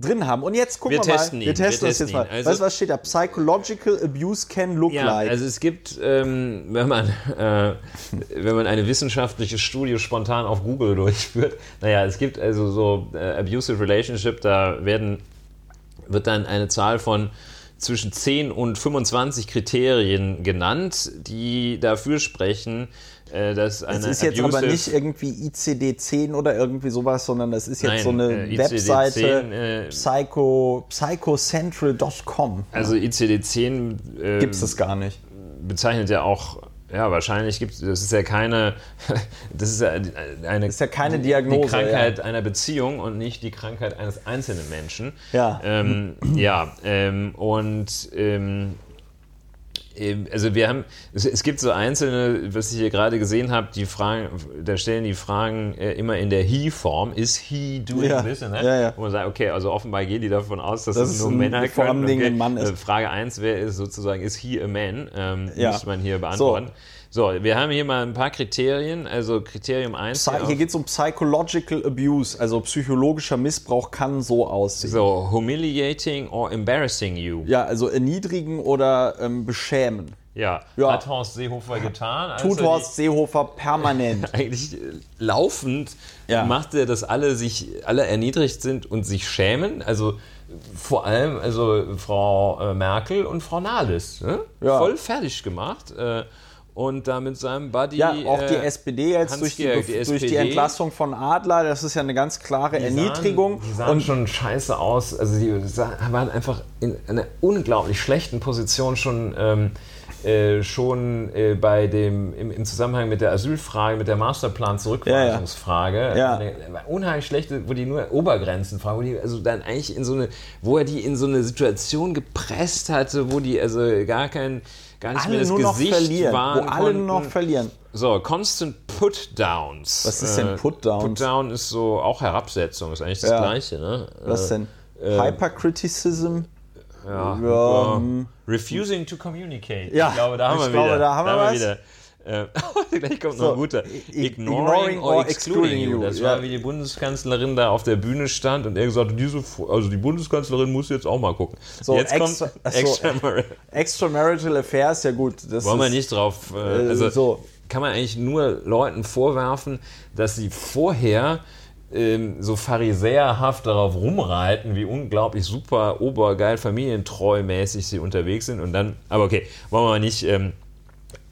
[SPEAKER 1] drin haben. Und jetzt gucken
[SPEAKER 2] Wir
[SPEAKER 1] wir,
[SPEAKER 2] testen
[SPEAKER 1] mal.
[SPEAKER 2] ihn,
[SPEAKER 1] Wir testen
[SPEAKER 2] wir
[SPEAKER 1] das jetzt
[SPEAKER 2] testen
[SPEAKER 1] mal.
[SPEAKER 2] ihn. Also-
[SPEAKER 1] weißt du, was steht da? Psychological abuse can look
[SPEAKER 2] Ja,
[SPEAKER 1] like.
[SPEAKER 2] also es gibt, ähm, wenn, man, äh, wenn man eine wissenschaftliche Studie spontan auf Google durchführt, naja, es gibt also so äh, Abusive Relationship, da werden, wird dann eine Zahl von zwischen 10 und 25 Kriterien genannt, die dafür sprechen, äh, dass eine
[SPEAKER 1] es ist jetzt aber nicht irgendwie ICD-10 oder irgendwie sowas, sondern das ist jetzt
[SPEAKER 2] Nein,
[SPEAKER 1] so eine
[SPEAKER 2] äh, ICD-10,
[SPEAKER 1] Webseite
[SPEAKER 2] äh,
[SPEAKER 1] psycho, psychocentral.com.
[SPEAKER 2] Also ICD-10 äh,
[SPEAKER 1] Gibt es das gar nicht.
[SPEAKER 2] bezeichnet ja auch, ja, wahrscheinlich gibt es, das ist ja keine, das ist ja eine,
[SPEAKER 1] ist ja keine Diagnose,
[SPEAKER 2] Die Krankheit einer Beziehung und nicht die Krankheit eines einzelnen Menschen.
[SPEAKER 1] Ja.
[SPEAKER 2] Ähm, ja, ähm, und ähm, also wir haben, es, gibt so einzelne, was ich hier gerade gesehen habe, die Fragen, da stellen die Fragen äh, immer in der He-Form, is he doing
[SPEAKER 1] Ja,
[SPEAKER 2] this? Ne?
[SPEAKER 1] ja, ja.
[SPEAKER 2] Wo man sagt, okay, also offenbar gehen die davon aus, dass
[SPEAKER 1] Dass
[SPEAKER 2] es nur
[SPEAKER 1] ein-
[SPEAKER 2] Männer
[SPEAKER 1] vor
[SPEAKER 2] können.
[SPEAKER 1] allem
[SPEAKER 2] okay.
[SPEAKER 1] ein Mann ist.
[SPEAKER 2] Äh, Frage 1 wäre ist sozusagen, is he a man? Ähm,
[SPEAKER 1] Ja.
[SPEAKER 2] Muss man hier beantworten. So. Wir haben hier mal ein paar Kriterien. Also Kriterium 1.
[SPEAKER 1] Psy- Hier geht es um Psychological Abuse, also psychologischer Missbrauch kann so aussehen.
[SPEAKER 2] so, humiliating or embarrassing you.
[SPEAKER 1] Ja, also erniedrigen oder ähm, beschämen.
[SPEAKER 2] Ja.
[SPEAKER 1] Ja.
[SPEAKER 2] Hat Horst Seehofer getan. als
[SPEAKER 1] Tut Horst Seehofer permanent.
[SPEAKER 2] eigentlich äh, laufend
[SPEAKER 1] Ja.
[SPEAKER 2] macht er, dass alle sich, alle erniedrigt sind und sich schämen. Also vor allem also Frau äh, Merkel und Frau Nahles. Ne?
[SPEAKER 1] Ja.
[SPEAKER 2] Voll fertig gemacht. Und da mit seinem Buddy.
[SPEAKER 1] Ja, auch die
[SPEAKER 2] äh,
[SPEAKER 1] SPD jetzt durch die,
[SPEAKER 2] die
[SPEAKER 1] durch die
[SPEAKER 2] SPD.
[SPEAKER 1] Entlassung von Adler, das ist ja eine ganz klare
[SPEAKER 2] Die
[SPEAKER 1] Erniedrigung.
[SPEAKER 2] Sahen, die sahen
[SPEAKER 1] und
[SPEAKER 2] schon scheiße aus. Also die waren einfach in einer unglaublich schlechten Position schon, ähm, äh, schon äh, bei dem, im, im Zusammenhang mit der Asylfrage, mit der Masterplan-Zurückweisungsfrage.
[SPEAKER 1] Ja, ja.
[SPEAKER 2] Eine unheimlich schlechte, wo die nur Obergrenzen fragen, wo die also dann eigentlich in so eine, wo er die in so eine Situation gepresst hatte, wo die also gar kein, gar nicht mehr
[SPEAKER 1] alle
[SPEAKER 2] das
[SPEAKER 1] nur noch
[SPEAKER 2] Gesicht
[SPEAKER 1] verlieren.
[SPEAKER 2] waren
[SPEAKER 1] Wo alle nur noch
[SPEAKER 2] konnten.
[SPEAKER 1] verlieren.
[SPEAKER 2] So, Constant Put-Downs.
[SPEAKER 1] Was ist denn Put-Downs?
[SPEAKER 2] Put-Down ist so auch Herabsetzung, ist eigentlich das
[SPEAKER 1] Ja.
[SPEAKER 2] Gleiche, ne?
[SPEAKER 1] Was denn? Hypercriticism?
[SPEAKER 2] Ja.
[SPEAKER 1] Ja,
[SPEAKER 2] ähm, refusing to communicate.
[SPEAKER 1] Ja,
[SPEAKER 2] ich glaube, da haben
[SPEAKER 1] ich
[SPEAKER 2] wir
[SPEAKER 1] glaube,
[SPEAKER 2] wieder.
[SPEAKER 1] da haben wir was.
[SPEAKER 2] wieder. Äh, gleich kommt noch
[SPEAKER 1] So,
[SPEAKER 2] ein guter.
[SPEAKER 1] i-
[SPEAKER 2] Ignoring, or excluding you. Das war, wie die Bundeskanzlerin da auf der Bühne stand und er gesagt hat, diese, also die Bundeskanzlerin muss jetzt auch mal gucken.
[SPEAKER 1] So,
[SPEAKER 2] jetzt
[SPEAKER 1] extra-
[SPEAKER 2] kommt
[SPEAKER 1] ach so.
[SPEAKER 2] extra,
[SPEAKER 1] Extramarital Affairs, ja gut. Das
[SPEAKER 2] Wollen wir
[SPEAKER 1] ist-
[SPEAKER 2] nicht drauf. Äh, also
[SPEAKER 1] so.
[SPEAKER 2] kann man eigentlich nur Leuten vorwerfen, dass sie vorher so pharisäerhaft darauf rumreiten, wie unglaublich super, obergeil, familientreu-mäßig sie unterwegs sind und dann, aber okay, wollen wir nicht. Ähm,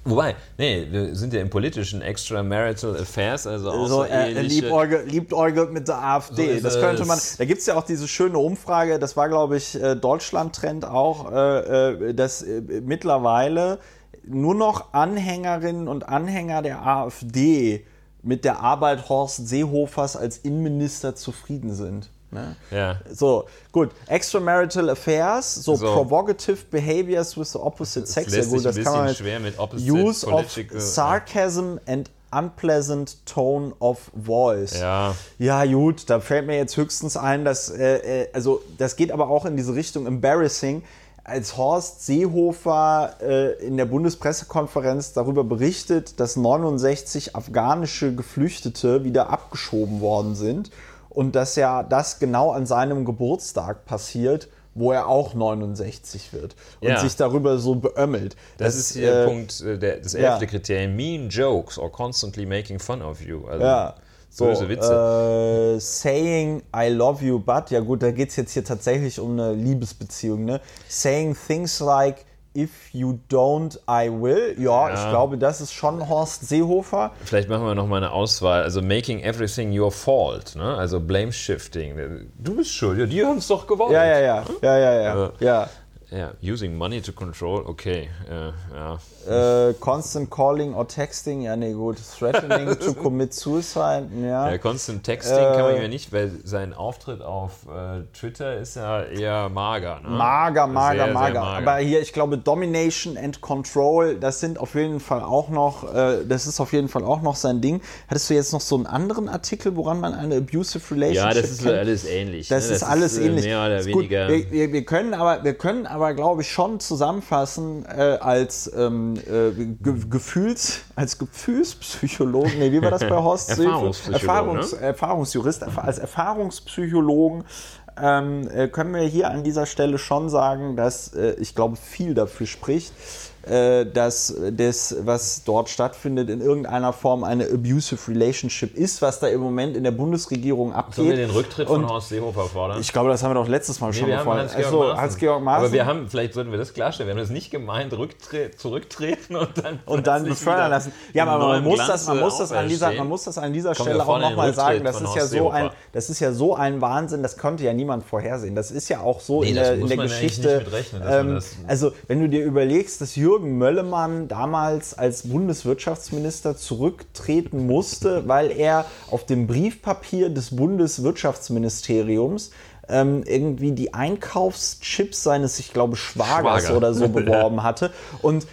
[SPEAKER 2] Wobei, nee, wir sind ja im politischen Extramarital Affairs, also auch
[SPEAKER 1] so, äh, liebäugelt, liebäugelt mit der AfD.
[SPEAKER 2] So
[SPEAKER 1] das könnte man. Da gibt es ja auch diese schöne Umfrage, das war, glaube ich, äh, Deutschland-Trend auch, äh, äh, dass äh, mittlerweile nur noch Anhängerinnen und Anhänger der AfD mit der Arbeit Horst Seehofers als Innenminister zufrieden sind. Ne?
[SPEAKER 2] Ja.
[SPEAKER 1] So, gut. Extramarital Affairs, so,
[SPEAKER 2] So.
[SPEAKER 1] provocative behaviors with the opposite sex.
[SPEAKER 2] lässt
[SPEAKER 1] ja, gut, das
[SPEAKER 2] ein
[SPEAKER 1] kann man
[SPEAKER 2] schwer mit opposite
[SPEAKER 1] Use of sarcasm and unpleasant tone of voice.
[SPEAKER 2] Ja.
[SPEAKER 1] Ja, gut, da fällt mir jetzt höchstens ein, dass, äh, äh, also das geht aber auch in diese Richtung embarrassing, als Horst Seehofer äh, in der Bundespressekonferenz darüber berichtet, dass 69 afghanische Geflüchtete wieder abgeschoben worden sind und dass ja das genau an seinem Geburtstag passiert, wo er auch 69 wird und
[SPEAKER 2] Ja.
[SPEAKER 1] sich darüber so beömmelt.
[SPEAKER 2] Das, ist hier
[SPEAKER 1] äh,
[SPEAKER 2] Punkt, äh, der, das
[SPEAKER 1] ja.
[SPEAKER 2] elfte Kriterium. Mean jokes or constantly making fun of you. Also,
[SPEAKER 1] Ja. So, Böse Witze. Äh, saying I love you, but, ja gut, da geht es jetzt hier tatsächlich um eine Liebesbeziehung, ne? Saying things like If You Don't, I Will. Ja, ja, ich glaube, das ist schon Horst Seehofer.
[SPEAKER 2] Vielleicht machen wir noch mal eine Auswahl. Also Making Everything Your Fault, ne? also Blame Shifting. Du bist schuld, ja, die haben es doch gewollt.
[SPEAKER 1] Ja, ja, ja. Hm? Ja, ja, ja. ja. ja.
[SPEAKER 2] Ja, using money to control, okay. Äh, ja.
[SPEAKER 1] Äh, constant calling or texting, ja, nee, gut. Threatening to commit suicide, ja.
[SPEAKER 2] ja constant texting äh, kann man ja nicht, weil sein Auftritt auf äh, Twitter ist ja eher mager. Ne?
[SPEAKER 1] Mager, mager, sehr, mager. Sehr mager. Aber hier, ich glaube, Domination and Control, das sind auf jeden Fall auch noch, äh, das ist auf jeden Fall auch noch sein Ding. Hattest du jetzt noch so einen anderen Artikel, woran man eine abusive relationship
[SPEAKER 2] Ja, das ist kennt? alles ähnlich.
[SPEAKER 1] Das, ne? das ist alles
[SPEAKER 2] ist,
[SPEAKER 1] ähnlich.
[SPEAKER 2] Mehr oder weniger.
[SPEAKER 1] Wir, wir, wir, können aber, wir können aber, glaube ich, schon zusammenfassen äh, als ähm, äh, Ge Gefühls, als Gefühlspsychologen, nee, wie war das bei Horst? Erfahrungs ne? Erfahrungsjurist, als Erfahrungspsychologen ähm, äh, können wir hier an dieser Stelle schon sagen, dass äh, ich glaube, viel dafür spricht, äh, dass das, was dort stattfindet, in irgendeiner Form eine abusive relationship ist, was da im Moment in der Bundesregierung abgeht. Sollen
[SPEAKER 2] wir den Rücktritt von Horst Seehofer fordern?
[SPEAKER 1] Ich glaube, das haben wir doch letztes Mal nee, schon gefordert.
[SPEAKER 2] Hans-Georg Hans Maaßen. Aber wir haben, vielleicht sollten wir das klarstellen, wir haben das nicht gemeint, zurücktreten und dann,
[SPEAKER 1] und dann befördern lassen. Ja, aber man muss, das, man, muss das an dieser, man muss das an dieser Stelle auch nochmal sagen, das ist, ja so ein, das ist ja so ein Wahnsinn, das konnte ja niemand vorhersehen. Das ist ja auch so nee, in der, in der Geschichte. Ähm, also, wenn du dir überlegst, dass Jürgen Möllemann damals als Bundeswirtschaftsminister zurücktreten musste, weil er auf dem Briefpapier des Bundeswirtschaftsministeriums ähm, irgendwie die Einkaufschips seines, ich glaube, Schwagers Schwager. oder so beworben hatte. Und,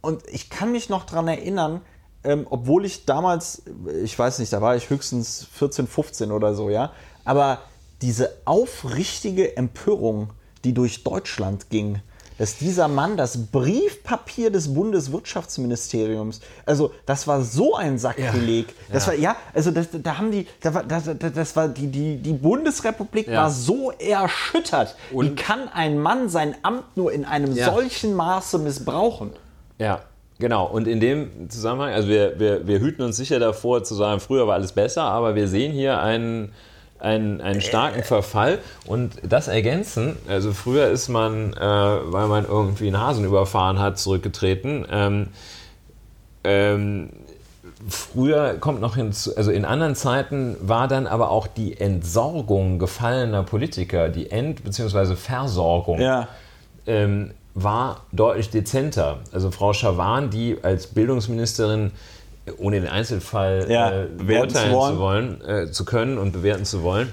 [SPEAKER 1] und ich kann mich noch daran erinnern, ähm, obwohl ich damals, ich weiß nicht, da war ich höchstens 14, 15 oder so, ja, aber diese aufrichtige Empörung, die durch Deutschland ging, dass dieser Mann das Briefpapier des Bundeswirtschaftsministeriums, also das war so ein Sakrileg. Ja, das ja. war ja, also das, da haben die, da war, das, das war die, die, die Bundesrepublik ja. war so erschüttert. Und Wie kann ein Mann sein Amt nur in einem solchen Maße missbrauchen?
[SPEAKER 2] Ja, Genau, und in dem Zusammenhang, also wir, wir, wir hüten uns sicher davor zu sagen, früher war alles besser, aber wir sehen hier einen, einen, einen starken Verfall und das ergänzen. Also früher ist man, äh, weil man irgendwie einen Hasen überfahren hat, zurückgetreten. Ähm, ähm, früher kommt noch hinzu, also in anderen Zeiten war dann aber auch die Entsorgung gefallener Politiker, die End- bzw. Versorgung. Ja. Ähm, war deutlich dezenter. Also Frau Schawan, die als Bildungsministerin ohne den Einzelfall ja, äh, beurteilen zu, wollen. zu, wollen, äh, zu können und bewerten zu wollen,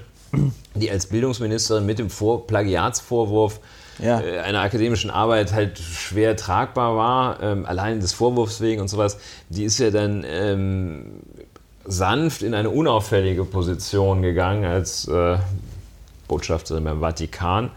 [SPEAKER 2] die als Bildungsministerin mit dem Vor Plagiatsvorwurf ja. äh, einer akademischen Arbeit halt schwer tragbar war, ähm, allein des Vorwurfs wegen und sowas, die ist ja dann ähm, sanft in eine unauffällige Position gegangen als äh, Botschafterin beim Vatikan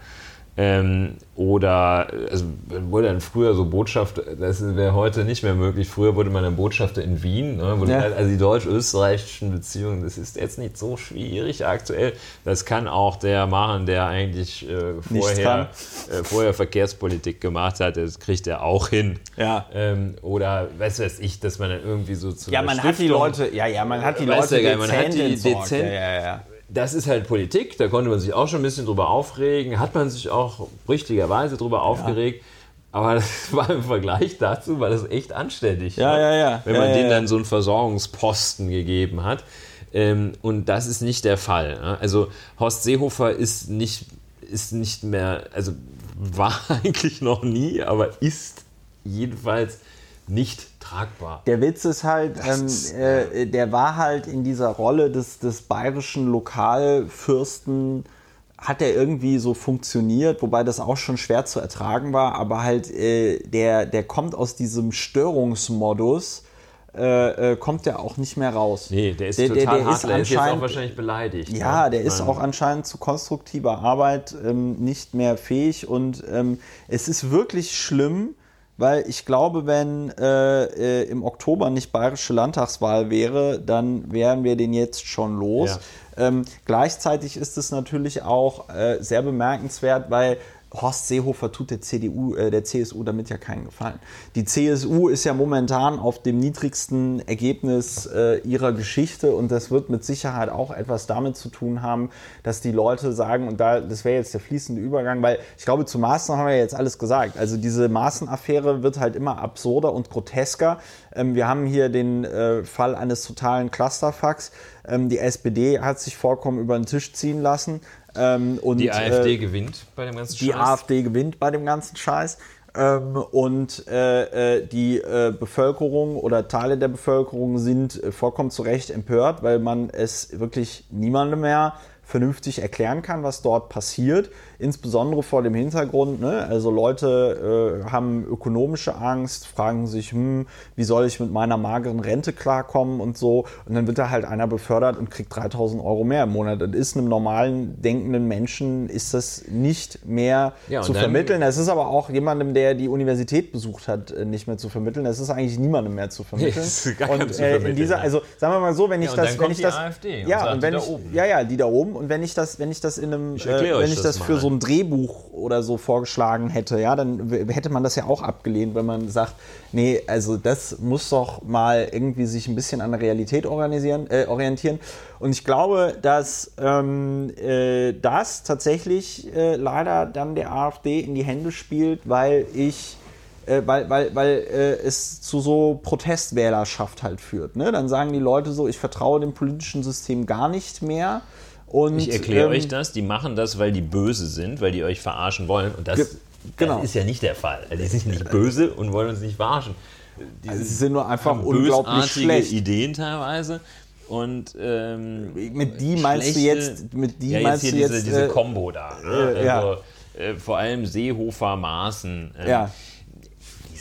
[SPEAKER 2] ähm, oder also wurde dann früher so Botschafter, das wäre heute nicht mehr möglich. Früher wurde man ein Botschafter in Wien. Ne? Ja. Also die deutsch-österreichischen Beziehungen, das ist jetzt nicht so schwierig aktuell. Das kann auch der machen, der eigentlich äh, vorher, äh, vorher Verkehrspolitik gemacht hat. Das kriegt er auch hin.
[SPEAKER 1] Ja.
[SPEAKER 2] Ähm, oder du was ich, dass man dann irgendwie so zu
[SPEAKER 1] Ja, man Stiftung, hat die Leute, ja, ja, man hat die Leute
[SPEAKER 2] ja, man hat die dezent,
[SPEAKER 1] ja, ja, ja
[SPEAKER 2] das ist halt Politik, da konnte man sich auch schon ein bisschen drüber aufregen, hat man sich auch richtigerweise drüber aufgeregt. Ja. Aber das war im Vergleich dazu, war das echt anständig.
[SPEAKER 1] Ja,
[SPEAKER 2] ne?
[SPEAKER 1] ja, ja.
[SPEAKER 2] Wenn man ja, denen dann so einen Versorgungsposten gegeben hat. Ähm, und das ist nicht der Fall. Ne? Also Horst Seehofer ist nicht, ist nicht mehr, also war eigentlich noch nie, aber ist jedenfalls nicht tragbar.
[SPEAKER 1] Der Witz ist halt, ähm, äh, der war halt in dieser Rolle des, des bayerischen Lokalfürsten, hat er irgendwie so funktioniert, wobei das auch schon schwer zu ertragen war, aber halt äh, der, der kommt aus diesem Störungsmodus. Äh, äh kommt der auch nicht mehr raus.
[SPEAKER 2] Nee, der ist der, total der, der hart, ist, der ist auch wahrscheinlich beleidigt.
[SPEAKER 1] Ja, ne? der ist auch anscheinend zu konstruktiver Arbeit ähm, nicht mehr fähig und ähm, es ist wirklich schlimm, weil ich glaube, wenn äh, äh, im Oktober nicht bayerische Landtagswahl wäre, dann wären wir den jetzt schon los. Ja. Ähm, gleichzeitig ist es natürlich auch äh, sehr bemerkenswert, weil Horst Seehofer tut der CDU, äh, der CSU damit ja keinen Gefallen. Die CSU ist ja momentan auf dem niedrigsten Ergebnis äh, ihrer Geschichte und das wird mit Sicherheit auch etwas damit zu tun haben, dass die Leute sagen, und da, das wäre jetzt der fließende Übergang, weil ich glaube, zu Maaßen haben wir jetzt alles gesagt. Also diese Maaßen-Affäre wird halt immer absurder und grotesker. Ähm, wir haben hier den äh, Fall eines totalen Clusterfucks. Ähm, die SPD hat sich vollkommen über den Tisch ziehen lassen. Ähm, und,
[SPEAKER 2] die AfD äh, gewinnt bei dem ganzen
[SPEAKER 1] Scheiß. Die AfD gewinnt bei dem ganzen Scheiß. Ähm, und äh, äh, die äh, Bevölkerung oder Teile der Bevölkerung sind äh, vollkommen zu Recht empört, weil man es wirklich niemandem mehr vernünftig erklären kann, was dort passiert insbesondere vor dem Hintergrund, ne? also Leute äh, haben ökonomische Angst, fragen sich, hm, wie soll ich mit meiner mageren Rente klarkommen und so. Und dann wird da halt einer befördert und kriegt 3000 Euro mehr im Monat. Das ist einem normalen denkenden Menschen ist das nicht mehr ja, zu vermitteln. Es ist aber auch jemandem, der die Universität besucht hat, äh, nicht mehr zu vermitteln. Es ist eigentlich niemandem mehr zu vermitteln. und äh, in dieser, also sagen wir mal so, wenn ich ja, das, wenn ich das,
[SPEAKER 2] AfD
[SPEAKER 1] ja, und wenn ich, ja, ja, die da oben. Und wenn ich das, wenn ich das in einem, ich äh, wenn ich das, das für so ein Drehbuch oder so vorgeschlagen hätte, ja, dann hätte man das ja auch abgelehnt, wenn man sagt, nee, also das muss doch mal irgendwie sich ein bisschen an der Realität organisieren, äh, orientieren. Und ich glaube, dass ähm, äh, das tatsächlich äh, leider dann der AfD in die Hände spielt, weil ich äh, weil, weil, weil äh, es zu so Protestwählerschaft halt führt. Ne? Dann sagen die Leute so, ich vertraue dem politischen System gar nicht mehr. Und,
[SPEAKER 2] ich erkläre ähm, euch das, die machen das, weil die böse sind, weil die euch verarschen wollen. Und das, genau. das ist ja nicht der Fall. Also die sind nicht böse und wollen uns nicht verarschen.
[SPEAKER 1] Die also sie sind nur einfach unglaublich schlecht.
[SPEAKER 2] Ideen teilweise. Und ähm,
[SPEAKER 1] mit die meinst du jetzt, mit die
[SPEAKER 2] ja,
[SPEAKER 1] meinst
[SPEAKER 2] jetzt
[SPEAKER 1] du
[SPEAKER 2] jetzt diese, diese Kombo da. Ne? Äh, also, ja. äh, vor allem Seehofer Maßen.
[SPEAKER 1] Ähm, ja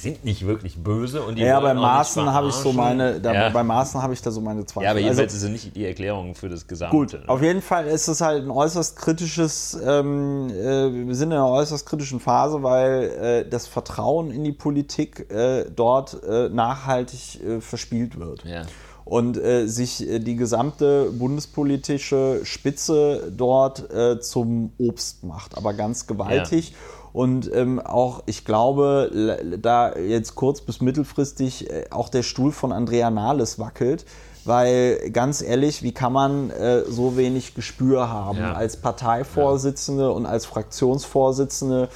[SPEAKER 2] sind nicht wirklich böse und die
[SPEAKER 1] Ja, bei Maßen habe ich so meine, da, ja. bei Maßen habe ich da so meine
[SPEAKER 2] Zweifel. Ja, aber jedenfalls also, ist es nicht die Erklärung für das Gesamte.
[SPEAKER 1] Gut, ne? auf jeden Fall ist es halt ein äußerst kritisches, ähm, äh, wir sind in einer äußerst kritischen Phase, weil äh, das Vertrauen in die Politik äh, dort äh, nachhaltig äh, verspielt wird.
[SPEAKER 2] Ja
[SPEAKER 1] und äh, sich äh, die gesamte bundespolitische Spitze dort äh, zum Obst macht, aber ganz gewaltig. Ja. Und ähm, auch, ich glaube, da jetzt kurz bis mittelfristig äh, auch der Stuhl von Andrea Nahles wackelt. Weil ganz ehrlich, wie kann man äh, so wenig Gespür haben ja. als Parteivorsitzende ja. und als Fraktionsvorsitzende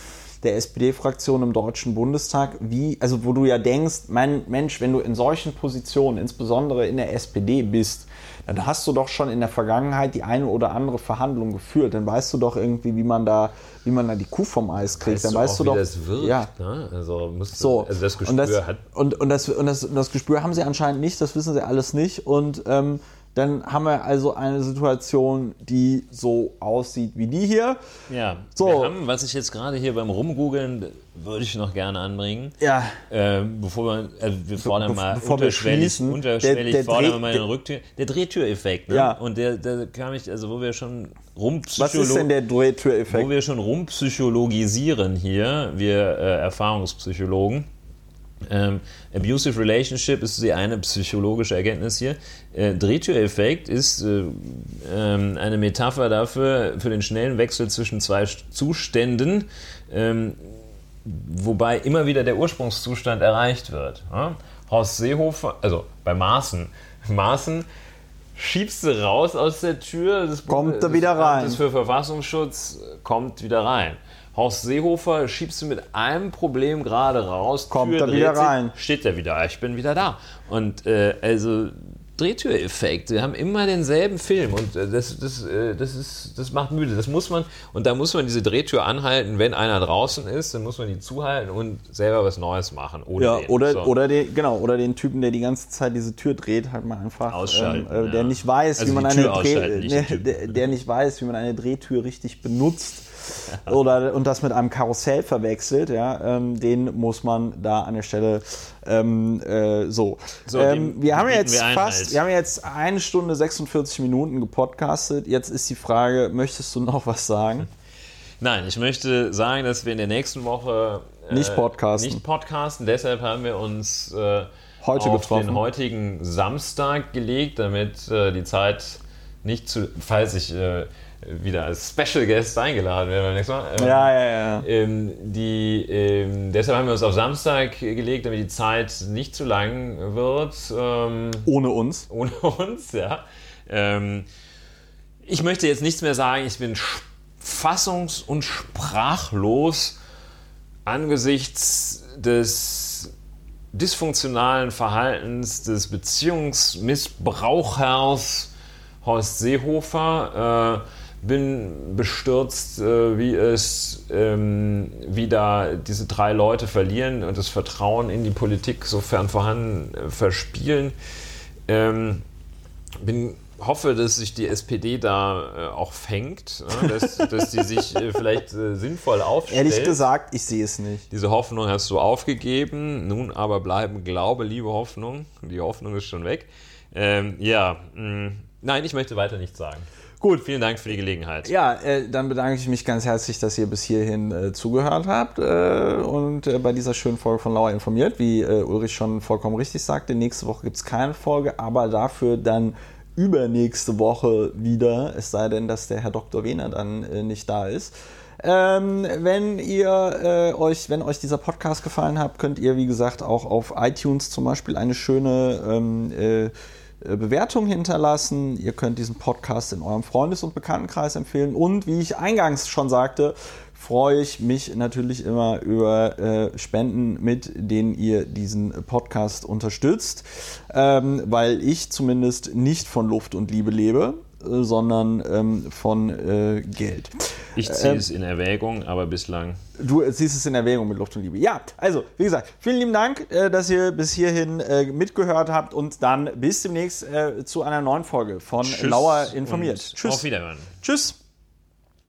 [SPEAKER 1] der SPD-Fraktion im Deutschen Bundestag, wie, also wo du ja denkst, mein Mensch, wenn du in solchen Positionen, insbesondere in der SPD bist, dann hast du doch schon in der Vergangenheit die eine oder andere Verhandlung geführt. Dann weißt du doch irgendwie, wie man da, wie man da die Kuh vom Eis kriegt.
[SPEAKER 2] Weißt
[SPEAKER 1] dann
[SPEAKER 2] du
[SPEAKER 1] weißt
[SPEAKER 2] auch,
[SPEAKER 1] du doch,
[SPEAKER 2] wie das wirkt.
[SPEAKER 1] Ja.
[SPEAKER 2] Ne? Also, musst
[SPEAKER 1] so.
[SPEAKER 2] also das Gespür
[SPEAKER 1] und das,
[SPEAKER 2] hat.
[SPEAKER 1] Und, und, das, und, das, und das Gespür haben sie anscheinend nicht, das wissen sie alles nicht. Und ähm, dann haben wir also eine Situation, die so aussieht wie die hier.
[SPEAKER 2] Ja, so. wir haben, was ich jetzt gerade hier beim Rumgoogeln würde ich noch gerne anbringen.
[SPEAKER 1] Ja.
[SPEAKER 2] Äh, bevor wir, also wir fordern mal bevor unterschwellig, wir unterschwellig der, der fordern wir mal den Rücktür. Der Drehtüreffekt, ne?
[SPEAKER 1] Ja.
[SPEAKER 2] Und der, der kam ich, also wo wir schon
[SPEAKER 1] Was ist denn der Drehtüreffekt?
[SPEAKER 2] Wo wir schon rumpsychologisieren hier, wir äh, Erfahrungspsychologen ähm, abusive Relationship ist die eine psychologische Erkenntnis hier. Äh, Drehtüreffekt ist äh, ähm, eine Metapher dafür, für den schnellen Wechsel zwischen zwei Zuständen, ähm, wobei immer wieder der Ursprungszustand erreicht wird. Ja? Horst Seehofer, also bei Maaßen, Maaßen schiebst du raus aus der Tür,
[SPEAKER 1] das kommt da wieder rein.
[SPEAKER 2] Das für Verfassungsschutz kommt wieder rein. Horst Seehofer schiebst du mit einem Problem gerade raus,
[SPEAKER 1] kommt Tür da wieder rein.
[SPEAKER 2] Steht er wieder, ich bin wieder da. Und äh, also Drehtüreffekt. Wir haben immer denselben Film und äh, das, das, äh, das, ist, das macht müde. Das muss man, und da muss man diese Drehtür anhalten, wenn einer draußen ist, dann muss man die zuhalten und selber was Neues machen.
[SPEAKER 1] ja, oder, so. oder, den, genau, oder den Typen, der die ganze Zeit diese Tür dreht, halt mal einfach.
[SPEAKER 2] Ausschalten.
[SPEAKER 1] Ähm, äh, der ja. nicht weiß, also wie man eine Dreh, der, der nicht weiß, wie man eine Drehtür richtig benutzt oder und das mit einem Karussell verwechselt, ja, ähm, den muss man da an der Stelle ähm, äh, so. so ähm, wir haben jetzt wir fast, halt. wir haben jetzt eine Stunde 46 Minuten gepodcastet. Jetzt ist die Frage, möchtest du noch was sagen?
[SPEAKER 2] Nein, ich möchte sagen, dass wir in der nächsten Woche
[SPEAKER 1] äh, nicht podcasten.
[SPEAKER 2] Nicht podcasten. Deshalb haben wir uns äh,
[SPEAKER 1] Heute
[SPEAKER 2] auf
[SPEAKER 1] getroffen.
[SPEAKER 2] den heutigen Samstag gelegt, damit äh, die Zeit nicht zu, falls ich äh, wieder als Special Guest eingeladen werden beim nächsten Mal.
[SPEAKER 1] Ähm, ja, ja, ja.
[SPEAKER 2] Ähm, die, ähm, deshalb haben wir uns auf Samstag gelegt, damit die Zeit nicht zu lang wird.
[SPEAKER 1] Ähm, ohne uns.
[SPEAKER 2] Ohne uns, ja. Ähm, ich möchte jetzt nichts mehr sagen. Ich bin fassungs- und sprachlos angesichts des dysfunktionalen Verhaltens des Beziehungsmissbrauchers Horst Seehofer. Äh, bin bestürzt, äh, wie es ähm, wie da diese drei Leute verlieren und das Vertrauen in die Politik, sofern vorhanden, äh, verspielen. Ähm, bin hoffe, dass sich die SPD da äh, auch fängt, äh, dass, dass die sich äh, vielleicht äh, sinnvoll aufstellt.
[SPEAKER 1] Ehrlich gesagt, ich sehe es nicht.
[SPEAKER 2] Diese Hoffnung hast du aufgegeben, nun aber bleiben Glaube, liebe Hoffnung. Die Hoffnung ist schon weg. Ähm, ja, mh, mm, nein, ich möchte weiter nichts sagen. Gut. Vielen Dank für die Gelegenheit.
[SPEAKER 1] Ja, äh, dann bedanke ich mich ganz herzlich, dass ihr bis hierhin äh, zugehört habt äh, und äh, bei dieser schönen Folge von Lauer informiert. Wie äh, Ulrich schon vollkommen richtig sagte, nächste Woche gibt es keine Folge, aber dafür dann übernächste Woche wieder, es sei denn, dass der Herr Dr. Wehner dann äh, nicht da ist. Ähm, wenn ihr euch, wenn euch dieser Podcast gefallen hat, könnt ihr, wie gesagt, auch auf iTunes zum Beispiel eine schöne ähm, äh, Bewertung hinterlassen. Ihr könnt diesen Podcast in eurem Freundes- und Bekanntenkreis empfehlen. Und wie ich eingangs schon sagte, freue ich mich natürlich immer über äh, Spenden, mit denen ihr diesen Podcast unterstützt, ähm, weil ich zumindest nicht von Luft und Liebe lebe, äh, sondern ähm, von äh, Geld.
[SPEAKER 2] Ich ziehe ähm, es in Erwägung, aber bislang.
[SPEAKER 1] Du ziehst es in Erwägung mit Luft und Liebe. Ja, also, wie gesagt, vielen lieben Dank, äh, dass ihr bis hierhin äh, mitgehört habt und dann bis demnächst äh, zu einer neuen Folge von Tschüss Lauer informiert.
[SPEAKER 2] Tschüss. Auf Wiederhören.
[SPEAKER 1] Tschüss.